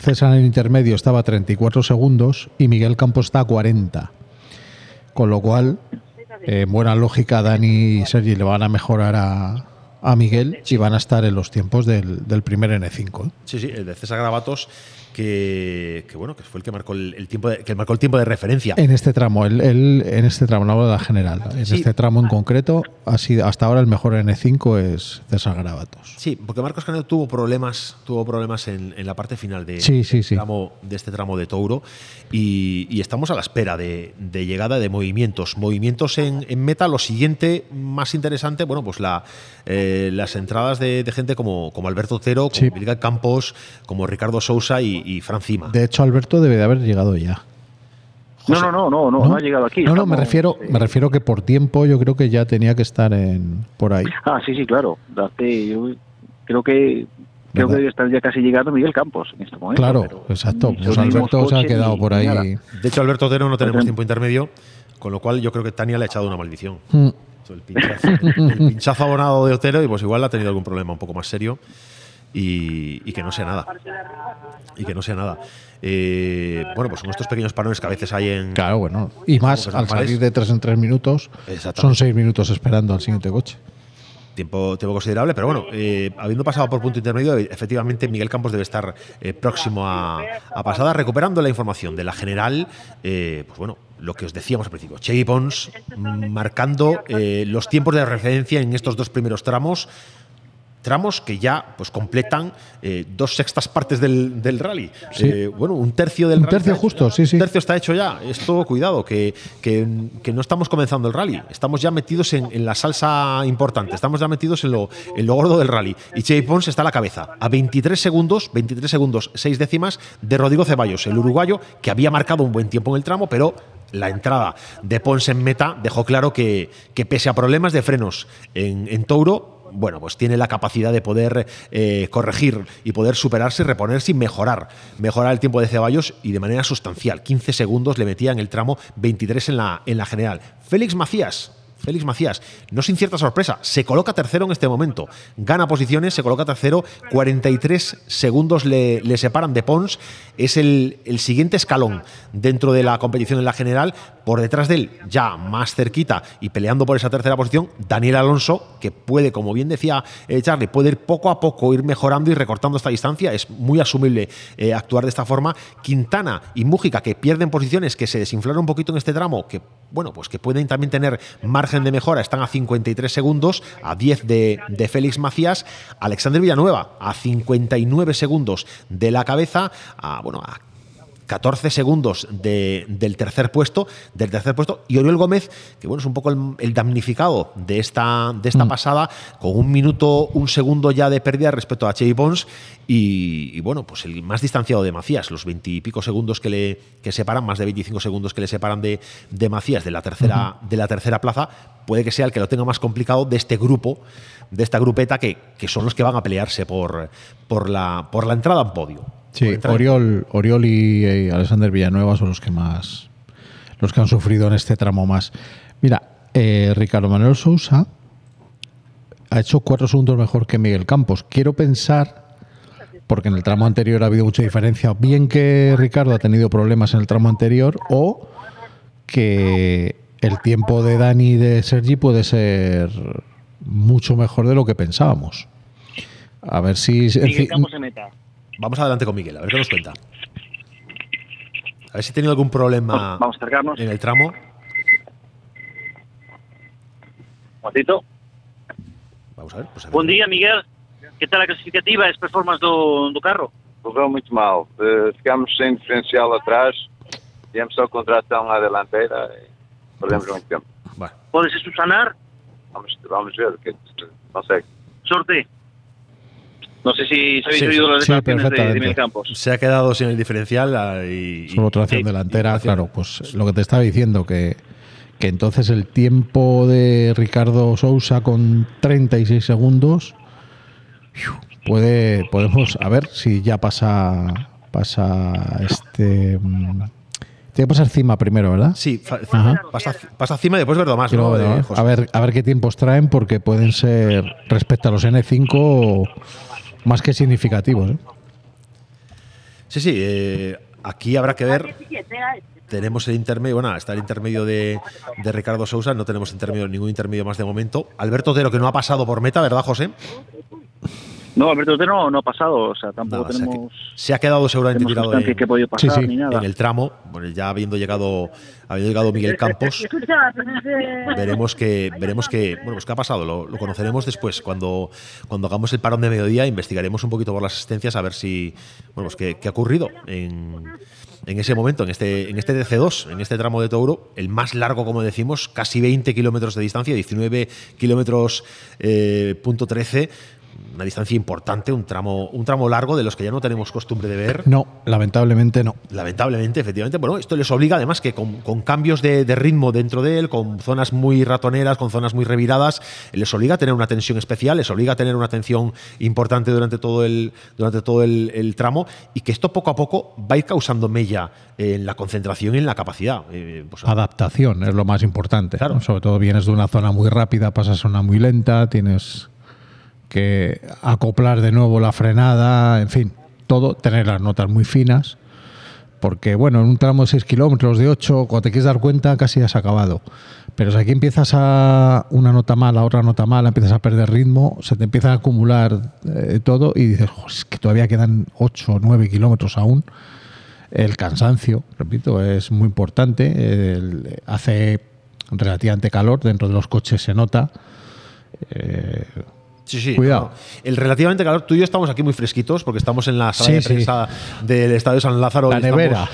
César en el intermedio estaba a 34 segundos y Miguel Campos está a 40. Con lo cual, eh, en buena lógica, Dani y Sergi le van a mejorar a, a Miguel y van a estar en los tiempos del, del primer N5. ¿eh? Sí, sí, el de César Gravatos, que, que bueno, que fue el que marcó el, el tiempo de, que marcó el tiempo de referencia. En este tramo, él- en este tramo, no hablo de la general. En Sí. este tramo en concreto, ha sido, hasta ahora el mejor N5 es César Gravatos. Sí, porque Marcos Canedo tuvo problemas, tuvo problemas en, en la parte final de, Sí, sí, sí. tramo- de este tramo de Touro y, y estamos a la espera de, de llegada de movimientos. Movimientos en, en meta, lo siguiente más interesante, bueno, pues la, eh, las entradas de, de gente como, como Alberto Otero, como Miguel Campos, como Ricardo Sousa y, y Fran Cima. De hecho, Alberto debe de haber llegado ya. No, no, no, no, no, no, ha llegado aquí. No, no, me refiero, me refiero que por tiempo yo creo que ya tenía que estar en por ahí. Ah, sí, sí, claro. Hace- yo creo que creo que debe estar ya casi llegando Miguel Campos en este momento. Claro, pero exacto. Pues Alberto se ha quedado por ahí. nada. De hecho, Alberto Otero no tenemos tiempo intermedio, con lo cual yo creo que Tania le ha echado una maldición. Mm. El pinchazo, el pinchazo abonado de Otero y pues igual ha tenido algún problema un poco más serio. Y, y que no sea nada. Y que no sea nada. Eh, bueno, pues son estos pequeños parones que a veces hay en. Claro, bueno. Y más, al salir de tres en tres minutos, son seis minutos esperando al siguiente coche. Tiempo, tiempo considerable, pero bueno, eh, habiendo pasado por punto intermedio, efectivamente Miguel Campos debe estar eh, próximo a, a pasada, recuperando la información de la general. eh, pues bueno, lo que os decíamos al principio, Chevy Pons mm, marcando eh, los tiempos de referencia en estos dos primeros tramos. Tramos que ya pues completan eh, dos sextas partes del, del rally. Sí. Eh, bueno, un tercio del Un rally tercio justo, sí, sí. Un tercio está hecho ya. Esto, cuidado, que, que, que no estamos comenzando el rally. Estamos ya metidos en, en la salsa importante. Estamos ya metidos en lo, en lo gordo del rally. Y Chevy Pons está a la cabeza. A 23 segundos, 23 segundos, 6 décimas de Rodrigo Ceballos, el uruguayo, que había marcado un buen tiempo en el tramo, pero la entrada de Pons en meta dejó claro que, que pese a problemas de frenos en, en Touro, bueno, pues tiene la capacidad de poder eh, corregir y poder superarse, reponerse y mejorar. Mejorar el tiempo de Ceballos y de manera sustancial. 15 segundos le metía en el tramo, 23 en la, en la general. Félix Macías. Félix Macías, no sin cierta sorpresa, se coloca tercero en este momento. Gana posiciones, se coloca tercero, 43 segundos le, le separan de Pons. Es el, el siguiente escalón dentro de la competición en la general. Por detrás de él, ya más cerquita y peleando por esa tercera posición, Daniel Alonso, que puede, como bien decía eh, Charlie, puede ir poco a poco, ir mejorando y recortando esta distancia. Es muy asumible eh, actuar de esta forma. Quintana y Mújica, que pierden posiciones, que se desinflaron un poquito en este tramo, que bueno, pues que pueden también tener margen de mejora, están a 53 segundos, a 10 de, de Félix Macías. Alexander Villanueva, a 59 segundos de la cabeza, a, bueno, a 14 segundos de- del tercer puesto, del tercer puesto, y Oriol Gómez, que bueno, es un poco el, el damnificado de esta, de esta pasada, con un minuto, un segundo ya de pérdida respecto a Chevy Pons, y, y bueno, pues el más distanciado de Macías, los 20 y pico segundos que le que separan, más de 25 segundos que le separan de, de Macías de la tercera, de la tercera plaza, puede que sea el que lo tenga más complicado de este grupo, de esta grupeta que, que son los que van a pelearse por, por, la, por la entrada en podio. Sí, Oriol, Oriol y, eh, Alexander Villanueva son los que más los que han sufrido en este tramo más. Mira, eh, Ricardo Manuel Sousa ha hecho cuatro segundos mejor que Miguel Campos. Quiero pensar, porque en el tramo anterior ha habido mucha diferencia, bien que Ricardo ha tenido problemas en el tramo anterior o que el tiempo de Dani y de Sergi puede ser mucho mejor de lo que pensábamos. A ver si... Miguel Campos se meta. Vamos adelante con Miguel, a ver qué nos cuenta. A ver si ha tenido algún problema Vamos en el tramo. Un momentito. Vamos a ver. Pues a ver. Bom dia, Miguel. Que tal a clasificativa e as performances do, do carro? Correu muito mal. Eh, ficámos sem diferencial atrás, viemos só com tração à delanteira e perdemos muito tempo. Podes subsanar? Vamos, vamos ver o que se consegue. Sorte. No sé si, habéis Sí, oído las sí, de, de Campos. Se ha quedado sin el diferencial ah, y. Solo tracción y- delantera, claro, pues lo que te estaba diciendo, que, que entonces el tiempo de Ricardo Sousa con 36 segundos, puede, podemos, a ver si ya pasa, pasa este... mm, Tiene que pasar Cima primero, ¿verdad? Sí, Ajá. pasa, pasa encima y después ver más, ¿no? ver, José? a, ver, a ver qué tiempos traen, porque pueden ser, respecto a los N5, más que significativos. ¿eh? Sí, sí, eh, aquí habrá que ver. Tenemos el intermedio, bueno, está el intermedio de, de Ricardo Sousa, no tenemos intermedio, ningún intermedio más de momento. Alberto Otero, que no ha pasado por meta, ¿verdad, José? No, Alberto Otero no ha pasado, o sea, tampoco Nada, se ha que- tenemos... Se ha quedado seguramente tirado en, que ha podido pasar ni nada. en el tramo, bueno, ya habiendo llegado, habiendo llegado Miguel Campos. veremos que veremos que bueno pues qué ha pasado lo, lo conoceremos después cuando cuando hagamos el parón de mediodía investigaremos un poquito por las asistencias a ver si bueno pues qué, qué ha ocurrido en, en ese momento en este en este DC2 en este tramo de Touro el más largo como decimos casi 20 kilómetros de distancia 19 kilómetros eh, punto 13 una distancia importante un tramo un tramo largo de los que ya no tenemos costumbre de ver No, lamentablemente no. Lamentablemente, efectivamente. Bueno, esto les obliga además que con, con cambios de, de ritmo dentro de él, con zonas muy ratoneras, con zonas muy reviradas, les obliga a tener una tensión especial, les obliga a tener una atención importante durante todo el, durante todo el, el tramo y que esto poco a poco va a ir causando mella en la concentración y en la capacidad. Eh, pues, Adaptación es lo más importante. ¿no? Sobre todo vienes de una zona muy rápida, pasas a una muy lenta, tienes que acoplar de nuevo la frenada, en fin, todo, tener las notas muy finas, porque bueno, en un tramo de 6 kilómetros, de 8, cuando te quieres dar cuenta casi has acabado. Pero si aquí empiezas a una nota mala, otra nota mala, empiezas a perder ritmo, se te empieza a acumular eh, todo y dices, "Jo, es que todavía quedan 8 o 9 kilómetros aún. El cansancio, repito, es muy importante. Hace relativamente calor, dentro de los coches se nota. Eh, Sí, sí. Cuidado. no. El relativamente calor, tú y yo estamos aquí muy fresquitos porque estamos en la sala Sí, de sí. prensa del Estadio San Lázaro. La y estamos- nevera.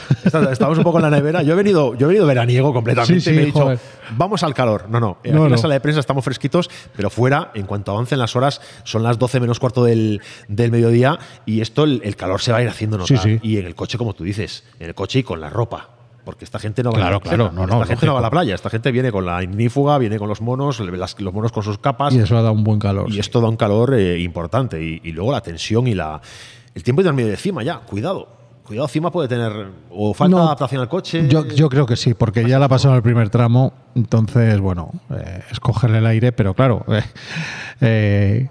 Estamos, un poco en la nevera. Yo he venido, yo he venido veraniego completamente. Sí, sí, me he dicho, joder. vamos al calor. No, no. Aquí No, en la no. sala de prensa estamos fresquitos, pero fuera, en cuanto avancen las horas, son las 12 menos cuarto del, del mediodía y esto, el, el calor se va a ir haciendo notar. Y en el coche, como tú dices, en el coche y con la ropa. Porque esta gente no va Claro, a la claro, camiseta, no, no, Esta gente no va a la playa. Esta gente viene con la ignífuga, viene con los monos, las- los monos con sus capas. y eso ha dado un buen calor. Y esto da un calor eh, importante. Y, y luego la tensión y la el tiempo intermedio de cima ya. Cuidado. Cuidado, cima puede tener o falta No, de adaptación al coche. Yo, yo creo que sí, porque ya la en el primer tramo, entonces, bueno, eh, es cogerle el aire, pero claro, eh, eh,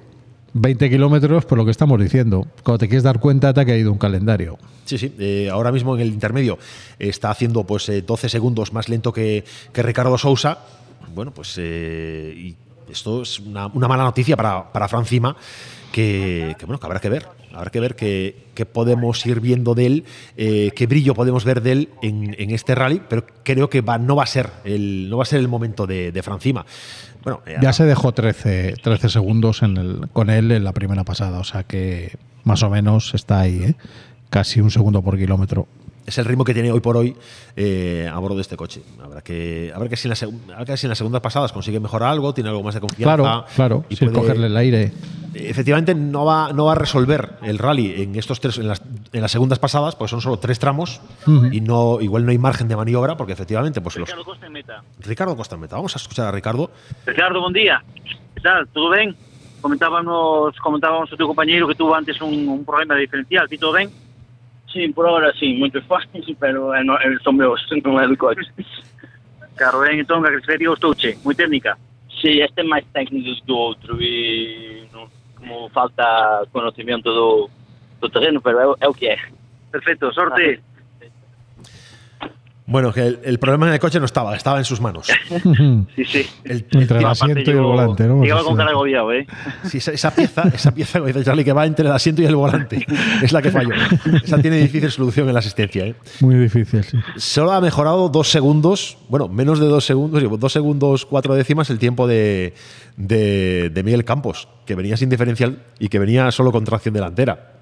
20 kilómetros, por lo que estamos diciendo. Cuando te quieres dar cuenta, te ha caído un calendario. Sí, sí. eh, ahora mismo en el intermedio está haciendo pues eh, 12 segundos más lento que, que Ricardo Sousa. Bueno, pues eh, esto es una, una mala noticia para, para Fran Cima que, bueno, que habrá que ver. Habrá que ver qué, podemos ir viendo de él, eh, qué brillo podemos ver de él en, en este rally, pero creo que va, no, va a ser el, no va a ser el momento de, de Fran Cima. Bueno, eh, Ya se dejó 13, 13 segundos con él en la primera pasada, o sea que más o menos está ahí, ¿eh? casi un segundo por kilómetro. Es el ritmo que tiene hoy por hoy eh, a bordo de este coche. Habrá que, a ver que si en, la que si en las segundas pasadas consigue mejorar algo, tiene algo más de confianza. Claro, claro, y sin puede- cogerle el aire. Efectivamente, no va, no va a resolver el rally en estos tres, en las, en las segundas pasadas, porque son solo tres tramos y no, igual no hay margen de maniobra, porque efectivamente, pues los. Ricardo Costa en meta. Ricardo Costa en meta. Vamos a escuchar a Ricardo. Ricardo, buen día. ¿Qué tal? ¿Todo bien? Comentábamos, comentábamos a tu compañero que tuvo antes un, un problema de diferencial. ¿Sí todo bien? km por ahora assim, muito fácil, pero é, não, son meus, não é do coche. Carro é então a seria o estuche, muito técnica. Sí, este é mais técnico do que o outro e no, como falta conocimiento do, do terreno, pero é, é o que é. Perfecto, sorte. Bueno, que el, el problema en el coche no estaba, estaba en sus manos. (laughs) Sí, sí. El, Entre el asiento y el volante, ¿no? Llegaba Sí, con cara agobiado, ¿eh? (laughs) Sí, esa, esa pieza, esa pieza, como dice Charlie, que va entre el asiento y el volante, es la que falló. Esa tiene difícil solución en la asistencia. ¿eh? Muy difícil, sí. Solo ha mejorado dos segundos, bueno, menos de dos segundos, dos segundos cuatro décimas el tiempo de, de, de Miguel Campos, que venía sin diferencial y que venía solo con tracción delantera.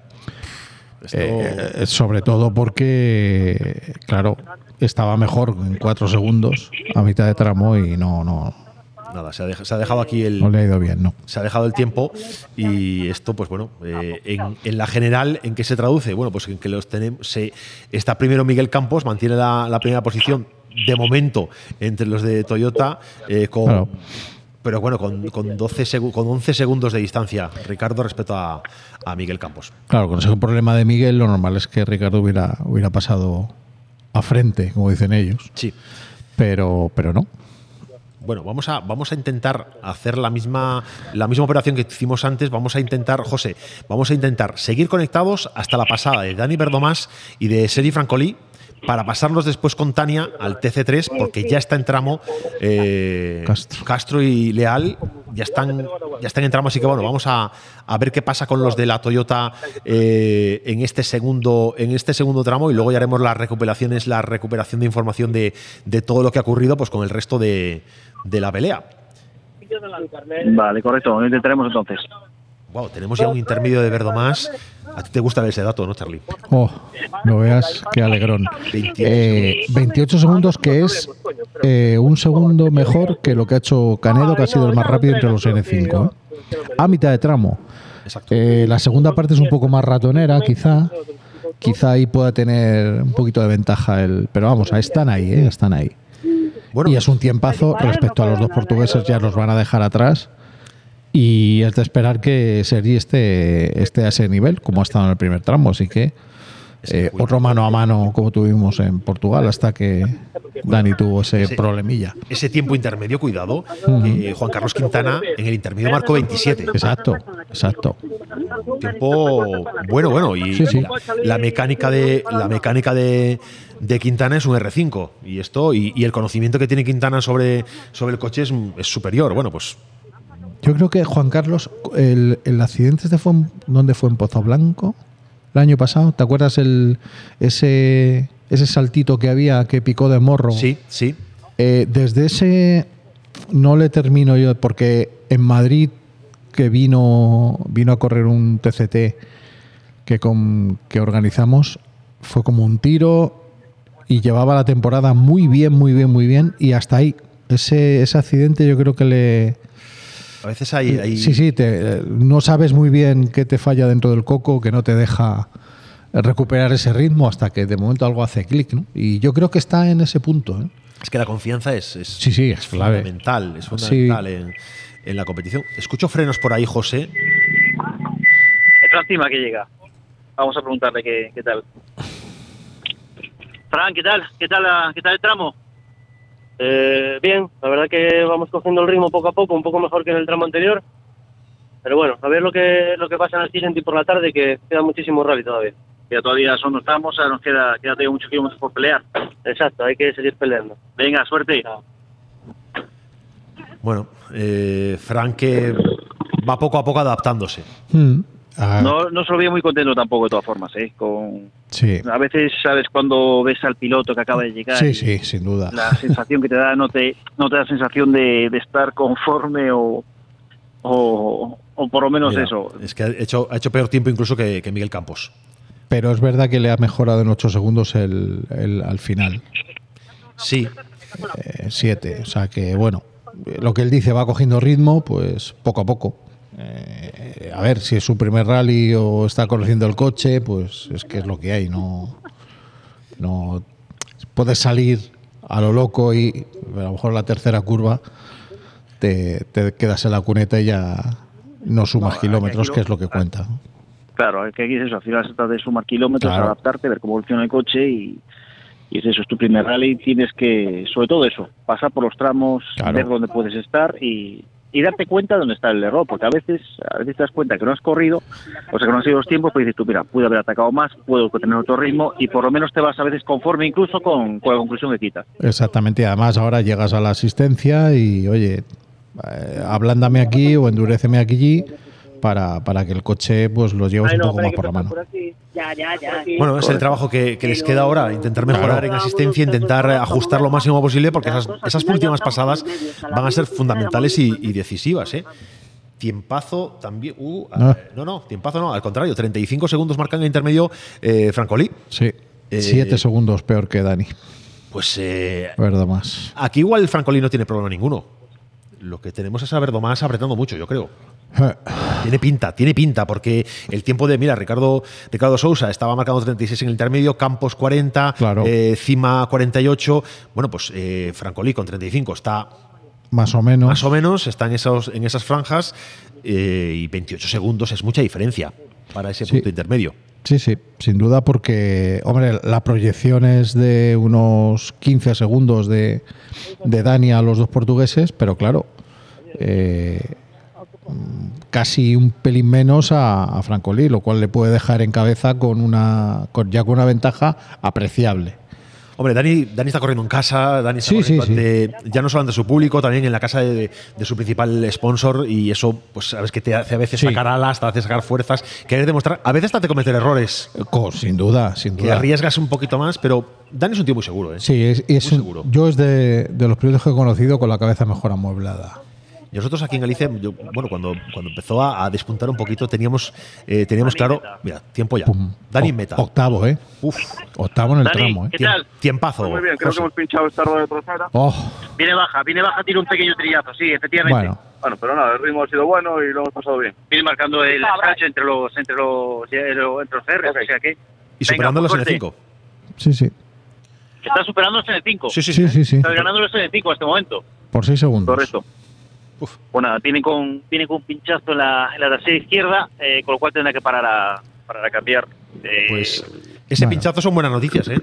Esto- Eh, sobre todo porque, claro, estaba mejor en cuatro segundos a mitad de tramo y no, no, Nada, se ha, dej- se ha dejado aquí el. no le ha ido bien, ¿no? Se ha dejado el tiempo y esto, pues bueno, eh, en, en la general, ¿en qué se traduce? Bueno, pues en que los tenemos. Se, está primero Miguel Campos, mantiene la, la primera posición de momento entre los de Toyota, eh, con, Claro. pero bueno, con, con, 12 segu- con 11 segundos de distancia, Ricardo, respecto a, a Miguel Campos. Claro, con ese problema de Miguel, lo normal es que Ricardo hubiera, hubiera pasado a frente, como dicen ellos. Sí. Pero, pero no. Bueno, vamos a, vamos a intentar hacer la misma, la misma operación que hicimos antes. Vamos a intentar, José, vamos a intentar seguir conectados hasta la pasada de Dani Verdomás y de Seri Francolí para pasarnos después con Tania al TC3 porque ya está en tramo eh, Castro. y Leal ya están ya están en tramo así que bueno vamos a, a ver qué pasa con los de la Toyota eh, en este segundo en este segundo tramo y luego ya haremos las recuperaciones la recuperación de información de, de todo lo que ha ocurrido pues con el resto de, de la pelea Vale, correcto. Lo intentaremos entonces. Wow, tenemos ya un intermedio de Verdomás. A ti te gusta ver ese dato, ¿no, Charlie? Oh, no veas qué alegrón. 28 Eh, 28 segundos, que es eh, un segundo mejor que lo que ha hecho Canedo, que ha sido el más rápido entre los N5. ¿eh? A mitad de tramo. Eh, la segunda parte es un poco más ratonera, quizá. Quizá ahí pueda tener un poquito de ventaja el. Pero vamos, están ahí, ¿eh? están ahí. y es un tiempazo respecto a los dos portugueses, ya los van a dejar atrás. Y es de esperar que Sergi esté, esté a ese nivel, como ha estado en el primer tramo. Así que eh, otro mano a mano como tuvimos en Portugal hasta que Dani tuvo ese, Ese- problemilla. Ese tiempo intermedio, cuidado, Ujú. que Juan Carlos Quintana en el intermedio marcó 27. Exacto, exacto. Tiempo bueno, bueno. Y Sí, sí. La, la mecánica de la mecánica de, de Quintana es un R5. Y esto, y, y el conocimiento que tiene Quintana sobre, sobre el coche es, es superior. Bueno, pues Yo creo que Juan Carlos, el, el accidente este fue en, ¿dónde fue? En Pozo Blanco, el año pasado. ¿Te acuerdas el ese ese saltito que había que picó de morro? Sí, sí. desde ese no le termino yo porque en Madrid que vino vino a correr un TCT que con que organizamos fue como un tiro y llevaba la temporada muy bien, muy bien, muy bien y hasta ahí ese ese accidente yo creo que le a veces hay. hay- Sí, sí, te- no sabes muy bien qué te falla dentro del coco, que no te deja recuperar ese ritmo hasta que de momento algo hace clic, ¿no? Y yo creo que está en ese punto, ¿eh? Es que la confianza es, es, Sí, sí, es clave. fundamental, es Sí. fundamental en, en la competición. Escucho frenos por ahí, José. Es Francima que llega. Vamos a preguntarle qué, qué tal. Fran, ¿qué tal? ¿Qué tal, la- qué tal el tramo? Eh, bien, la verdad que vamos cogiendo el ritmo poco a poco, un poco mejor que en el tramo anterior. Pero bueno, a ver lo que lo que pasa en el siguiente y por la tarde, que queda muchísimo rally todavía. Ya todavía son tramos, ahora nos queda, queda todavía muchos kilómetros por pelear. Exacto, hay que seguir peleando. Venga, suerte. Bueno, eh, Frank que va poco a poco adaptándose. Mm. Ah, No, no se lo veía muy contento tampoco, de todas formas. ¿eh? Con, sí. a veces, ¿sabes? Cuando ves al piloto que acaba de llegar, Sí, sin duda. la sensación que te da no te, no te da sensación de, de estar conforme o, o, o por lo menos Mira, eso. Es que ha hecho, ha hecho peor tiempo incluso que, que Miguel Campos. Pero es verdad que le ha mejorado en 8 segundos el, el- al final. Sí. 7. o sea que, bueno, eh, lo que él dice va cogiendo ritmo, pues poco a poco. Eh, a ver, si es su primer rally o está conociendo el coche, pues es que es lo que hay. No, no puedes salir a lo loco y a lo mejor la tercera curva te, te quedas en la cuneta y ya no sumas No, kilómetros, que es lo que cuenta. Claro, que aquí es eso, al final se trata de sumar kilómetros, Claro. adaptarte, ver cómo evoluciona el coche y, y es eso, es tu primer rally, tienes que, sobre todo eso, pasar por los tramos, Claro. ver dónde puedes estar y, y darte cuenta de dónde está el error, porque a veces, a veces te das cuenta que no has corrido, o sea que no has seguido los tiempos, pues dices tú, mira, pude haber atacado más, puedo tener otro ritmo y por lo menos te vas a veces conforme incluso con, con la conclusión que quitas. Exactamente, y además ahora llegas a la asistencia y, oye, eh, ablándame aquí o enduréceme aquí para, para que el coche pues lo lleves un poco más por la mano. Ya, ya, ya. Bueno, es el trabajo que, que les queda ahora, intentar mejorar en asistencia, intentar ajustar lo máximo posible, porque esas, esas últimas pasadas van a ser fundamentales y, y decisivas. ¿eh? Tiempazo también. uh, Ah. eh, no, no, tiempazo no, al contrario, 35 segundos marcan el intermedio eh, Francolí. Sí, Eh, siete segundos peor que Dani, Pues eh, verdad más. aquí igual Francolí no tiene problema ninguno. Lo que tenemos es a Verdomás apretando mucho, yo creo. (sighs) Tiene pinta, tiene pinta, porque el tiempo de, mira, Ricardo, Ricardo Sousa estaba marcando 36 en el intermedio, Campos 40, eh, Cima 48. Bueno, pues eh, Francolí con 35 está Más o menos. más o menos, está en, esos, en esas franjas eh, y 28 segundos es mucha diferencia para ese Sí. punto intermedio. Sí, sí, sin duda porque, hombre, la proyección es de unos 15 segundos de, de Dani a los dos portugueses, pero claro, eh, casi un pelín menos a, a Francolí, lo cual le puede dejar en cabeza con una con, ya con una ventaja apreciable. Hombre, Dani, Dani está corriendo en casa, Dani está Sí, sí, corriendo ante- ya no solo ante su público, también en la casa de, de su principal sponsor y eso, pues sabes que te hace a veces sacar alas, te hace sacar fuerzas, querer demostrar, a veces te hace cometer errores. Sin duda, sin Que duda. arriesgas un poquito más, pero Dani es un tío muy seguro, ¿eh? Sí, es, es Muy un- seguro. yo es de, de los pilotos que he conocido con la cabeza mejor amueblada. Y nosotros aquí en Galicia, yo- bueno, cuando, cuando empezó a, a despuntar un poquito, teníamos, eh, teníamos claro, mira, tiempo ya. Dani en meta. Octavo, ¿eh? Uf. Octavo en el Dani, tramo, ¿eh? ¿qué tal? Tiempazo. Muy bien, creo José. que hemos pinchado esta rueda trasera. Oh, Viene baja, viene baja, tiene un pequeño trillazo, sí, efectivamente. bueno, Bueno, pero nada, el ritmo ha sido bueno y lo hemos pasado bien. Viene marcando el scratch entre los entre los entre los, entre los R's, o sea que Y superándolos en el 5. sí, sí. está superándose en el 5. Sí, sí, sí. Sí, sí. Está ganándolos en el 5 a este momento. Por seis segundos. Correcto. Bueno, nada, viene con viene con un pinchazo en la, en la trasera izquierda, eh, con lo cual tendrá que parar a parar a cambiar. Eh, Pues Ese pinchazo son buenas noticias, ¿eh?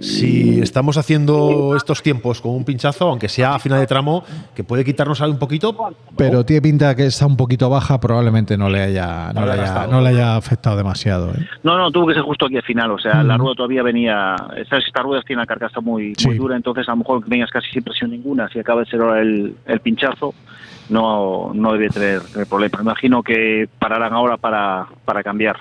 Si estamos haciendo estos tiempos con un pinchazo, aunque sea a final de tramo, que puede quitarnos algo un poquito. Pero tiene pinta que está un poquito baja, probablemente no le haya, no, No le le ha haya, gastado. no le haya afectado demasiado. ¿eh? No, no, tuvo que ser justo aquí al final. O sea, la rueda todavía venía. Estas, estas ruedas tienen la carcasa muy, muy dura, entonces a lo mejor venías casi sin presión ninguna. Si acaba de ser ahora el, el pinchazo, no, no debe tener, tener problema. Me imagino que pararán ahora para, para cambiar.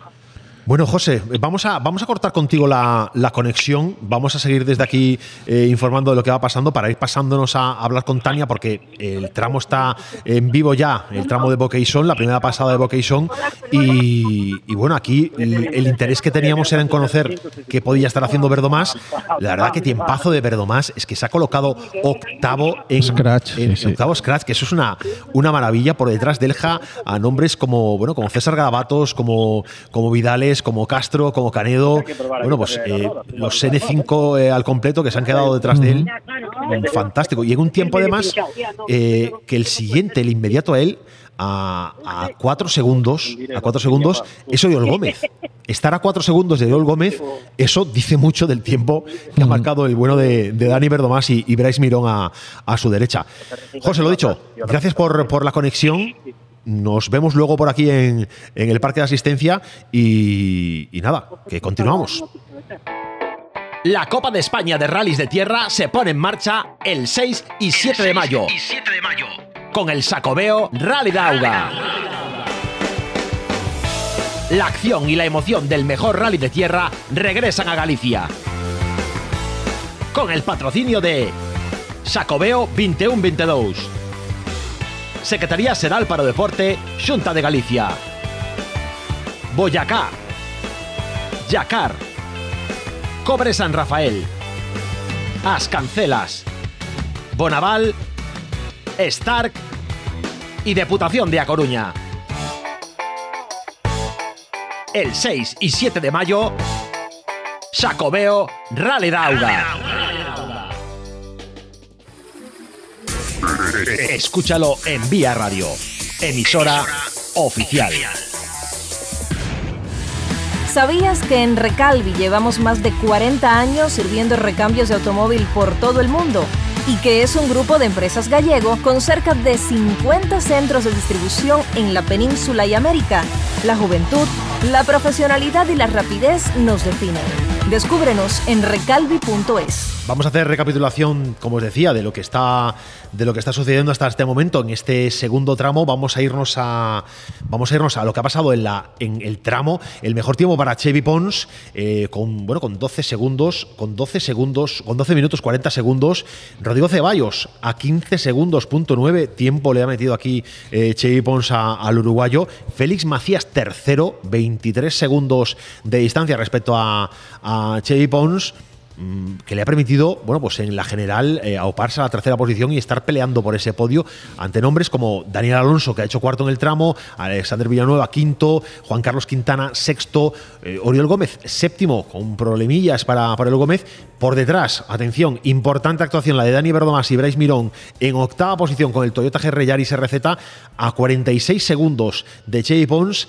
Bueno, José, vamos a, vamos a cortar contigo la, la conexión. Vamos a seguir desde aquí eh, informando de lo que va pasando para ir pasándonos a, hablar con Tania, porque el tramo está en vivo ya, el tramo de Boqueison, la primera pasada de Boqueison. Y, y bueno, aquí el, el interés que teníamos era en conocer qué podía estar haciendo Verdomás. La verdad que tiempazo de Verdomás es que se ha colocado octavo en Scratch, en sí, sí. octavo Scratch, que eso es una, una maravilla. Por detrás delja a nombres como, bueno, como César Garabatos, como, como Vidales, como Castro, como Canedo. Bueno, pues eh, los N5 eh, al completo que se han quedado detrás de él. Mm, Fantástico. Y en un tiempo además eh, que el siguiente, el inmediato a él, a, a cuatro segundos, a cuatro segundos, es Oriol Gómez. Estar a cuatro segundos de Oriol Gómez, eso dice mucho del tiempo que ha marcado el bueno de, de Dani Verdomás y, y Bryce Mirón a, a su derecha. José, lo dicho, gracias por, por la conexión. Nos vemos luego por aquí en, en el Parque de Asistencia y, y nada, que continuamos. La Copa de España de Rallys de Tierra se pone en marcha el 6 y 7 de mayo. Con el Sacobeo Rally Dauga. La acción y la emoción del mejor rally de tierra regresan a Galicia. Con el patrocinio de Sacobeo 21-22. Secretaría Xeral para Deporte, Xunta de Galicia. Boyacá. Yacar. Cobre San Rafael. As Cancelas. Bonaval. Stark. Y Deputación de A Coruña. El 6 y 7 de mayo, Sacobeo Rally Dauga. Escúchalo en Vía Radio, emisora oficial. ¿Sabías que en Recalvi llevamos más de 40 años sirviendo recambios de automóvil por todo el mundo? Y que es un grupo de empresas gallego con cerca de 50 centros de distribución en la península y América. La juventud, la profesionalidad y la rapidez nos definen. Descúbrenos en recalvi.es. Vamos a hacer recapitulación, como os decía, de lo que está de lo que está sucediendo hasta este momento en este segundo tramo. Vamos a irnos a vamos a irnos a lo que ha pasado en la en el tramo. El mejor tiempo para Chevy Pons eh, con bueno con 12 segundos, con 12 segundos, con 12 minutos 40 segundos. Rodrigo Ceballos a 15 segundos punto 9 tiempo le ha metido aquí eh, Chevy Pons a- al uruguayo. Félix Macías tercero, 23 segundos de distancia respecto a Chevy Pons mm, que le ha permitido, bueno, pues en la general eh, auparse a la tercera posición y estar peleando por ese podio ante nombres como Daniel Alonso, que ha hecho cuarto en el tramo, Alexander Villanueva, quinto, Juan Carlos Quintana, sexto, eh, Oriol Gómez, séptimo, con problemillas para, para Oriol Gómez. Por detrás, atención, importante actuación la de Dani Verdomás y Bryce Mirón en octava posición con el Toyota GR Yaris RZ a 46 segundos de Chevy Pons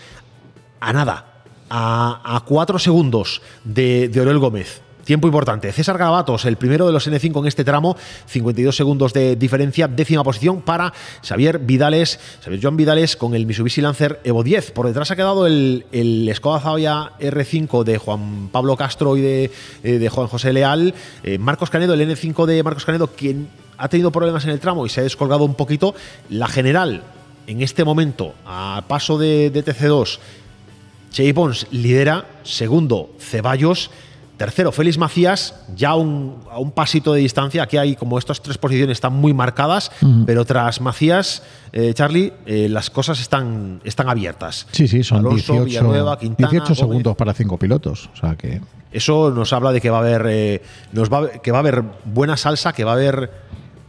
a nada, a, a cuatro segundos de, de Gómez. Tiempo importante. César Garabatos, el primero de los N5 en este tramo, 52 segundos de diferencia, décima posición para Xavier Vidales, Xavier Joan Vidales con el Mitsubishi Lancer Evo 10. Por detrás ha quedado el, el Skoda Zavia R5 de Juan Pablo Castro y de, eh, de Juan José Leal. Eh, Marcos Canedo, el N5 de Marcos Canedo, quien ha tenido problemas en el tramo y se ha descolgado un poquito. La general, en este momento, a paso de, de TC2, Chey Pons lidera, segundo Ceballos, tercero Félix Macías, ya un- a un pasito de distancia. Aquí hay como estas tres posiciones están muy marcadas, pero tras Macías, eh, Charlie, eh, las cosas están, están abiertas. Sí, sí, son Alonso, 18, Villanueva, Quintana, 18 Gómez. segundos para cinco pilotos. O sea que. Eso nos habla de que va a haber, eh, nos va, que va a haber buena salsa, que va a haber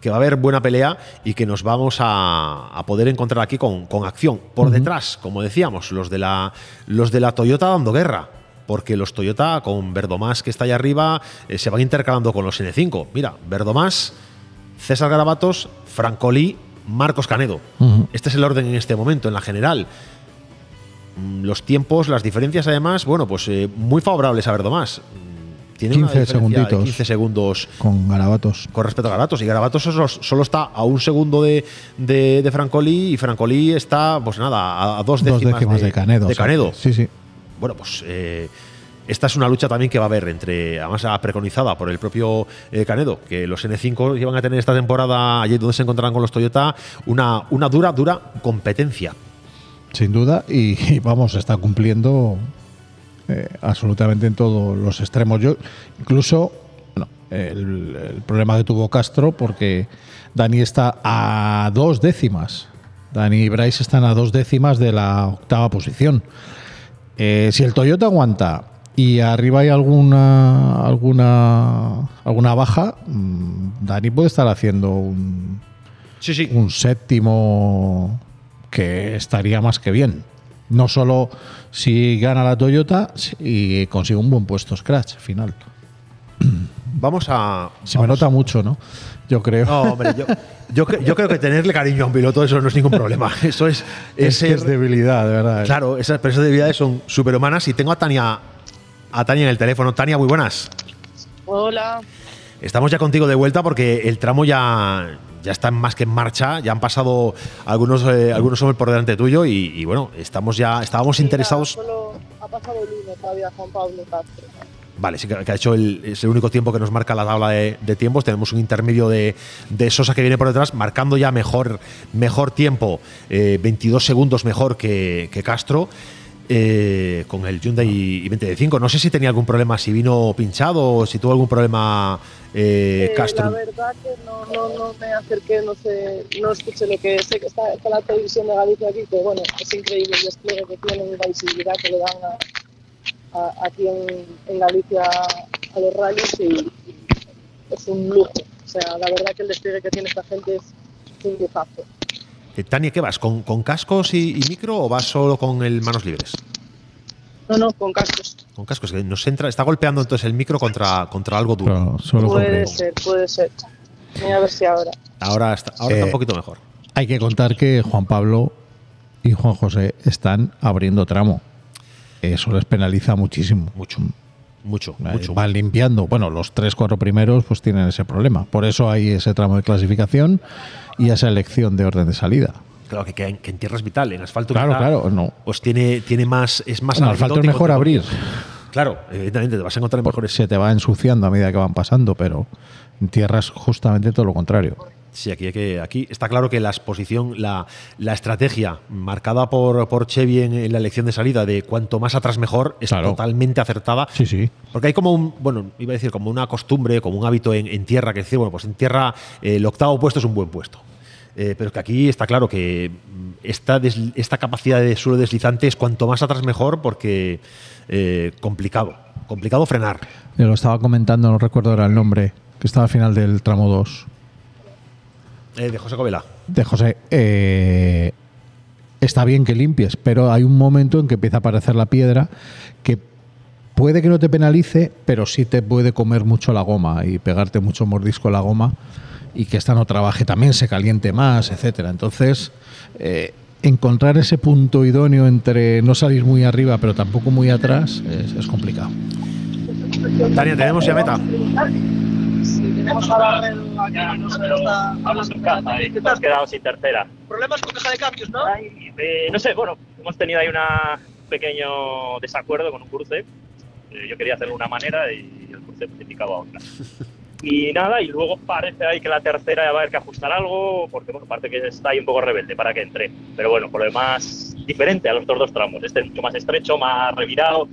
que va a haber buena pelea y que nos vamos a, a poder encontrar aquí con, con acción. Por detrás, como decíamos, los de la los de la Toyota dando guerra. Porque los Toyota con Verdomás que está allá arriba eh, se van intercalando con los N5. Mira, Verdomás, César Garabatos, Francolí, Marcos Canedo. Este es el orden en este momento, en la general. Mm, Los tiempos, las diferencias además, bueno, pues eh, muy favorables a Verdomás. Mm, Tiene una 15 diferencia de segunditos. 15 segundos Con garabatos. con respecto a Garabatos. Y Garabatos solo, solo está a un segundo de, de, de Francoli y Francoli está, pues nada, a, a dos Dos décimas, décimas de Canedo, de o sea, Canedo. Sí, sí. Bueno, pues eh, esta es una lucha también que va a haber entre, además ah, preconizada por el propio eh, Canedo, que los N5 iban a tener esta temporada, allí donde se encontrarán con los Toyota, una, una dura, dura competencia. Sin duda. Y, y vamos, está cumpliendo eh, absolutamente en todos los extremos. Yo, incluso, bueno, el, el problema que tuvo Castro, porque Dani está a dos décimas. Dani y Bryce están a dos décimas de la octava posición. Eh, si el Toyota aguanta y arriba hay alguna alguna alguna baja, mm, Dani puede estar haciendo un, un séptimo que estaría más que bien. No solo si gana la Toyota y consigue un buen puesto Scratch final. Vamos a. Se me nota mucho, ¿no? Yo creo. No, hombre, yo, yo, cre- yo creo que tenerle cariño a un piloto, eso no es ningún problema. (laughs) Eso es. Es que es debilidad, de verdad. Claro, esas, pero esas debilidades son superhumanas. Y tengo a Tania, a Tania en el teléfono. Tania, muy buenas. Hola. Estamos ya contigo de vuelta porque el tramo ya, ya está más que en marcha. Ya han pasado algunos, eh, algunos hombres por delante tuyo y, y bueno, estamos ya, estábamos interesados. Solo ha pasado el todavía Juan Pablo Castro. Vale, sí que, que ha hecho el, es el único tiempo que nos marca la tabla de, de tiempos. Tenemos un intermedio de, de Sosa que viene por detrás, marcando ya mejor, mejor tiempo, eh, 22 segundos mejor que, que Castro. Eh, con el Hyundai i25. No sé si tenía algún problema, si vino pinchado o si tuvo algún problema eh, Eh, Castro. La verdad que no, no, no me acerqué, no sé, no escuché lo que sé que está, está la televisión de Galicia aquí, que bueno, es increíble el despliegue que tienen y la visibilidad que le dan a, a- aquí en, en Galicia a los rallies y, y es un lujo. O sea, la verdad que el despliegue que tiene esta gente es un lujazo. Eh, Tania, ¿qué vas? ¿Con, con cascos y, y micro o vas solo con el manos libres? No, no, con cascos. Con cascos, que nos entra, está golpeando entonces el micro contra, contra algo duro. puede ser, puede ser. Voy a ver si ahora. Ahora, está, ahora está Eh, un poquito mejor. Hay que contar que Juan Pablo y Juan José están abriendo tramo. Eso les penaliza muchísimo. Mucho. Mucho, Eh, mucho. Van limpiando. Bueno, los tres, cuatro primeros pues tienen ese problema. Por eso hay ese tramo de clasificación y esa elección de orden de salida. Claro, que, que en, que en tierra es vital, en asfalto Claro, quizá, claro, no. Pues tiene, tiene más, es más En asfalto es mejor abrir. Claro, evidentemente te vas a encontrar mejores. Se te va ensuciando a medida que van pasando, pero en tierra es justamente todo lo contrario. Sí, aquí, hay que, aquí está claro que la exposición, la, la estrategia marcada por, por Chevy en, en la elección de salida de cuanto más atrás mejor es totalmente acertada. Sí, sí. Porque hay como un, bueno, iba a decir como una costumbre, como un hábito en, en tierra, que es decir, bueno, pues en tierra eh, el octavo puesto es un buen puesto. Eh, pero que aquí está claro que mm, esta, des- esta capacidad de suelo deslizante es cuanto más atrás mejor porque eh, complicado, complicado frenar. Yo lo estaba comentando, no recuerdo ahora el nombre, que estaba al final del tramo 2 Eh, de José Covela. de José. eh, está bien que limpies, pero hay un momento en que empieza a aparecer la piedra que puede que no te penalice, pero sí te puede comer mucho la goma y pegarte mucho mordisco a la goma y que esta no trabaje también, se caliente más, etcétera. Entonces, eh, encontrar ese punto idóneo entre no salir muy arriba, pero tampoco muy atrás, es, es complicado. Tania, tenemos ya meta. Tenemos a Barredo aquí, no sé, está Vamos en casa, eh, hemos quedado sin tercera. Problemas con caja de cambios, ¿no? Eh, no sé, bueno, hemos tenido ahí un pequeño desacuerdo con un cruce. Eh, yo quería hacerlo de una manera y el cruce indicaba otra. (laughs) Y nada, y luego parece ahí que la tercera va a haber que ajustar algo, porque bueno, parece que está ahí un poco rebelde para que entre. Pero bueno, por lo demás, diferente a los otros dos tramos. Este es mucho más estrecho, más revirado,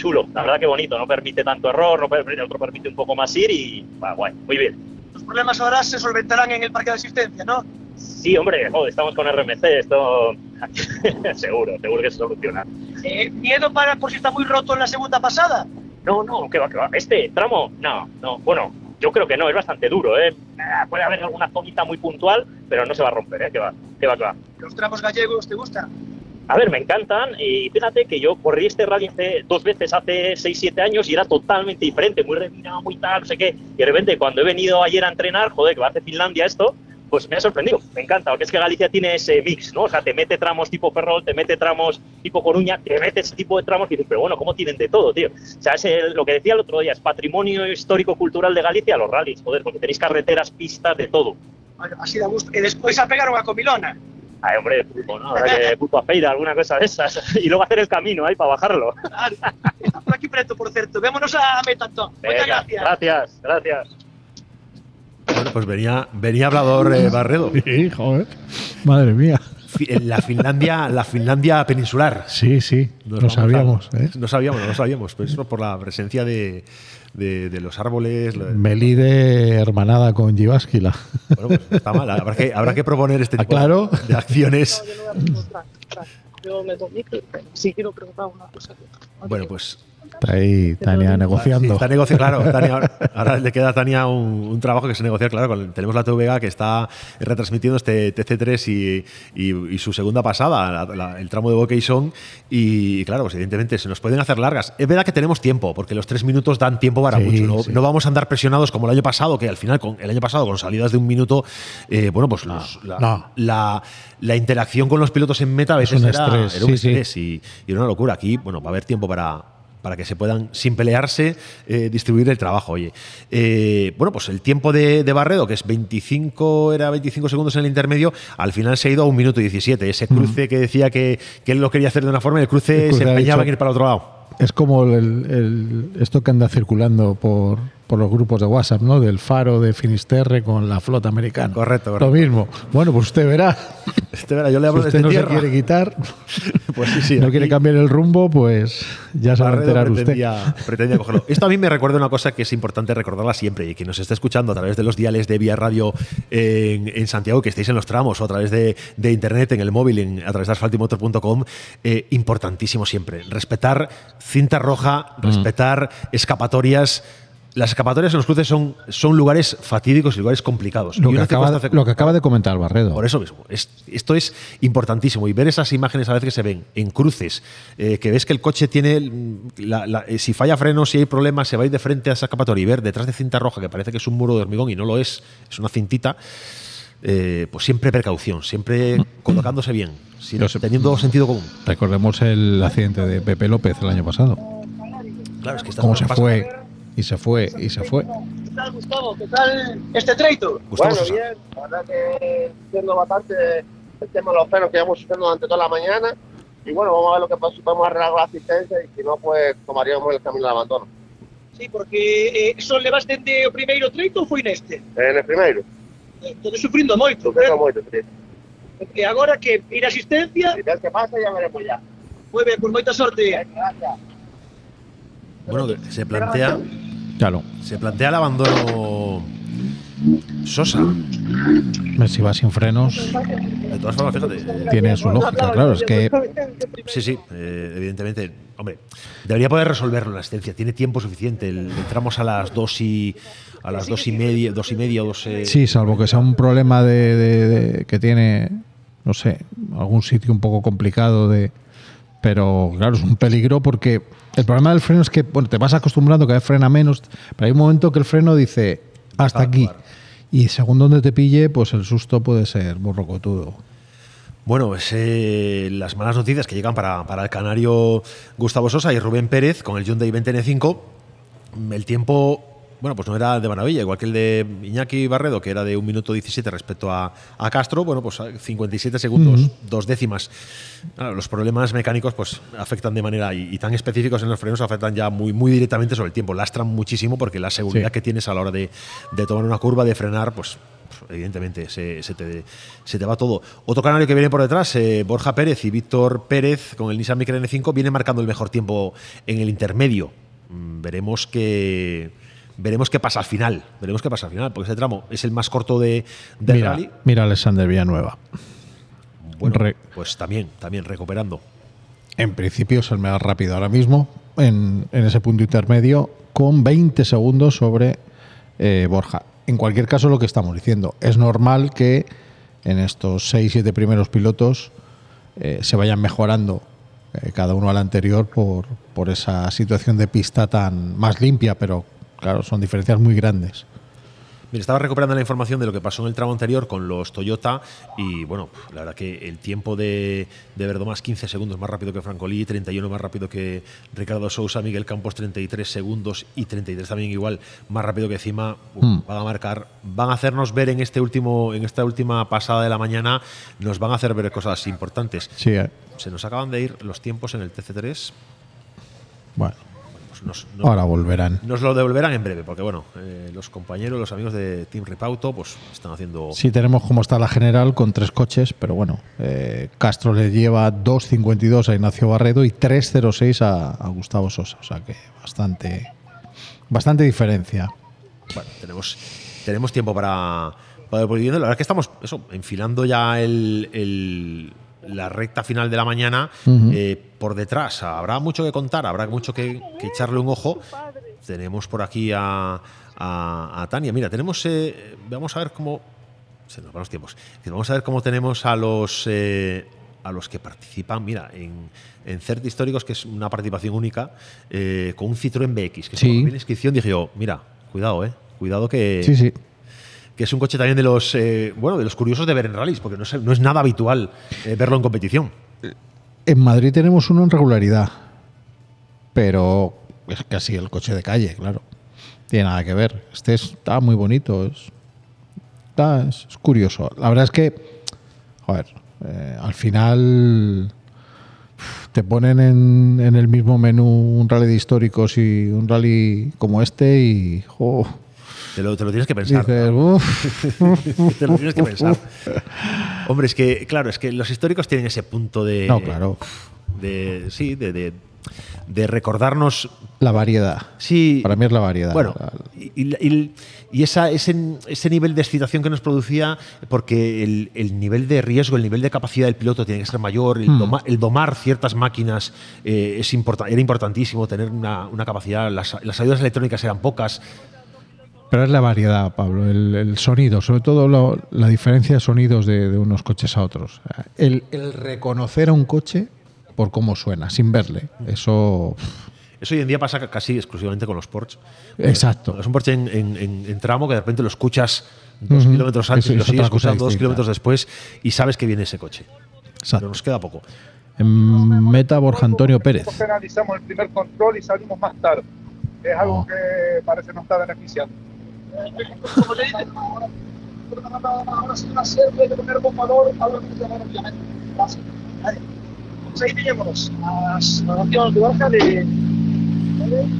chulo. La verdad que bonito, no permite tanto error, no permite, otro permite un poco más ir y va guay, muy bien. Los problemas ahora se solventarán en el parque de asistencia, ¿no? Sí, hombre, joder, estamos con RMC, esto (laughs) seguro, seguro que se soluciona. Eh, ¿Miedo para por si está muy roto en la segunda pasada? No, no, que va, que va. Este tramo, no, no. Bueno, yo creo que no, es bastante duro, ¿eh? Ah, Puede haber alguna zonita muy puntual, pero no se va a romper, ¿eh? Que va, que va, que va. ¿Los tramos gallegos te gustan? A ver, me encantan y fíjate que yo corrí este rally hace dos veces hace 6-7 años y era totalmente diferente, muy refinado, muy tal, no sé qué. Y de repente cuando he venido ayer a entrenar, joder, que va a hacer Finlandia esto, pues me ha sorprendido, me encanta, porque es que Galicia tiene ese mix, ¿no? O sea, te mete tramos tipo Ferrol, te mete tramos tipo Coruña, te mete ese tipo de tramos y dices, pero bueno, ¿cómo tienen de todo, tío? O sea, es el- lo que decía el otro día, es patrimonio histórico-cultural de Galicia los rallies, joder, porque tenéis carreteras, pistas, de todo. Así da gusto. E despois a pegar unha comilona. Ay, hombre, pulpo, ¿no? Habrá que pulpo a feira, alguna cosa de esas. (laughs) Y luego hacer el camino ahí para bajarlo. Está por aquí preto, por certo. Vémonos a meta, entón. Moitas Venga, gracias. gracias, gracias. Bueno, pues venía, venía hablador eh, Barredo. Sí, joder. Madre mía. La Finlandia, la Finlandia peninsular. Sí, sí. Nos Lo a- sabíamos. ¿eh? No sabíamos, no lo sabíamos. Pues eso por la presencia de, de- de los árboles. Melide hermanada con Givásquila. Bueno, pues no está mal. Habrá que, habrá que proponer este tipo claro. de acciones. Yo me doy si quiero preguntar una cosa. Bueno, pues Está ahí Tania negociando. Sí, está negoci- claro, (laughs) Tania, ahora, le queda a Tania un, un trabajo que es negociar, claro, con- tenemos la TVG que está retransmitiendo este TC3 y, y- y su segunda pasada, la- la- el tramo de Vocation, y claro, pues evidentemente se nos pueden hacer largas. Es verdad que tenemos tiempo, porque los tres minutos dan tiempo para Sí, mucho, no, sí. no vamos a andar presionados como el año pasado, que al final, con el año pasado, con salidas de un minuto, eh, bueno, pues los- la, no. la- la interacción con los pilotos en meta a Es veces un era, estrés, era un sí, sí. estrés y, y era una locura. Aquí, bueno, va a haber tiempo para, para que se puedan, sin pelearse, eh, distribuir el trabajo. Oye, Eh, bueno, pues el tiempo de, de Barredo, que es 25, era 25 segundos en el intermedio, al final se ha ido a un minuto 17. Ese cruce que decía que, que él lo quería hacer de una forma y el cruce, El cruce se empeñaba en ir para el otro lado. Es como el, el- esto que anda circulando por, por los grupos de WhatsApp, ¿no? Del faro de Finisterre con la flota americana. Correcto, Lo mismo. Bueno, pues usted verá. Este verá, yo le hablo si usted no tierra. se quiere quitar, (laughs) Pues sí, sí. no aquí quiere cambiar el rumbo, pues ya se va a enterar usted. pretendía, pretendía cogerlo. Esto a mí me recuerda una cosa que es importante recordarla siempre y que nos esté escuchando a través de los diales de Vía Radio en, en Santiago, que estéis en los tramos o a través de, de internet, en el móvil, en- a través de asfaltimotor.com, eh, importantísimo siempre. Respetar cinta roja, Mm. respetar escapatorias. Las escapatorias en los cruces son, son lugares fatídicos y lugares complicados. Lo Y que, acaba, circunstancia- lo que acaba de comentar Barredo. por eso mismo. Es- esto es importantísimo. Y ver esas imágenes a veces que se ven en cruces, eh, que ves que el coche tiene. mm, la- la- eh, si falla freno, si hay problemas, se va a ir de frente a esa escapatoria y ver detrás de cinta roja, que parece que es un muro de hormigón y no lo es, es una cintita. eh, pues siempre precaución, siempre colocándose bien, teniendo sentido común. Recordemos el accidente de Pepe López el año pasado. Claro, es que Cómo se pasan. fue y se fue y se fue. ¿Qué tal, Gustavo? ¿Qué tal este treito? Gustavo bueno, Sosa. bien, la verdad que siendo bastante el tema de los frenos que llevamos sufriendo durante toda la mañana. Y bueno, vamos a ver lo que pasa, si podemos arreglar la asistencia y si no, pues tomaríamos el camino del abandono. Sí, porque eh, son levas dende o primeiro treito ou foi neste? En el primero, Todo sufrindo moito. sufriendo mucho, sí. E agora que ir a asistencia, Si ves qué pasa, ya veremos ya. moi ben, por moita sorte. Gracias. Bueno, se plantea. Claro. Se plantea el abandono Sosa. Si va sin frenos, De todas formas, fíjate. eh, tiene su lógica. Claro, es que Sí, sí, eh, evidentemente. Hombre, debería poder resolverlo en la asistencia. Tiene tiempo suficiente. El- Entramos a las dos y a las dos y media, dos y media o dos. eh, Sí, salvo que sea un problema de, de- de- que tiene, no sé, algún sitio un poco complicado de. Pero claro, es un peligro porque el problema del freno es que bueno, te vas acostumbrando que frena menos, pero hay un momento que el freno dice hasta aquí. Y según donde te pille, pues el susto puede ser borrocotudo. Bueno, pues, eh, las malas noticias que llegan para, para el canario Gustavo Sosa y Rubén Pérez con el Hyundai 20N5. El tiempo, bueno, pues no era de maravilla, igual que el de Iñaki Barredo, que era de 1 minuto 17 respecto a, a Castro. Bueno, pues 57 segundos, Ujú. dos décimas. Los problemas mecánicos pues afectan de manera y, y tan específicos en los frenos afectan ya muy, muy directamente sobre el tiempo. Lastran muchísimo porque la seguridad Sí. que tienes a la hora de, de tomar una curva, de frenar, pues evidentemente se, se te, se te va todo. Otro canario que viene por detrás, eh, Borja Pérez y Víctor Pérez con el Nissan Micra N5 viene marcando el mejor tiempo en el intermedio. Mm, Veremos que veremos qué pasa al final. Veremos qué pasa al final, porque ese tramo es el más corto de, del Mira, rally. mira Alexander Villanueva. Bueno, Re- pues también, también recuperando. En principio es el más rápido ahora mismo en, en ese punto intermedio con 20 segundos sobre eh, Borja. En cualquier caso, lo que estamos diciendo, es normal que en estos 6-7 primeros pilotos eh, se vayan mejorando eh, cada uno al anterior por, por esa situación de pista tan más limpia, pero claro, son diferencias muy grandes. Mira, estaba recuperando la información de lo que pasó en el tramo anterior con los Toyota y bueno, la verdad que el tiempo de, de Verdomas 15 segundos más rápido que Francolí, 31 más rápido que Ricardo Sousa, Miguel Campos 33 segundos y 33 también igual más rápido que encima Hmm. van a marcar, van a hacernos ver en este último en esta última pasada de la mañana nos van a hacer ver cosas importantes. Sí, eh. Se nos acaban de ir los tiempos en el TC3. Bueno, Nos- nos- ahora volverán. nos lo devolverán en breve, porque bueno, eh, los compañeros, los amigos de Team Repauto, pues están haciendo. Sí, tenemos como está la general con tres coches, pero bueno, eh, Castro le lleva 2.52 a Ignacio Barredo y 3.06 a, a Gustavo Sosa, o sea que bastante, bastante diferencia. Bueno, tenemos, tenemos tiempo para, para ir. La verdad es que estamos eso, enfilando ya el, el- la recta final de la mañana. Eh, por detrás habrá mucho que contar, habrá mucho que, que echarle un ojo. Tenemos por aquí a, a- a Tania. Mira, tenemos. eh, vamos a ver cómo. Se nos van los tiempos. Vamos a ver cómo tenemos a los. eh, a los que participan, mira, en, en CERT Históricos, que es una participación única, eh, con un Citroën BX, que Sí. cuando vi la inscripción dije yo, mira, cuidado, eh, cuidado que, Sí, sí. que es un coche también de los eh, bueno de los curiosos de ver en rallies, porque no es, no es nada habitual eh, verlo en competición. En Madrid tenemos uno en regularidad, pero es casi el coche de calle, claro. Tiene nada que ver. Este está muy bonito, es, es, curioso. La verdad es que, joder, eh, al final te ponen en, el mismo menú un rally de históricos y un rally como este y... Te lo, te lo tienes que pensar. dices, ¿no? "Uf". (laughs) te lo tienes que pensar. Hombre, es que, claro, es que los históricos tienen ese punto de. No, claro. De, sí, de, de, de recordarnos. La variedad. Sí. Para mí es la variedad. Bueno, y, y- y esa, ese, ese nivel de excitación que nos producía, porque el, el nivel de riesgo, el nivel de capacidad del piloto tiene que ser mayor, el, Hmm. doma- el domar ciertas máquinas eh, es importa- era importantísimo, tener una, una capacidad, las, las ayudas electrónicas eran pocas. Pero es la variedad, Pablo, el, el sonido, sobre todo lo- la diferencia de sonidos de, de unos coches a otros. El, el reconocer a un coche por cómo suena, sin verle. Eso. Eso hoy en día pasa ca- casi exclusivamente con los Porsche. Exacto. Es un Porsche en, en- en- en tramo que de repente lo escuchas dos Ujú. kilómetros antes Eso y lo es sigues escuchando dos kilómetros después y sabes que viene ese coche. Pero nos queda poco. En meta Borja Antonio Pérez. Penalizamos el primer control y salimos más tarde. Es algo que parece no está beneficiando. Como te dice, ahora sí una serie de poner bombador, ahora no te van obviamente. Fácil. Vale. Pues ahí teníamos las anotaciones de Borja de.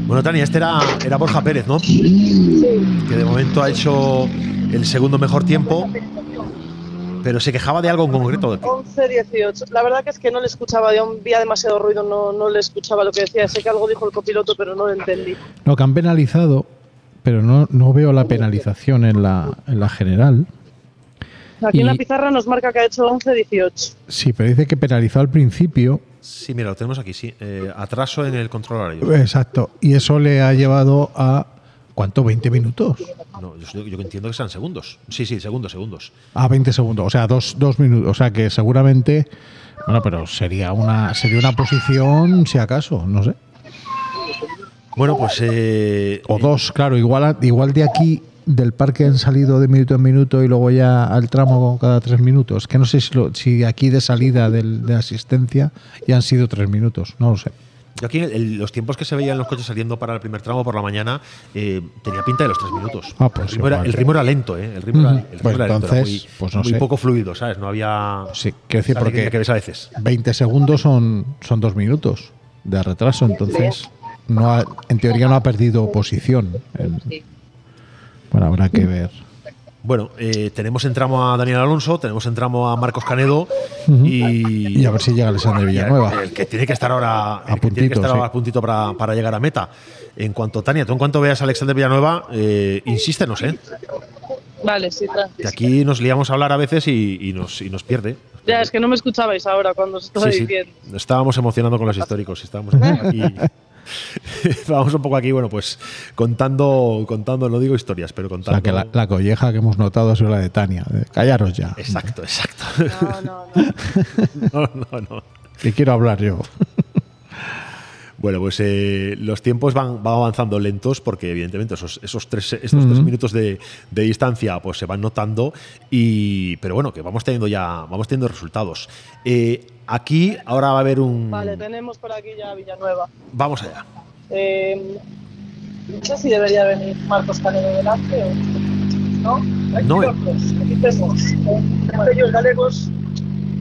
Bueno, Tania, este era, era Borja Pérez, ¿no? Sí. Que de momento ha hecho el segundo mejor tiempo, pero se quejaba de algo en concreto. 11-18. La verdad que es que no le escuchaba, yo había demasiado ruido, no, no le escuchaba lo que decía. Sé que algo dijo el copiloto, pero no lo entendí. Lo que han penalizado, pero no, no veo la penalización en la, en la general. Aquí en la Y- pizarra nos marca que ha hecho 11-18. Sí, pero dice que penalizó al principio. Sí, mira, lo tenemos aquí, sí. Eh, atraso en el control horario. Exacto. Y eso le ha llevado a. ¿Cuánto? ¿20 minutos? No, yo, yo entiendo que sean segundos. Sí, sí, segundos, segundos. A 20 segundos, o sea, dos, dos minutos. O sea que seguramente. Bueno, pero sería una, sería una posición, si acaso, no sé. Bueno, pues. eh, O dos, claro, igual, igual de aquí del parque han salido de minuto en minuto y luego ya al tramo cada tres minutos. Que no sé si, lo- si aquí de salida del- de asistencia ya han sido tres minutos, no lo sé. Yo aquí el- los tiempos que se veían los coches saliendo para el primer tramo por la mañana eh, tenía pinta de los tres minutos. Ah, pues el, ritmo era, el ritmo era lento, ¿eh? El ritmo, era, el ritmo Pues era lento, era entonces, muy, pues no muy sé. poco fluido, ¿sabes? No había. Sí, quiero decir, porque que ves a veces. 20 segundos son, son dos minutos de retraso, entonces no ha- en teoría no ha perdido posición. En- bueno, habrá que ver. Bueno, eh, tenemos en tramo a Daniel Alonso, tenemos en tramo a Marcos Canedo y, Y a ver si llega Alexander Villanueva. El que tiene que estar ahora el que tiene que puntito, estar ahora sí. a puntito para, para llegar a meta. En cuanto, Tania, tú en cuanto veas a Alexander Villanueva, eh, insístenos, ¿eh? Vale, sí, tranqui. Que aquí nos liamos a hablar a veces y, y nos, y nos pierde. Ya, es que no me escuchabais ahora cuando os estaba Sí, sí. diciendo. Nos estábamos emocionando con los históricos. Estábamos aquí. (laughs) (laughs) estábamos un poco aquí, bueno, pues contando, contando, no digo historias, pero O contando. sea, que la, la colleja que hemos notado ha sido la de Tania. de callaros ya. Exacto, exacto. No, no, no. (laughs) no, no, no. Que quiero hablar yo. (laughs) Bueno, pues eh, los tiempos van, van avanzando lentos porque evidentemente esos, esos tres, estos tres minutos de, de distancia pues se van notando y pero bueno que vamos teniendo ya vamos teniendo resultados. Eh, aquí ahora va a haber un Vale, tenemos por aquí ya Villanueva. vamos allá. Eh, no sé si debería venir Marcos Canedo delante o no. Aquí No, eh. otros. Aquí tenemos eh, ellos galegos,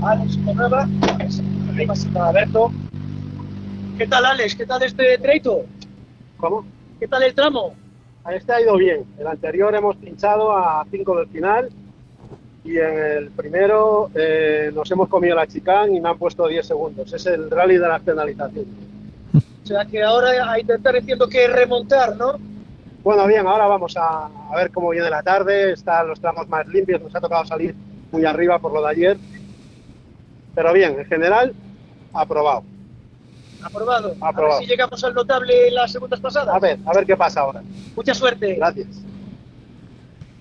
Alex Villanueva, Alberto. ¿Qué tal Alex? ¿Qué tal este treito? ¿Cómo? ¿Qué tal el tramo? A este ha ido bien. El anterior hemos pinchado a 5 del final y en el primero eh, nos hemos comido la chicán y me han puesto 10 segundos. Es el rally de la penalización. (laughs) O sea que ahora a intentar entiendo que remontar, ¿no? Bueno, bien, ahora vamos a, a ver cómo viene la tarde. Están los tramos más limpios. Nos ha tocado salir muy arriba por lo de ayer. Pero bien, en general, aprobado. Aprobado. A Aprobado. ver si llegamos al notable las segundas pasadas. A ver, a ver qué pasa ahora. Mucha suerte. Gracias.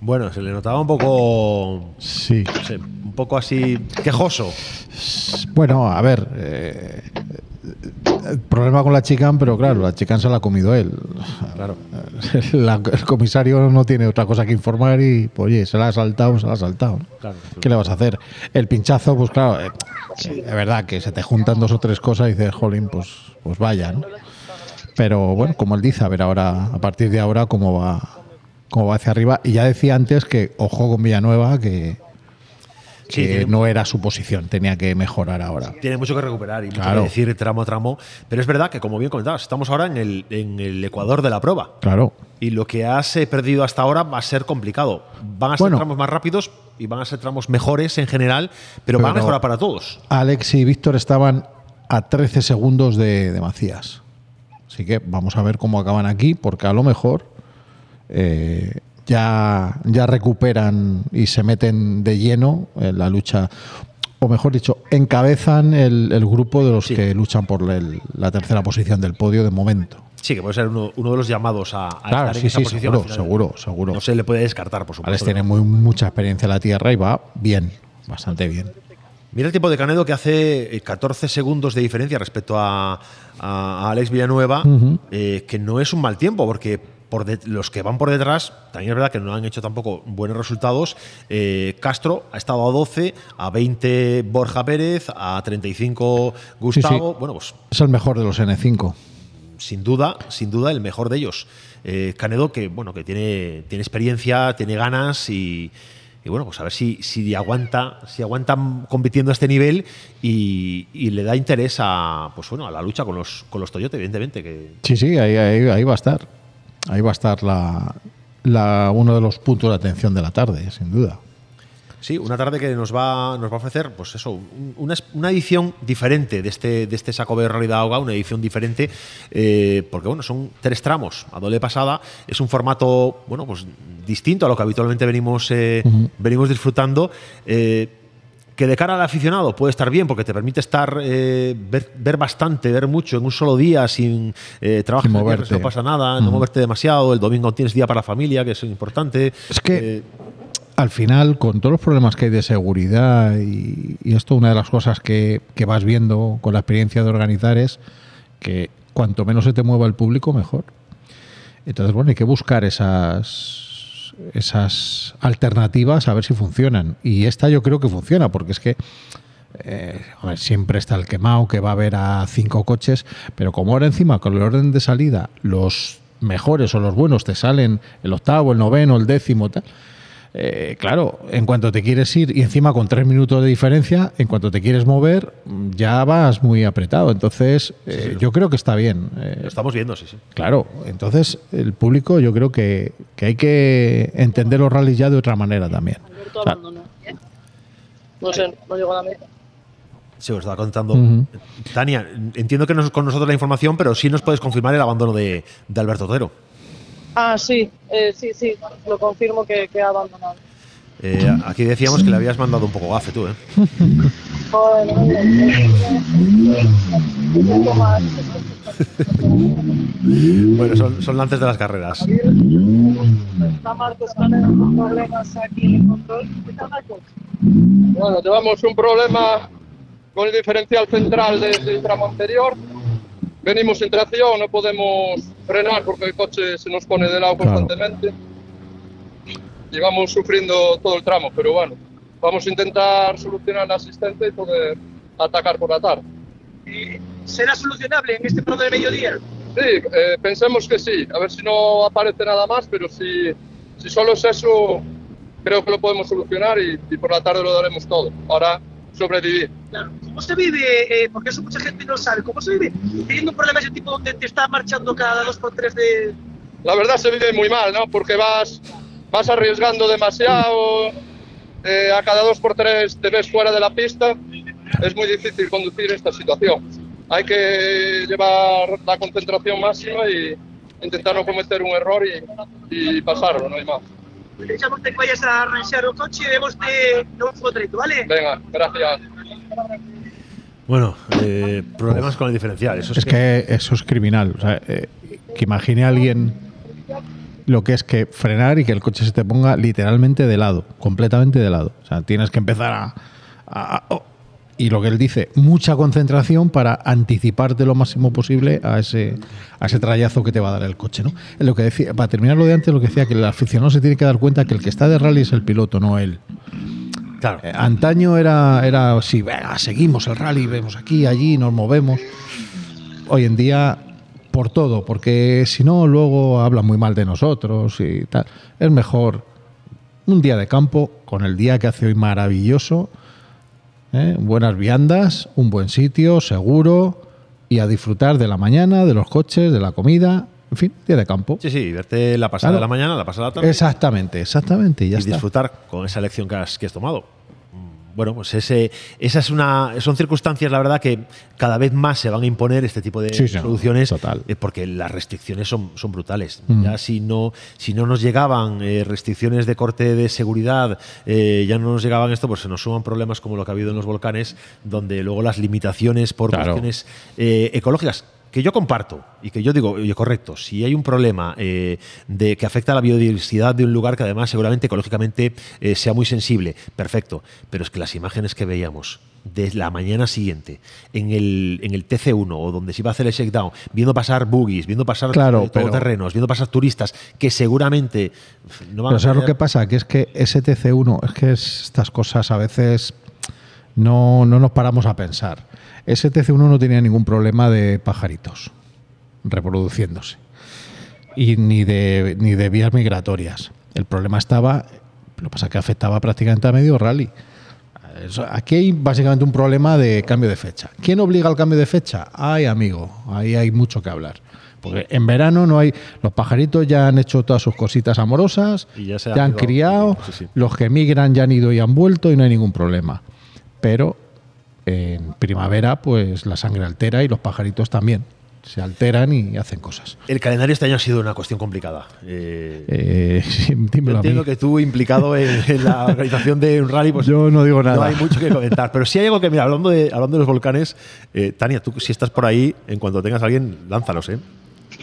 Bueno, se le notaba un poco Sí. no sé, un poco así quejoso. Bueno, a ver. eh, el problema con la chicán, pero claro, la chicán se la ha comido él. Claro. (laughs) La- el comisario no tiene otra cosa que informar y, pues, oye, se la ha saltado, se la ha saltado. ¿Qué le vas a hacer? El pinchazo, pues claro, eh, eh, es verdad que se te juntan dos o tres cosas y dices, jolín, pues, pues vaya, ¿no? Pero bueno, como él dice, a ver ahora, a partir de ahora, cómo va, cómo va hacia arriba. Y ya decía antes que ojo con Villanueva, que, Sí, que tiene- no era su posición, tenía que mejorar ahora. Tiene mucho que recuperar y mucho Claro. que decir tramo a tramo. Pero es verdad que, como bien comentabas, estamos ahora en el, en el ecuador de la prueba. Claro. Y lo que has eh, perdido hasta ahora va a ser complicado. Van a ser Bueno. tramos más rápidos y van a ser tramos mejores en general, pero, van a Pero- mejorar para todos. Alex y Víctor estaban a 13 segundos de, de Macías. Así que vamos a ver cómo acaban aquí, porque a lo mejor eh, ya, ya recuperan y se meten de lleno en la lucha, o mejor dicho, encabezan el, el grupo de los que luchan por el- la tercera posición del podio de momento. Sí, que puede ser uno, uno de los llamados a, a Claro, estar en sí, esa sí, posición. seguro, seguro, seguro. No se le puede descartar, por supuesto. Alex tiene muy, mucha experiencia en la tierra y va bien, bastante bien. Mira el tiempo de Canedo que hace eh, 14 segundos de diferencia respecto a, Alex Villanueva, eh, que no es un mal tiempo, porque por de- los que van por detrás, también es verdad que no han hecho tampoco buenos resultados. Eh, Castro ha estado a 12, a 20 Borja Pérez, a 35 Gustavo. Sí, sí. Bueno, pues Es el mejor de los N5. sin duda, sin duda el mejor de ellos. Eh, Canedo que bueno, que tiene, tiene experiencia, tiene ganas y, y bueno, pues a ver si, si aguanta, si aguantan compitiendo a este nivel y, y le da interés a pues bueno, a la lucha con los con los Toyota, evidentemente. Que, Sí, sí, ahí, ahí, ahí va a estar. Ahí va a estar la, la- uno de los puntos de atención de la tarde, sin duda. Sí, una tarde que nos va, nos va a ofrecer, pues eso, un- una, edición diferente de este, de este Saco de Realidad Auga, una edición diferente, eh, porque bueno, son tres tramos a doble pasada, es un formato, bueno, pues distinto a lo que habitualmente venimos, eh, venimos disfrutando. eh, que de cara al aficionado puede estar bien porque te permite estar eh, ver, ver bastante, ver mucho en un solo día sin eh, Sin viernes, moverte. no pasa nada, no moverte demasiado, el domingo tienes día para la familia, que es importante. Es que al final, con todos los problemas que hay de seguridad y, y esto, una de las cosas que, que vas viendo con la experiencia de organizar es que cuanto menos se te mueva el público, mejor. Entonces, bueno, hay que buscar esas, esas alternativas a ver si funcionan. Y esta yo creo que funciona, porque es que eh, siempre está el quemado que va a haber a cinco coches, pero como ahora encima con el orden de salida los mejores o los buenos te salen el octavo, el noveno, el décimo, tal. Eh, claro, en cuanto te quieres ir y encima con tres minutos de diferencia, en cuanto te quieres mover, ya vas muy apretado. Entonces, eh, yo creo que está bien. eh, Lo estamos viendo, sí, sí. Claro, entonces el público yo creo que, que hay que entender los rallies ya de otra manera también. Alberto abandonó. No sé, no llegó a la meta. Sí, os estaba contando. Tania, entiendo que no es con nosotros la información, pero sí nos puedes confirmar el abandono de, de Alberto Otero. Ah, sí, eh, sí, sí, lo confirmo que, que ha abandonado. Eh, aquí decíamos que le habías mandado un poco gafe tú, ¿eh? Joder, un poco más. Bueno, son, son lances de las carreras. Está Marcos con problemas aquí en el control. ¿Qué tal, Marcos? Bueno, llevamos un problema con el diferencial central desde el tramo anterior, venimos en tracción, no podemos frenar porque el coche se nos pone de lado Claro. constantemente. Y vamos sufriendo todo el tramo, pero bueno, vamos a intentar solucionar la asistente y poder atacar por la tarde. ¿Será solucionable en este programa de mediodía? Sí, eh, pensemos que sí. A ver si no aparece nada más, pero si, si solo es eso, creo que lo podemos solucionar y, y por la tarde lo daremos todo. Ahora, sobrevivir. Claro. ¿Cómo se vive? eh, porque eso mucha gente no sabe. ¿Cómo se vive teniendo un problema de ese tipo donde te está marchando cada dos por tres de... La verdad se vive muy mal, ¿no? Porque vas, vas arriesgando demasiado, eh, a cada dos por tres te ves fuera de la pista. Es muy difícil conducir esta situación. Hay que llevar la concentración máxima y intentar no cometer un error y, y pasarlo, no hay más. Deixamos que vayas a arranxar o coche e vemos de, un fotreto, vale? Venga, gracias. Bueno, eh, problemas con el diferencial. Eso es, Es que eso es criminal. O sea, eh, que imagine a alguien lo que es que frenar y que el coche se te ponga literalmente de lado, completamente de lado. O sea, tienes que empezar a... a- a- y lo que él dice, mucha concentración para anticiparte lo máximo posible a ese, a ese trayazo que te va a dar el coche. ¿no? Lo que decía, para terminar lo de antes, lo que decía, que el aficionado se tiene que dar cuenta que el que está de rally es el piloto, no él. Claro. Eh, antaño era, era venga, seguimos el rally, vemos aquí, allí, nos movemos. Hoy en día, por todo, porque si no, luego hablan muy mal de nosotros y tal. Es mejor un día de campo, con el día que hace hoy maravilloso, ¿eh? buenas viandas, un buen sitio, seguro, y a disfrutar de la mañana, de los coches, de la comida, en fin, día de campo. Sí, sí, verte la pasada Claro. de la mañana, la pasada de la tarde. Exactamente, exactamente, y ya y está. disfrutar con esa elección que has, que has tomado. Bueno, pues ese, esa es una, son circunstancias, la verdad, que cada vez más se van a imponer este tipo de Sí, soluciones, eh, porque las restricciones son, son brutales. Mm. Ya si no, si no nos llegaban eh, restricciones de corte de seguridad, eh, ya no nos llegaban esto, pues se nos suman problemas como lo que ha habido en los volcanes, donde luego las limitaciones por Claro. cuestiones eh, ecológicas que yo comparto y que yo digo, oye, correcto, si hay un problema eh, de que afecta a la biodiversidad de un lugar que además seguramente ecológicamente eh, sea muy sensible, perfecto, pero es que las imágenes que veíamos de la mañana siguiente en el, en el TC1 o donde se iba a hacer el shakedown, viendo pasar buggies, viendo pasar Claro, eh, todoterrenos, viendo pasar turistas que seguramente no van Pero a ¿sabes lo que pasa? Que es que STC1, es que es- estas cosas a veces no, no nos paramos a pensar. STC1 no tenía ningún problema de pajaritos reproduciéndose y ni de, ni de vías migratorias. El problema estaba, lo que pasa es que afectaba prácticamente a medio rally. Aquí hay básicamente un problema de cambio de fecha. ¿Quién obliga al cambio de fecha? Ay, amigo, ahí hay mucho que hablar. Porque en verano no hay. Los pajaritos ya han hecho todas sus cositas amorosas, Y ya se ya han criado, Sí, sí. los que migran ya han ido y han vuelto y no hay ningún problema. Pero en primavera, pues la sangre altera y los pajaritos también. Se alteran y hacen cosas. El calendario este año ha sido una cuestión complicada. Eh, Eh, (laughs) sí, yo dímelo a mí. entiendo que tú implicado en, en la organización de un rally, pues Yo no digo No nada. hay mucho que comentar. Pero sí hay algo que, mira, hablando de, hablando de los volcanes, eh, Tania, tú si estás por ahí, en cuanto tengas a alguien, lánzalos, ¿eh?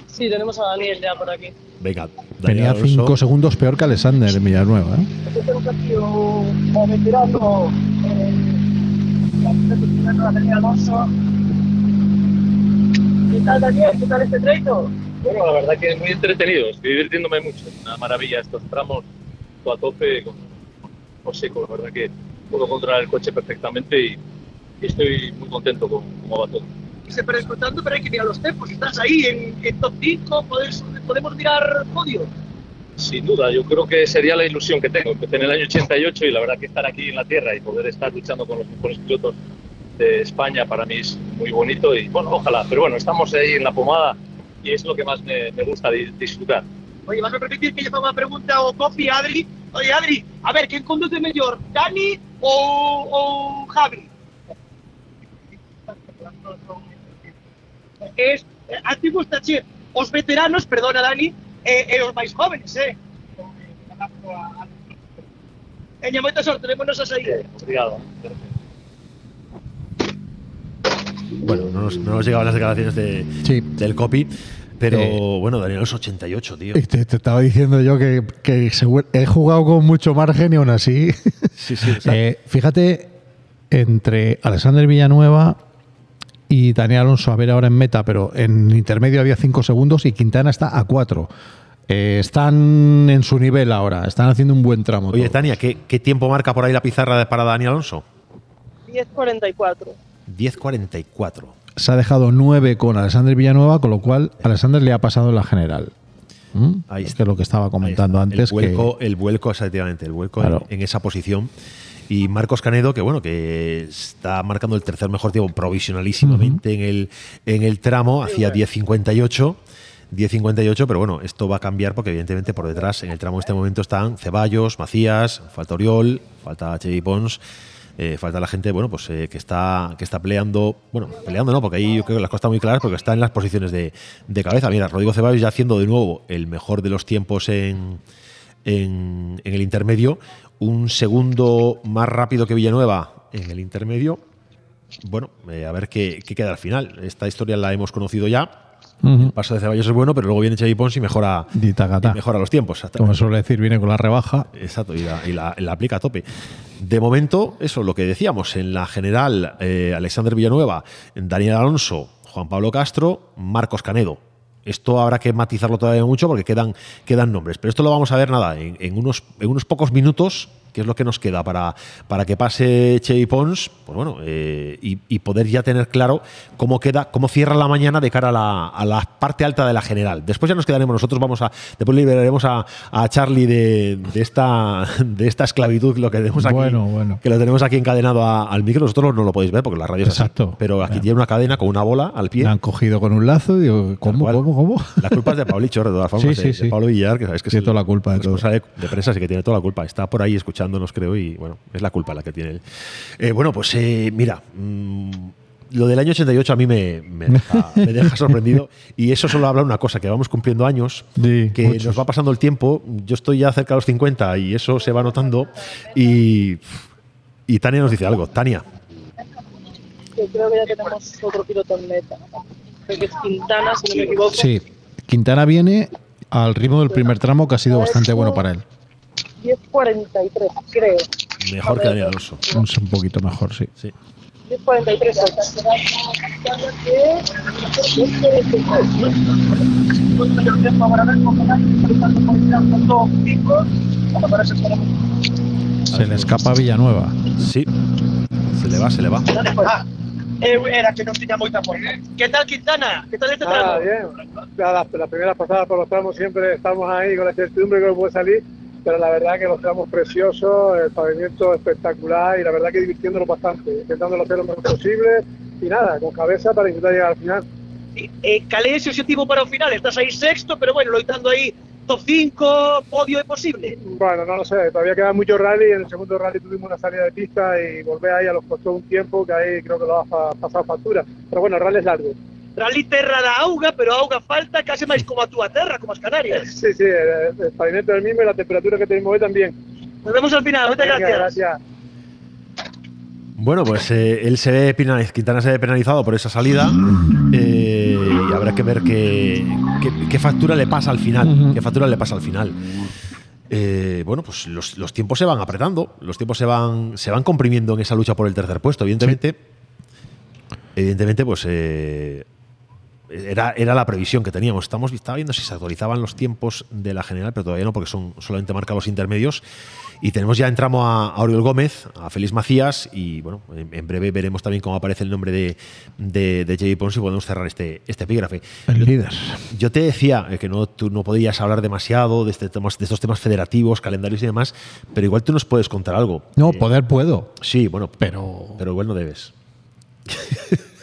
Sí, tenemos a Daniel ya por aquí. Venga. Daniel Alonso. cinco segundos peor que Alexander en Villanueva. ¿eh? Tenemos aquí un veterano, eh, la Daniel Alonso. ¿Qué tal, Daniel? ¿Qué tal este trecho? Bueno, la verdad que es muy entretenido, estoy divirtiéndome mucho. Es una maravilla estos tramos, a tope, con, con seco. La verdad que puedo controlar el coche perfectamente y, y estoy muy contento con cómo va todo. Y se pero hay que mirar los tiempos. Estás ahí en, en top 5, podemos, podemos mirar podio. Sin duda, yo creo que sería la ilusión que tengo. Empecé en el año 88 y la verdad que estar aquí en la Tierra y poder estar luchando con los mejores pilotos de España para mí es muy bonito y bueno, ojalá. Pero bueno, estamos ahí en la pomada y es lo que más me, gusta di- disfrutar. Oye, vas a permitir que yo haga una pregunta o copy a Adri. Oye, Adri, a ver, ¿quién conduce mejor, Dani o, o Javi? Es, a ti gusta che, os veteranos, perdona Dani, e, e os máis jóvenes, eh? Eña, moita sorte, vémonos a sair. Obrigado. Bueno, no nos, no nos llegaban las declaraciones de, del copy, pero Eh, bueno, Daniel es 88, tío. Y Te, te estaba diciendo yo que, he jugado con mucho margen y aún así. Sí, sí, o sea- (laughs) Eh, fíjate, entre Alexander Villanueva y Daniel Alonso a ver ahora en meta, pero en intermedio había 5 segundos y Quintana está a 4. Eh, están en su nivel ahora, están haciendo un buen tramo. Oye, todos. Tania, ¿qué, qué tiempo marca por ahí la pizarra de- para Dani Alonso? 10.44. 10.44. Se ha dejado 9 con Alexander Villanueva, con lo cual Alexander le ha pasado en la general. ¿Mm? Ahí Es que lo que estaba comentando antes. el vuelco, que, el vuelco, efectivamente, el vuelco Claro. en, en esa posición. Y Marcos Canedo, que bueno, que está marcando el tercer mejor tiempo provisionalísimamente en, el, en el tramo, hacía 10.58. 10.58, pero bueno, esto va a cambiar porque evidentemente por detrás en el tramo en este momento están Ceballos, Macías, falta Oriol, falta Chevy Pons, eh, falta la gente, bueno, pues eh, que está que está peleando, bueno, peleando no, porque ahí yo creo que las cosas están muy claras porque está en las posiciones de, de cabeza. Mira, Rodrigo Ceballos ya haciendo de nuevo el mejor de los tiempos en, en, en el intermedio, un segundo más rápido que Villanueva en el intermedio. Bueno, eh, a ver qué, qué queda al final. Esta historia la hemos conocido ya. El paso de Ceballos es bueno, pero luego viene Xavi Pons y mejora, y mejora los tiempos. como suele decir, viene con la rebaja. Exacto, y la, y la- la aplica a tope. De momento, eso, lo que decíamos, en la general, eh, Alexander Villanueva, Daniel Alonso, Juan Pablo Castro, Marcos Canedo. Esto habrá que matizarlo todavía mucho porque quedan, quedan nombres. Pero esto lo vamos a ver nada, en, unos, en unos pocos minutos, que es lo que nos queda para, para que pase Chevy Pons, pues bueno, eh, y, y poder ya tener claro cómo queda, cómo cierra la mañana de cara a la, a la parte alta de la general. Después ya nos quedaremos nosotros, vamos a, después liberaremos a, a Charlie de, de esta, de esta esclavitud, lo que tenemos aquí, Bueno, bueno. que lo tenemos aquí encadenado a- al micro. Vosotros no lo podéis ver porque la radio es así. Exacto. Pero aquí tiene una cadena con una bola al pie. Le han cogido con un lazo y digo, ¿cómo, cómo, cómo? La culpa es de Paulicho, de todas (laughs) formas. Sí, de, sí, de sí. Pablo Villar, que sabes que Tiene es el toda la culpa de todo. responsable de prensa, sí que tiene toda la culpa. Está por ahí escuchándonos, creo, y bueno, es la culpa la que tiene él. Eh, bueno, pues eh, mira. mm, lo del año 88 a mí me, me deja, me deja (laughs) sorprendido y eso solo habla de una cosa, que vamos cumpliendo años, que nos va pasando el tiempo, yo estoy ya cerca de los 50 y eso se va notando y, y Tania nos dice algo. Tania, Que creo que ya tenemos otro piloto en meta. Creo que es Quintana, si no me equivoco. Sí, Quintana viene al ritmo del primer tramo que ha sido bastante bueno para él. 10.43, creo. mejor que Daniel Alonso. Un poquito mejor, sí. 10.43. Se le escapa a Villanueva. Sí, se le va, se le va. Ah, eh, era que no tenía moita forma. ¿Qué tal Quintana? ¿Qué tal este tramo? Ah, bien. Ya las, las primeras pasadas por los tramos siempre estamos ahí con la incertidumbre que puede salir, pero la verdad que los tramos preciosos, el pavimento espectacular y la verdad que divirtiéndonos bastante, intentándolo hacer lo mejor posible y nada, con cabeza para intentar llegar al final. Eh, cal é ese objetivo para o final? Estás aí sexto, pero bueno, loitando aí top 5, podio é posible. Bueno, no lo sé, todavía queda mucho rally, en el segundo rally tuvimos una salida de pista y volver ahí a los costó un tiempo que ahí creo que lo ha pasado factura. Pero bueno, el rally es largo. Rally terra da auga, pero a auga falta case máis como a túa terra, como as Canarias. (laughs) Sí, sí, el, el pavimento es el mismo y la temperatura que tenemos hoy también. Nos vemos al final, muchas Venga, gracias. gracias. Bueno, pues eh, él se ve penaliz- Quintana se ve penalizado por esa salida eh, y habrá que ver qué, qué- qué factura le pasa al final. Qué factura le pasa al final. Eh, bueno, pues los, los tiempos se van apretando, los tiempos se van, se van comprimiendo en esa lucha por el tercer puesto. Evidentemente, evidentemente, pues eh, era, era la previsión que teníamos. Estamos estaba viendo si se actualizaban los tiempos de la general, pero todavía no, porque son solamente marcados intermedios. Y tenemos ya entramos a, a Oriol Gómez, a Félix Macías, y bueno, en, en breve veremos también cómo aparece el nombre de, de, de J. Pons y podemos cerrar este, este epígrafe. El líder. Yo te decía eh, que no, tú no podías hablar demasiado de, este temas, de estos temas federativos, calendarios y demás, pero igual tú nos puedes contar algo. No, poder puedo. Sí, bueno, pero, pero igual no debes. (laughs)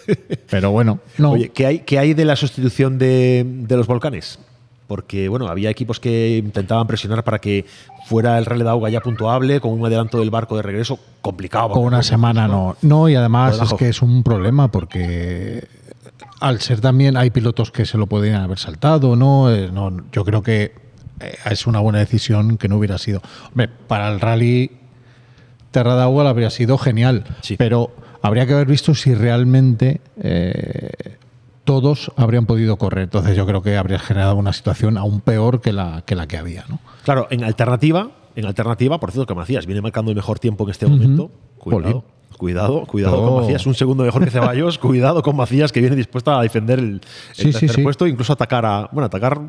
Pero bueno, no. Oye, ¿qué hay, qué hay de la sustitución de, de los volcanes? Porque, bueno, había equipos que intentaban presionar para que fuera el Rally de Auga ya puntuable, con un adelanto del barco de regreso complicado. Con una semana no. No, y además es que es un problema porque al ser también hay pilotos que se lo podrían haber saltado, ¿no? Eh, no yo creo que eh, es una buena decisión que no hubiera sido. Hombre, para el rally Terra de Agua habría sido genial, pero habría que haber visto si realmente eh, todos habrían podido correr. Entonces yo creo que habría generado una situación aún peor que la que, la que había, ¿no? Claro, en alternativa, en alternativa, por cierto, que Macías viene marcando el mejor tiempo en este momento. Cuidado, Cuidado, cuidado Oh. con Macías, un segundo mejor que Ceballos. (laughs) cuidado con Macías, que viene dispuesto a defender el, el Sí, sí, tercer sí. puesto, incluso atacar a. Bueno, atacar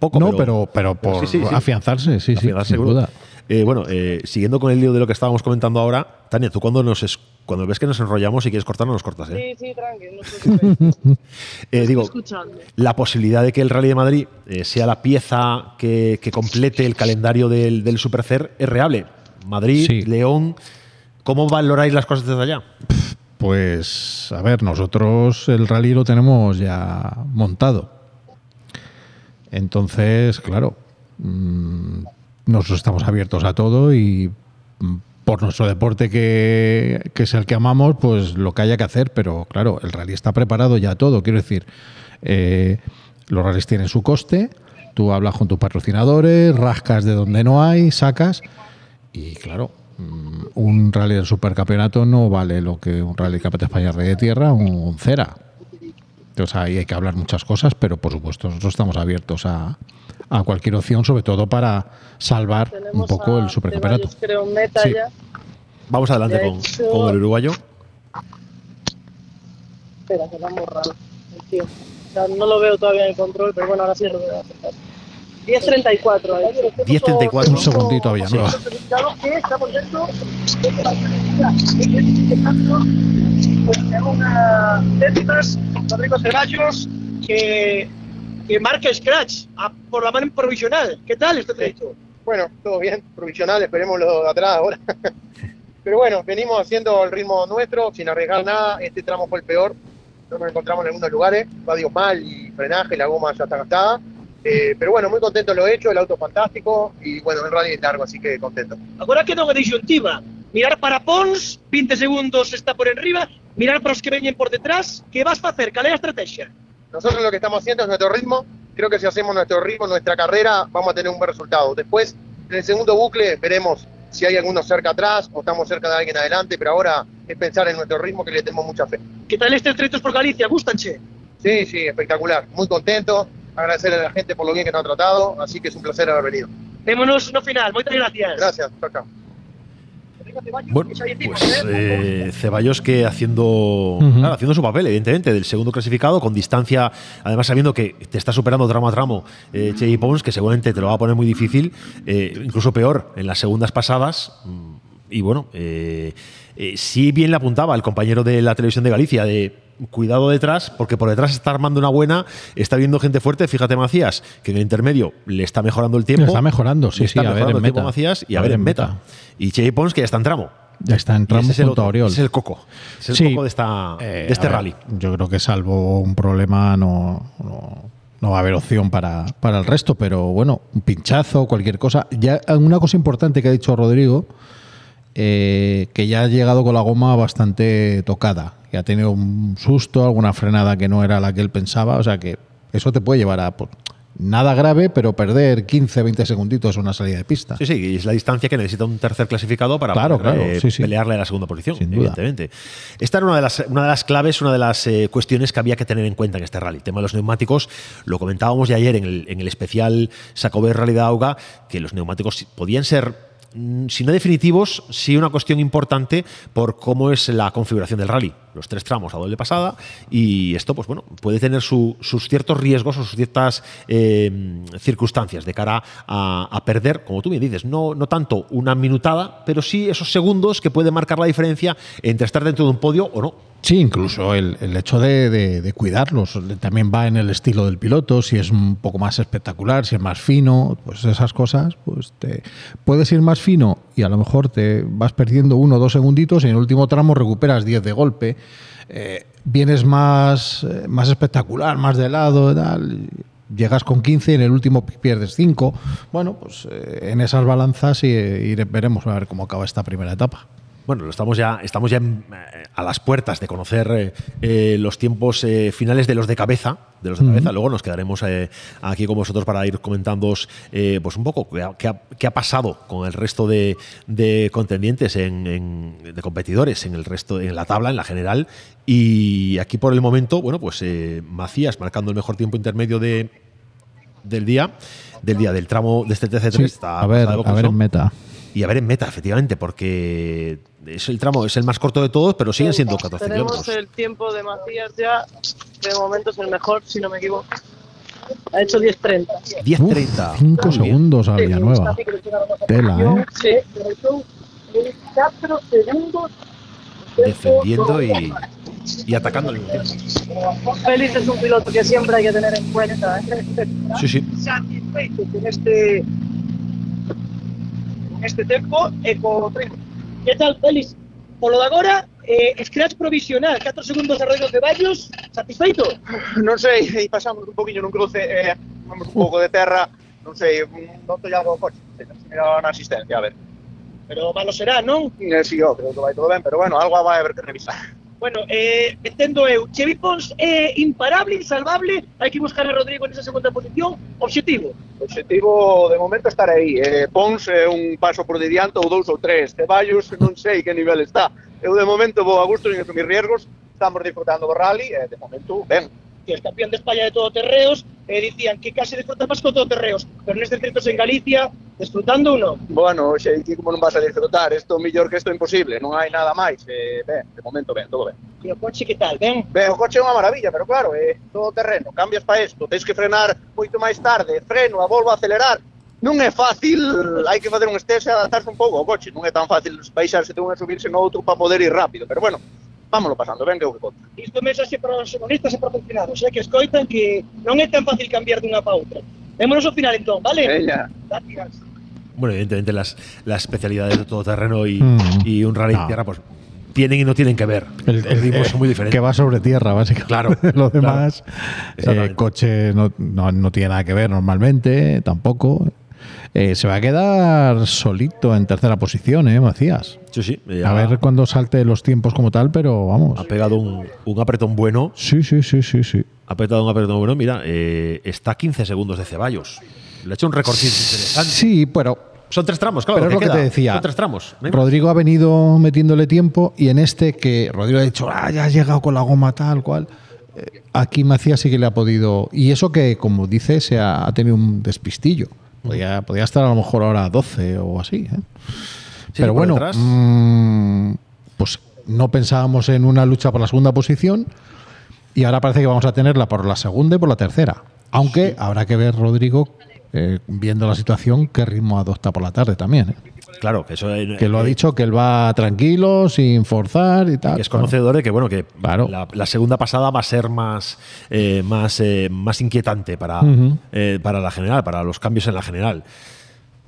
poco. No, pero- pero por afianzarse, sí, sí, Afianzarse, sin seguro. duda. Eh, bueno, eh, siguiendo con el lío de lo que estábamos comentando ahora, Tania, tú cuando nos es- cuando ves que nos enrollamos y quieres cortar, no nos cortas, ¿eh? Sí, sí, tranqui, no. (laughs) Eh, digo, escuchando. la posibilidad de que el Rally de Madrid eh, sea la pieza que, que complete el calendario del, del Supercer es real. Madrid, León, ¿cómo valoráis las cosas desde allá? Pues, a ver, nosotros el rally lo tenemos ya montado. Entonces, claro, mm, nosotros estamos abiertos a todo y mm, por nuestro deporte que, es el que amamos, pues lo que haya que hacer, pero claro, el rally está preparado ya todo. Quiero decir, eh, los rallies tienen su coste, tú hablas con tus patrocinadores, rascas de donde no hay, sacas y claro, mm, un rally del supercampeonato no vale lo que un rally de España Rey de Tierra o un Cera. Entonces ahí hay que hablar muchas cosas, pero por supuesto nosotros estamos abiertos a, a cualquier opción, sobre todo para salvar un poco el supercampeonato. Creo, meta Sí. ya. Vamos adelante De con, hecho- con el uruguayo. Espera, que lo han borrado. el tío. O sea, no lo veo todavía en el control, pero bueno, ahora sí lo veo. 10.34 ahí. 10.34. Un segundito había, ¿no? que estamos dentro de la una décimas, Rodrigo Ceballos, que, que marca Scratch a- por la mano provisional. ¿Qué tal este trecho? Bueno, todo bien, provisional, esperemos lo de atrás ahora. (laughs) Pero bueno, venimos haciendo el ritmo nuestro, sin arriesgar nada. Este tramo fue el peor. No nos encontramos en algunos lugares, radio mal y frenaje, la goma ya está gastada. Eh, pero bueno, muy contento lo hecho, el auto fantástico y bueno, el rally es largo, así que contento. Agora queda unha disyuntiva. Mirar para Pons, 20 segundos está por enriba, mirar para os que veñen por detrás, que vas facer? Cal é a estrategia? Nosotros lo que estamos haciendo es nuestro ritmo. Creo que si hacemos nuestro ritmo, nuestra carrera, vamos a tener un buen resultado. Después, en el segundo bucle, veremos si hay alguno cerca atrás o estamos cerca de alguien adelante, pero ahora es pensar en nuestro ritmo que le tenemos mucha fe. Que tal estes tretos por Galicia? Gustanche? Sí, sí, espectacular. Muy contento. Agradecerle a la gente por lo bien que nos han tratado, así que es un placer haber venido. Vémonos no final. Moitas gracias. Gracias. Chao, chao. Bueno, pues eh, Ceballos que haciendo, claro, haciendo su papel, evidentemente, del segundo clasificado, con distancia, además sabiendo que te está superando tramo a tramo eh, Chey Pons, que seguramente te lo va a poner muy difícil, eh, incluso peor en las segundas pasadas. mm, Y bueno, eh, sí bien le apuntaba el compañero de la televisión de Galicia de cuidado detrás, porque por detrás está armando una buena, está viendo gente fuerte. Fíjate, Macías, que en el intermedio le está mejorando el tiempo. Le está mejorando, sí, está sí, a ver mejorando en el tiempo meta. Macías y a, ver en meta. Y Chey Pons, que ya está en tramo. Ya está en tramo es el Oriol. es el coco. Es el Sí. coco de, esta, Eh, de este ver, rally. Yo creo que salvo un problema no, no, no va a haber opción para, para el resto, pero bueno, un pinchazo, cualquier cosa. Ya una cosa importante que ha dicho Rodrigo, eh, que ya ha llegado con la goma bastante tocada, que ha tenido un susto, alguna frenada que no era la que él pensaba, o sea que eso te puede llevar a pues, nada grave, pero perder 15, 20 segunditos en una salida de pista. Sí, sí, y es la distancia que necesita un tercer clasificado para Claro, poder, claro, eh, sí, sí. pelearle a la segunda posición, duda. evidentemente. Esta era una de las, una de las claves, una de las eh, cuestiones que había que tener en cuenta en este rally. El tema de los neumáticos, lo comentábamos ya ayer en el, en el especial Sacober Rally de Auga, que los neumáticos podían ser si no definitivos, sí una cuestión importante por cómo es la configuración del rally. Los tres tramos a doble pasada y esto, pues bueno, puede tener su- sus ciertos riesgos o sus ciertas eh, circunstancias de cara a, a perder, como tú bien dices, no, no tanto una minutada, pero sí esos segundos que pueden marcar la diferencia entre estar dentro de un podio o no. Sí, incluso el, el hecho de, de- cuidarlos también va en el estilo del piloto, si es un poco más espectacular, si es más fino, pues esas cosas, pues te puedes ir más fino y a lo mejor te vas perdiendo uno o dos segunditos y en el último tramo recuperas 10 de golpe, eh, vienes más, eh, más espectacular, más de lado, tal, llegas con 15 y en el último pierdes 5. Bueno, pues eh, en esas balanzas y, y veremos a ver cómo acaba esta primera etapa. Bueno, lo estamos ya, estamos ya en- eh, a las puertas de conocer eh, eh, los tiempos eh, finales de los de cabeza. De los de cabeza. Luego nos quedaremos eh, aquí con vosotros para ir comentando pues un poco qué ha, qué ha- pasado con el resto de, de contendientes, en, en- de competidores en el resto, en la tabla, en la general. Y aquí por el momento, bueno, pues eh, Macías marcando el mejor tiempo intermedio de, del día, del día del tramo de este TC3. Sí, está a ver, a ver en meta. Y a ver en meta, efectivamente, porque es el tramo, es el más corto de todos, pero siguen siendo 14 Tenemos kilómetros. el tiempo de Macías ya, de momento es el mejor, si no me equivoco. Ha hecho 10.30. 10.30. 5 segundos a Villanueva. Tela, ¿eh? Sí, pero son 4 segundos. Defendiendo y, y atacando al mismo tiempo. Félix es un piloto que siempre hay que tener en cuenta. ¿eh? Sí, sí. Con este este tempo e co ritmo. Que tal, Félix? Polo de agora, eh, scratch provisional, 4 segundos de Rodrigo Ceballos, satisfeito? (laughs) Non sei, e pasamos un poquinho nun cruce, eh, vamos un pouco de terra, non sei, un doto llamo ao coche, se mira na asistencia, a ver. Pero malo será, non? Eh, sí, oh, creo que vai todo ben, pero bueno, algo vai haber que revisar. Bueno, eh, entendo eu, Chevy Pons é imparable, insalvable, hai que buscar a Rodrigo nesa segunda posición, objetivo. Objetivo de momento estar aí, eh, Pons é un paso por diante ou dous ou tres, Ceballos non sei que nivel está. Eu de momento vou a gusto sin asumir riesgos, estamos disfrutando do rally, eh, de momento ben que os campeón de España de todoterreos e dicían que case disfrutamos con todoterreos, pero nestes circos en Galicia, desfrutando uno? Bueno, xe, aquí como non vas a disfrutar, isto mellor que isto é imposible, non hai nada máis, eh, ben, de momento ben, todo ben. E o coche que tal, ben? Ben, o coche é unha maravilla, pero claro, é eh, todo terreno, cambias para isto, tens que frenar moito máis tarde, freno, a volvo a acelerar, non é fácil, hai que facer un estrés e adaptarse un pouco ao coche, non é tan fácil baixarse de un e subirse no outro para poder ir rápido, pero bueno, vámonos pasando, ben eu que conto. Isto mensaxe para os xornalistas e os aficionados, eh, que escoitan que non é tan fácil cambiar dunha para outra. Vémonos ao final entón, vale? Veña. Gracias. Bueno, evidentemente las, las especialidades de todo terreno y, Mm. y un rally en No. tierra, pues tienen y no tienen que ver. El, Los ritmos son muy diferentes. Que va sobre tierra, básicamente. Claro, (laughs) Lo demás, claro. eh, coche no, no, no tiene nada que ver normalmente, tampoco. Eh, se va a quedar solito en tercera posición, ¿eh, Macías? Sí, sí. A ha- ver cuando salte los tiempos como tal, pero vamos. Ha pegado un, un apretón bueno. Sí, sí, sí, sí, sí. Ha pegado un apretón bueno. Mira, eh, está a 15 segundos de Ceballos. Le ha hecho un recorte interesante. Sí, pero Son tres tramos, claro. Pero es lo que te decía. Son tres tramos. Venga. Rodrigo ha venido metiéndole tiempo y en este que Rodrigo ha dicho, ah, ya has llegado con la goma tal cual. eh, Aquí Macías sí que le ha podido. Y eso que, como dice, se ha, ha tenido un despistillo. Podía, podía estar a lo mejor ahora a 12 o así. ¿eh? Pero bueno, mm, pues no pensábamos en una lucha por la segunda posición y ahora parece que vamos a tenerla por la segunda y por la tercera. Aunque habrá que ver, Rodrigo, eh, viendo la situación, qué ritmo adopta por la tarde también. ¿eh? Claro, que eso eh, Que lo ha eh, dicho, que él va tranquilo, sin forzar y tal. que es conocedor de que bueno que Claro. la, la segunda pasada va a ser más eh, más eh, más inquietante para eh, para la general para los cambios en la general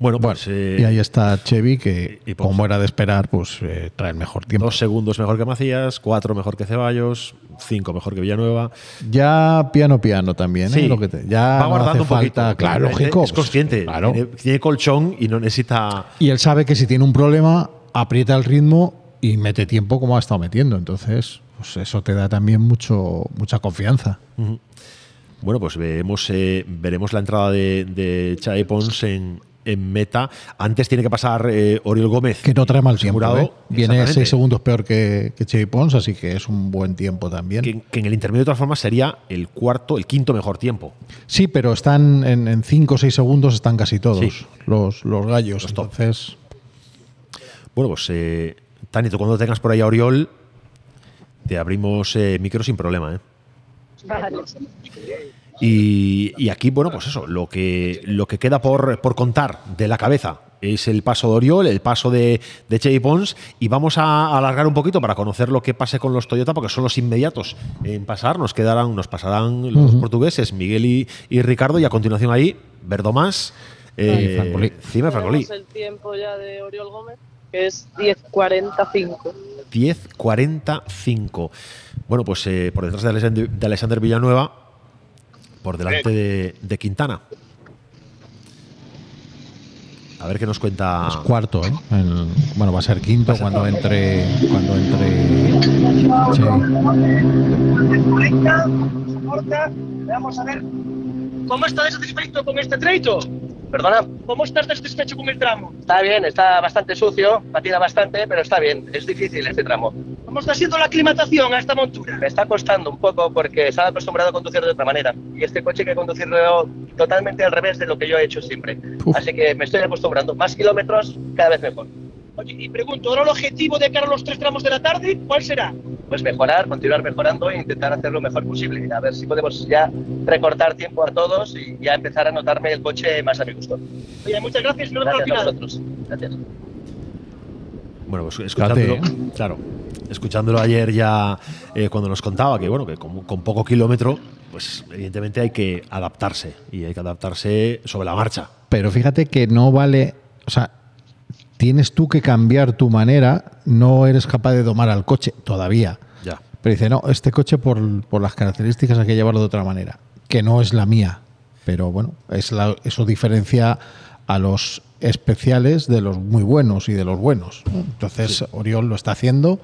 bueno pues eh, Y ahí está Chevy, que y como era de esperar, pues eh, trae el mejor tiempo. dos segundos mejor que Macías cuatro mejor que Ceballos cinco mejor que Villanueva Ya piano piano también, ¿eh? Sí. Lo que te- ya va no guardando hace un poquito falta, claro, Es- lógico. es consciente Claro. tiene, tiene colchón y no necesita Y él sabe que si tiene un problema, aprieta el ritmo y mete tiempo como ha estado metiendo. Entonces, pues eso te da también mucho, mucha confianza. Bueno, pues veremos, eh, veremos la entrada de, de Xavi Pons en, en meta. Antes tiene que pasar eh, Oriol Gómez. Que no trae mal tiempo. ¿eh? Viene seis segundos peor que, que Chevy Pons, así que es un buen tiempo también. Que, que en el intermedio, de todas formas, sería el cuarto, el quinto mejor tiempo. Sí, pero están en, en cinco o seis segundos están casi todos Sí. los, los gallos. Los. Entonces, Bueno, pues, eh, Tani, tú cuando tengas por ahí a Oriol, te abrimos eh, micro sin problema. ¿eh? Vale. Y, y aquí, bueno, pues eso, lo que, lo que queda por, por contar de la cabeza es el paso de Oriol, el paso de, de Chevy Pons, y vamos a alargar un poquito para conocer lo que pase con los Toyota, porque son los inmediatos en pasar, nos quedarán, nos pasarán los Ujú. portugueses, Miguel y, y Ricardo, y a continuación ahí, Verdomás, eh, Francolí. Cima Francolí. El tiempo ya de Oriol Gómez, que es 10.45. 10.45. Bueno, pues eh, por detrás de Alexander, de Alexander Villanueva, por delante de, de Quintana. A ver qué nos cuenta. es cuarto, ¿eh? El- bueno, va a ser quinto cuando entre. Cuando entre. Vamos a ver. ¿Cómo estás satisfecho con este trecho? Perdona, ¿Cómo estás satisfecho con el tramo? está bien, está bastante sucio, patina bastante, pero está bien. Es difícil este tramo. ¿Cómo está siendo la aclimatación a esta montura? Me está costando un poco porque estaba acostumbrado a conducir de otra manera. Y este coche hay que conducirlo totalmente al revés de lo que yo he hecho siempre. Así que me estoy acostumbrando. Más kilómetros, cada vez mejor. Oye, y pregunto, ¿ahora el objetivo de cara a los tres tramos de la tarde, cuál será? Pues mejorar, continuar mejorando e intentar hacer lo mejor posible. A ver si podemos ya recortar tiempo a todos y ya empezar a notarme el coche más a mi gusto. Oye, muchas gracias. Nos Gracias a. Gracias. Bueno, pues escuchándolo, claro, escuchándolo ayer ya eh, cuando nos contaba que bueno, que con, con poco kilómetro, pues evidentemente hay que adaptarse y hay que adaptarse sobre la marcha. Pero fíjate que no vale, o sea, tienes tú que cambiar tu manera, no eres capaz de domar al coche todavía. Ya. Pero dice, no, este coche por, por las características hay que llevarlo de otra manera, que no es la mía. Pero bueno, es la- eso diferencia a los especiales de los muy buenos y de los buenos. ¿no? Entonces, Oriol lo está haciendo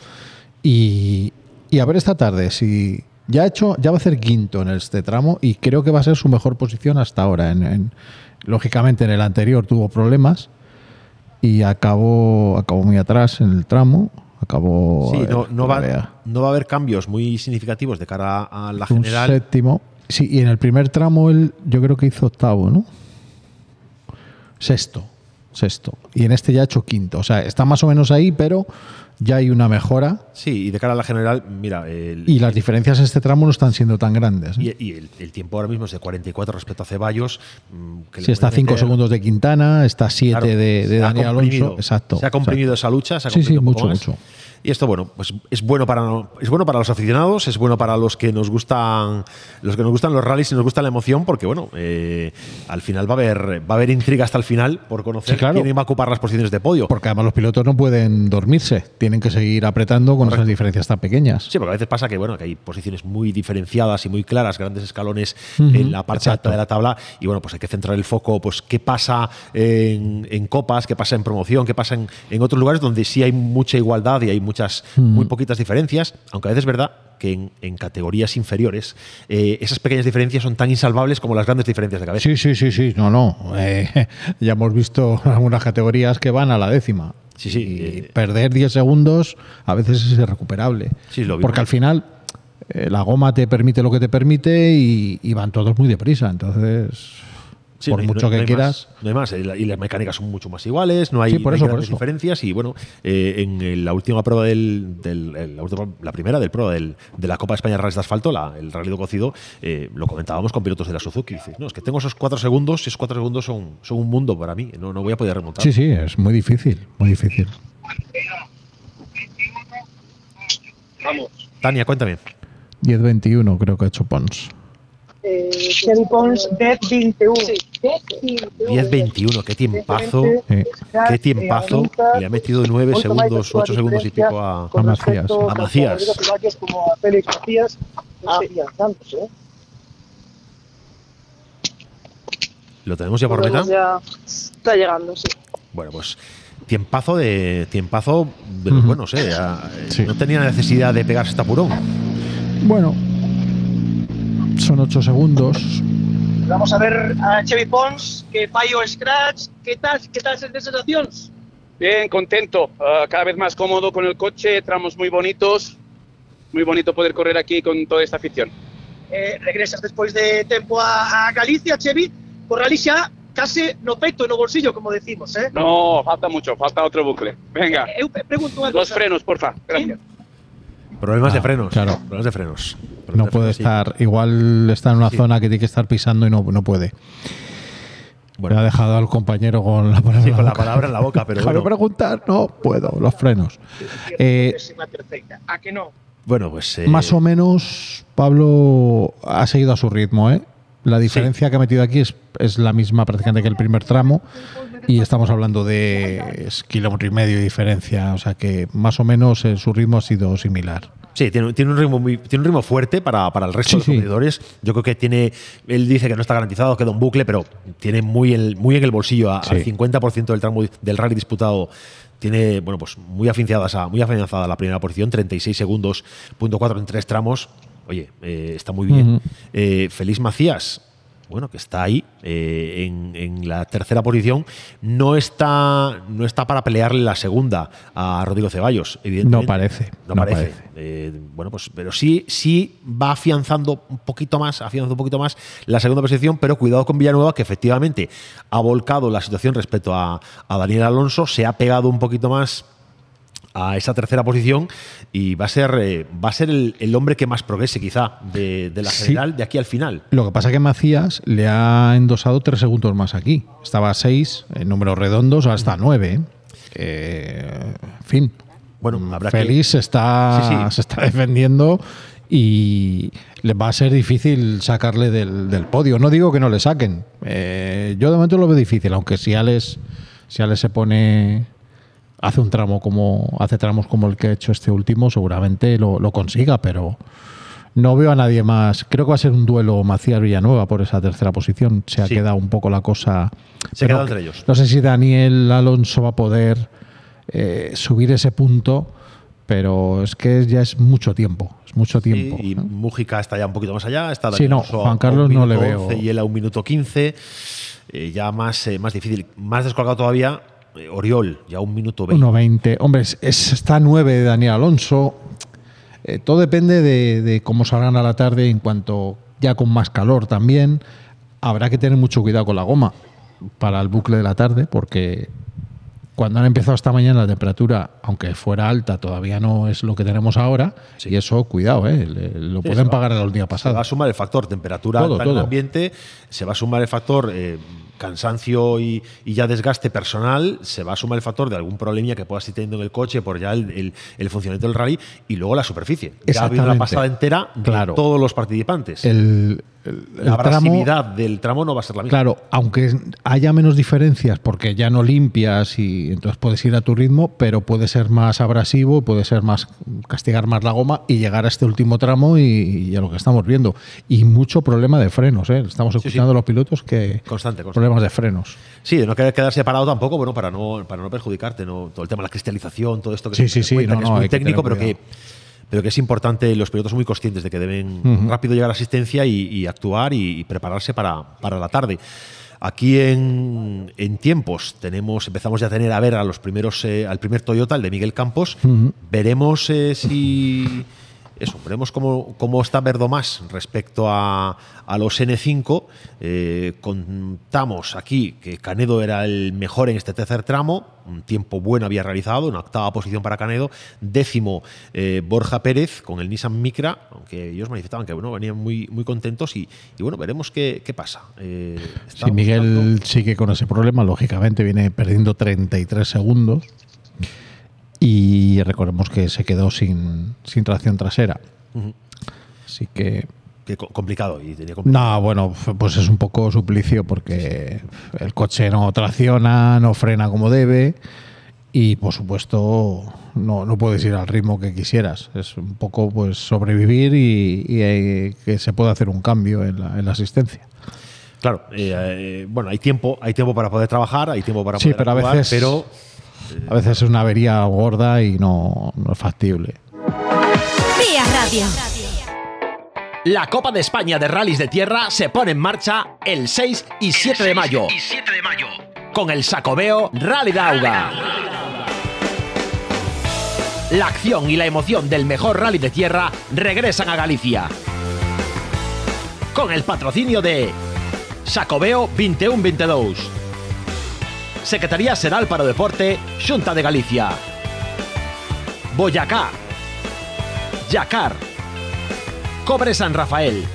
y, y a ver esta tarde si ya ha hecho, ya va a hacer quinto en este tramo y creo que va a ser su mejor posición hasta ahora. En, en- lógicamente en el anterior tuvo problemas y acabó, acabó muy atrás en el tramo. Acabó. Sí, no, no que va, no va a haber cambios muy significativos de cara a la un general. séptimo. Sí, y en el primer tramo él yo creo que hizo octavo, ¿no? Sexto. Sexto. Y en este ya ha hecho quinto. O sea, está más o menos ahí, pero ya hay una mejora. Sí, y de cara a la general, mira, el, Y las diferencias en este tramo no están siendo tan grandes. ¿eh? y, y el, el tiempo ahora mismo es de 44 respecto a Ceballos. mm, que Sí, está a puede 5 meter- segundos de Quintana, está a 7 Claro, de, de Daniel Alonso. Exacto. Se ha comprimido esa lucha, se ha Sí, sí, mucho, más. mucho. Y esto, bueno, pues es bueno para es bueno para los aficionados, es bueno para los que nos gustan los que nos gustan los rallies y nos gusta la emoción, porque bueno, eh, al final va a haber va a haber intriga hasta el final por conocer Sí, claro. quién va a ocupar las posiciones de podio. Porque además los pilotos no pueden dormirse, tienen que seguir apretando con esas diferencias tan pequeñas. Sí, porque a veces pasa que bueno, que hay posiciones muy diferenciadas y muy claras, grandes escalones en la parte exacto. alta de la tabla y bueno, pues hay que centrar el foco, pues qué pasa en, en copas, qué pasa en promoción, qué pasa en, en otros lugares donde sí hay mucha igualdad y hay muchas Ujú. muy poquitas diferencias, aunque a veces es verdad que en, en categorías inferiores eh, esas pequeñas diferencias son tan insalvables como las grandes diferencias de cabeza. Sí, sí, sí, sí, no, no. Eh, (laughs) ya hemos visto algunas categorías que van a la décima. Sí, sí. Y perder 10 segundos a veces es irrecuperable. Sí, lo. Porque al final eh, la goma te permite lo que te permite y, y van todos muy deprisa. Entonces, Sí, por no hay- mucho no- que quieras. más, no hay más. Y la- Y las mecánicas son mucho más iguales, no hay, Sí, por no hay eso, por grandes eso. diferencias. Y bueno, eh, en la última prueba del. del- el- la, última- la primera del pro del, de la Copa de España de Rallys de Asfalto, la- el Rally de Cocido, eh, lo comentábamos con pilotos de la Suzuki. Dices, no, es que tengo esos cuatro segundos y esos cuatro segundos son, son un mundo para mí. No, no voy a poder remontar. Sí, sí, es muy difícil, muy difícil. Vamos. Tania, cuéntame. 10-21 creo que ha hecho Pons. Eh, Pons Death 21. 10-21, qué tiempazo. Sí. Qué tiempazo. Le ha metido 9 segundos, 8 segundos y pico a, A Macías. a Macías. Como a Félix tantos, ¿eh? ¿Lo tenemos ya por meta? Ya está llegando, sí. Bueno, pues tiempazo de tiempazo de los buenos, ¿eh? Ya, eh, No tenía necesidad de pegarse este apurón. Bueno, son 8 segundos. Vamos a ver a Chevy Pons, que fallo Scratch. ¿Qué tal? ¿Qué tal de sensaciones? Bien, contento, ah, cada vez más cómodo con el coche, tramos muy bonitos, muy bonito poder correr aquí con toda esta afición. Eh, regresas despois de tempo a, a Galicia, Chevy, por Galicia case no peito e no bolsillo, como decimos, eh? No, falta mucho, falta otro bucle. Venga, Eu pe- pregunto unha los cosa. frenos, porfa. Gracias. Problemas de Ah, frenos. claro. Problemas de frenos. No de puede sí. estar, igual está en una Sí. zona que tiene que estar pisando y no, no puede. Me ha dejado al compañero con la palabra, Sí, en con la boca. palabra en la boca, pero bueno. preguntar, no puedo, los frenos. Eh. A que no? Bueno, pues. eh, Más o menos, Pablo ha seguido a su ritmo, ¿eh? La diferencia que ha metido aquí es, es la misma prácticamente que el primer tramo y estamos hablando de es kilómetro y medio de diferencia, o sea que más o menos eh, su ritmo ha sido similar. Sí, tiene, tiene un ritmo muy, tiene un ritmo fuerte para, para el resto Sí, de los sí. competidores. Yo creo que tiene. Él dice que no está garantizado, queda un bucle, pero tiene muy, el, muy en el bolsillo a- Sí. al 50% del tramo del rally disputado. Tiene, bueno, pues muy afianzada, muy afianzada la primera posición, 36 segundos, punto 4 en tres tramos. Oye, eh, está muy bien. Eh, Félix Macías, bueno, que está ahí eh, en, en la tercera posición, no está, no está para pelearle la segunda a Rodrigo Ceballos, evidentemente. No parece, No, no parece. parece. Eh, bueno, pues, pero sí, sí va afianzando un poquito más, afianzando un poquito más la segunda posición, pero cuidado con Villanueva, que efectivamente ha volcado la situación respecto a, a Daniel Alonso, se ha pegado un poquito más a esa tercera posición y va a ser, eh, va a ser el, el hombre que más progrese quizá de, de la Sí. general de aquí al final. Lo que pasa es que Macías le ha endosado tres segundos más aquí. Estaba a seis en números redondos, ahora está a nueve. ¿eh? Eh, en fin. Bueno, habrá que- Félix se está, Sí, sí. se está defendiendo y le va a ser difícil sacarle del, del podio. No digo que no le saquen. Eh, yo de momento lo veo difícil, aunque si Alex, si Alex se pone hace un tramo como hace tramos como el que ha hecho este último, seguramente lo, lo consiga, pero no veo a nadie más. Creo que va a ser un duelo Macías Villanueva por esa tercera posición. Se ha Sí. quedado un poco la cosa. Se ha quedado entre ellos. No sé si Daniel Alonso va a poder eh, subir ese punto, pero es que ya es mucho tiempo. Es mucho tiempo. Y, y Mújica está ya un poquito más allá. Está Sí, no, Juan Carlos no le veo. 11 Y él a un minuto 15. eh, ya más, eh, más difícil. Más descolgado todavía, Oriol, ya un minuto 20. 1.20. Hombre, es, es- está a 9 de Daniel Alonso. Eh, todo depende de, de cómo salgan a la tarde en cuanto ya con más calor también. Habrá que tener mucho cuidado con la goma para el bucle de la tarde porque cuando han empezado esta mañana la temperatura, aunque fuera alta, todavía no es lo que tenemos ahora. Y eso, cuidado, ¿eh? Lo Sí, pueden se va- pagar el día Se pasado. va a sumar el factor temperatura Todo, alta en el ambiente, se va a sumar el factor eh, cansancio y, y ya desgaste personal, se va a sumar el factor de algún problemilla que puedas ir teniendo en el coche por ya el, el- el funcionamiento del rally y luego la superficie. Ya ha habido pasada entera de Claro. todos los participantes. El, la tramo- abrasividad del tramo no va a ser la misma. Claro, aunque haya menos diferencias porque ya no limpias y entonces puedes ir a tu ritmo, pero puede ser más abrasivo, puede ser más castigar más la goma y llegar a este último tramo y, y a lo que estamos viendo. Y mucho problema de frenos, ¿eh? Estamos escuchando a los pilotos que Constante, constante. Problemas de frenos. Sí, de no querer quedarse parado tampoco, bueno, para no, para no perjudicarte, ¿no? Todo el tema de la cristalización, todo esto que, Sí, se sí, sí, no, que es no, muy que técnico, pero que, pero que es importante, los pilotos son muy conscientes de que deben rápido llegar a asistencia y, y actuar y, y prepararse para, para la tarde. Aquí en, en tiempos tenemos, empezamos ya a tener a ver a los primeros, eh, al primer Toyota, el de Miguel Campos. Veremos eh, si. Eso, veremos cómo, cómo está Verdomás respecto a, a los N5. Eh, contamos aquí que Canedo era el mejor en este tercer tramo, un tiempo bueno había realizado, una octava posición para Canedo. Décimo, eh, Borja Pérez con el Nissan Micra, aunque ellos manifestaban que bueno, venían muy, muy contentos y, y bueno, veremos qué, qué pasa. Eh, Si Miguel sigue con ese problema, lógicamente viene perdiendo 33 segundos. Y recordemos que se quedó sin, sin tracción trasera. Así que que co- complicado y tenía complicado. No, bueno, pues es un poco suplicio porque el coche no tracciona, no frena como debe y por supuesto no, no puedes ir al ritmo que quisieras. Es un poco pues sobrevivir y, y, que se pueda hacer un cambio en la, en la asistencia. Claro, eh, eh, bueno, hay tiempo, hay tiempo para poder trabajar, hay tiempo para Sí, poder pero a veces, pero a veces es una avería gorda y no, no es factible. Vía Radio. La Copa de España de Rallys de Tierra se pone en marcha el 6 y 7 de mayo. Con el Sacobeo Rally Dauga. La acción y la emoción del mejor rally de tierra regresan a Galicia. Con el patrocinio de Sacobeo 21-22. Secretaría Xeral para Deporte, Xunta de Galicia. Boyacá. Yacar. Cobre San Rafael.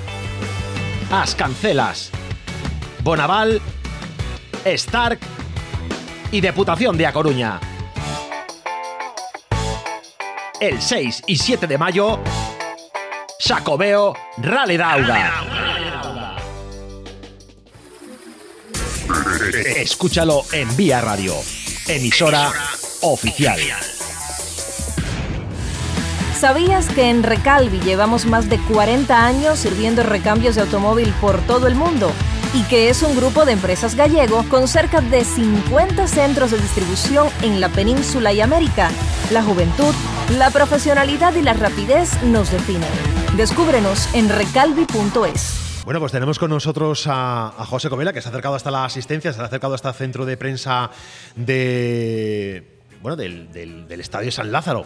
As Cancelas. Bonaval. Stark. Y Deputación de A Coruña. El 6 y 7 de mayo. Sacobeo Rally Dauga. Escúchalo en Vía Radio. Emisora oficial. ¿Sabías que en Recalvi llevamos más de 40 años sirviendo recambios de automóvil por todo el mundo? Y que es un grupo de empresas gallego con cerca de 50 centros de distribución en la península y América. La juventud, la profesionalidad y la rapidez nos definen. Descúbrenos en recalvi.es. Bueno, pues tenemos con nosotros a, José Covela, que se ha acercado hasta la asistencia, se ha acercado hasta el centro de prensa de, bueno, del, Estadio San Lázaro,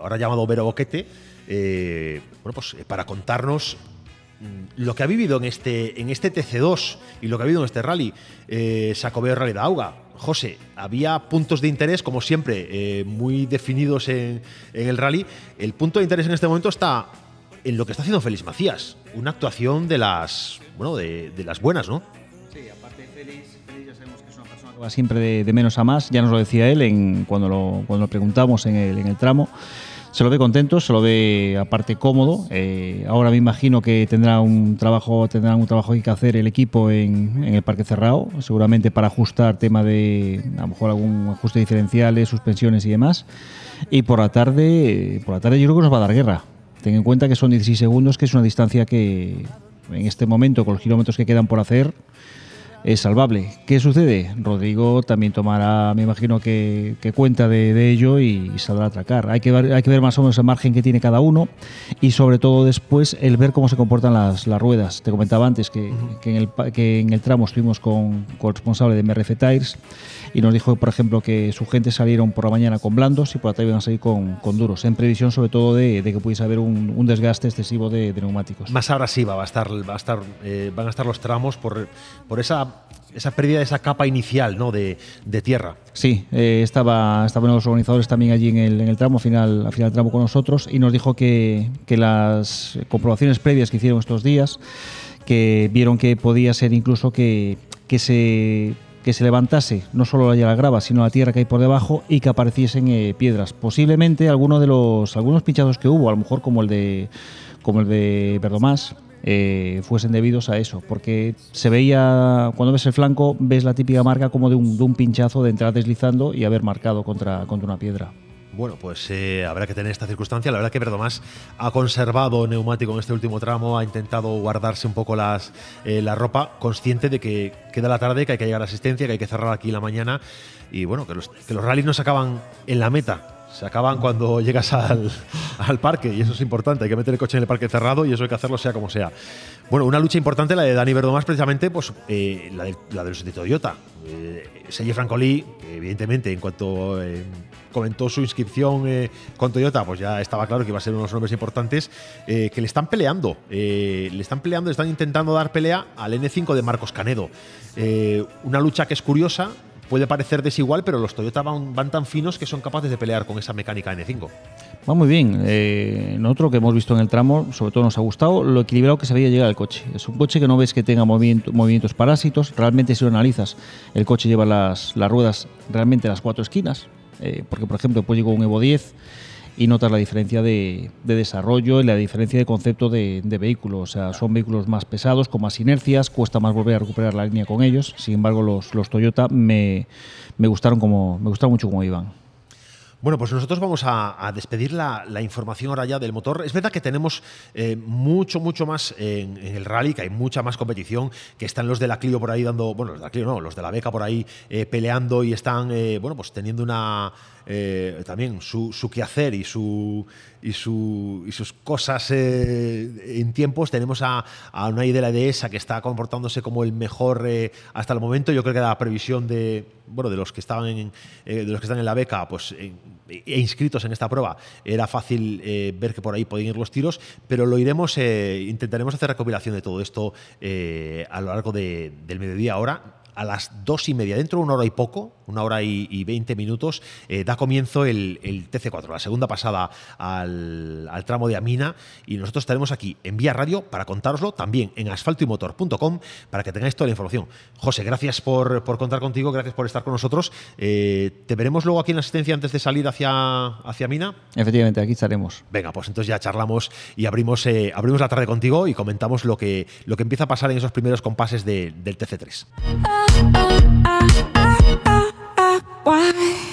ahora llamado Vero Boquete, eh, bueno, pues eh, para contarnos mm, lo que ha vivido en este, en este TC2 y lo que ha vivido en este rally, eh, Sacobeo Rally de Auga. José, había puntos de interés, como siempre, eh, muy definidos en, en, el rally. El punto de interés en este momento está en lo que está haciendo Félix Macías, una actuación de las, bueno, de, las buenas, ¿no? Sí, aparte Félix, Félix ya sabemos que es una persona que va siempre de, menos a más, ya nos lo decía él en, cuando, lo, cuando lo preguntamos en el, en el tramo. Se lo ve contento, se lo ve aparte cómodo. Eh, ahora me imagino que tendrá un trabajo, tendrá un trabajo que hacer el equipo en, en, el parque cerrado, seguramente para ajustar tema de a lo mejor algún ajuste diferenciales, suspensiones y demás. Y por la tarde, por la tarde yo creo que nos va a dar guerra. Ten en cuenta que son 16 segundos, que es una distancia que en este momento, con los kilómetros que quedan por hacer, es salvable. ¿Qué sucede? Rodrigo también tomará, me imagino que, cuenta de, ello y, saldrá a atracar. Hay que, ver, hay que ver más o menos el margen que tiene cada uno y sobre todo después el ver cómo se comportan las, ruedas. Te comentaba antes que, en, el, que en el tramo estuvimos con, con el responsable de MRF Tires y nos dijo, por ejemplo, que su gente salieron por la mañana con blandos y por la tarde iban a salir con, duros, en previsión sobre todo de, que pudiese haber un, desgaste excesivo de, neumáticos. Más abrasiva va a estar, va a estar, eh, van a estar los tramos por, por esa esa pérdida de esa capa inicial ¿no? de, tierra. Sí, eh, estaba, estaban los organizadores también allí en el, en el tramo, final, al final del tramo con nosotros, y nos dijo que, que, las comprobaciones previas que hicieron estos días, que vieron que podía ser incluso que, que se que se levantase no solo la grava, sino la tierra que hay por debajo y que apareciesen eh, piedras. Posiblemente alguno de los algunos pinchados que hubo, a lo mejor como el de como el de Verdomás, eh, fuesen debidos a eso, porque se veía, cuando ves el flanco, ves la típica marca como de un, de un pinchazo de entrar deslizando y haber marcado contra, contra una piedra. Bueno, pues eh, habrá que tener esta circunstancia. La verdad que Verdomás ha conservado neumático en este último tramo, ha intentado guardarse un poco las, eh, la ropa, consciente de que queda la tarde, que hay que llegar a asistencia, que hay que cerrar aquí la mañana y bueno, que los, que los rallies no se acaban en la meta, se acaban cuando llegas al, al, parque y eso es importante. Hay que meter el coche en el parque cerrado y eso hay que hacerlo sea como sea. Bueno, una lucha importante la de Dani Verdomás, precisamente, pues eh, la, de, la de los de Toyota. Eh, Francolí, evidentemente, en cuanto eh, comentó su inscripción eh, con Toyota, pues ya estaba claro que iba a ser unos nombres importantes que le están peleando. le están peleando, le están intentando dar pelea al N5 de Marcos Canedo. una lucha que es curiosa, puede parecer desigual, pero los Toyota van, tan finos que son capaces de pelear con esa mecánica N5. Va muy bien. Eh, nosotros que hemos visto en el tramo, sobre todo nos ha gustado lo equilibrado que se veía llegar el coche. Es un coche que no ves que tenga movimientos parásitos. Realmente, si lo analizas, el coche lleva las, ruedas realmente a las cuatro esquinas. Eh, porque, por ejemplo, pues llegó un Evo 10 y notas la diferencia de, desarrollo y la diferencia de concepto de, vehículo. O sea, son vehículos más pesados, con más inercias, cuesta más volver a recuperar la línea con ellos. Sin embargo, los, los Toyota me, me, gustaron como, me gustaron mucho como iban. Bueno, pues nosotros vamos a, despedir la, información ahora ya del motor. Es verdad que tenemos eh, mucho, mucho más en, el rally, que hay mucha más competición, que están los de la Clio por ahí dando, bueno, los de la Clio no, los de la Beca por ahí eh, peleando y están, eh, bueno, pues teniendo una, también su, su, quehacer y, su, y, su, y sus cosas en tiempos. Tenemos a, a Unai de la ESA que está comportándose como el mejor hasta el momento. Yo creo que la previsión de, bueno, de los que estaban en, de los que están en la beca, pues e inscritos en esta prueba, era fácil eh, ver que por ahí podían ir los tiros, pero lo iremos, eh, intentaremos hacer recopilación de todo esto eh, a lo largo del mediodía ahora a las dos y media, dentro de una hora y poco, una hora y, veinte minutos, eh, da comienzo el, TC4, la segunda pasada al, tramo de Amina, y nosotros estaremos aquí en Vía Radio para contároslo, también en asfaltoymotor.com, para que tengáis toda la información. José, gracias por, contar contigo, gracias por estar con nosotros. Eh, ¿Te veremos luego aquí en la asistencia antes de salir hacia, hacia Mina? Efectivamente, aquí estaremos. Venga, pues entonces ya charlamos y abrimos, eh, abrimos la tarde contigo y comentamos lo que, lo que empieza a pasar en esos primeros compases del TC3. why?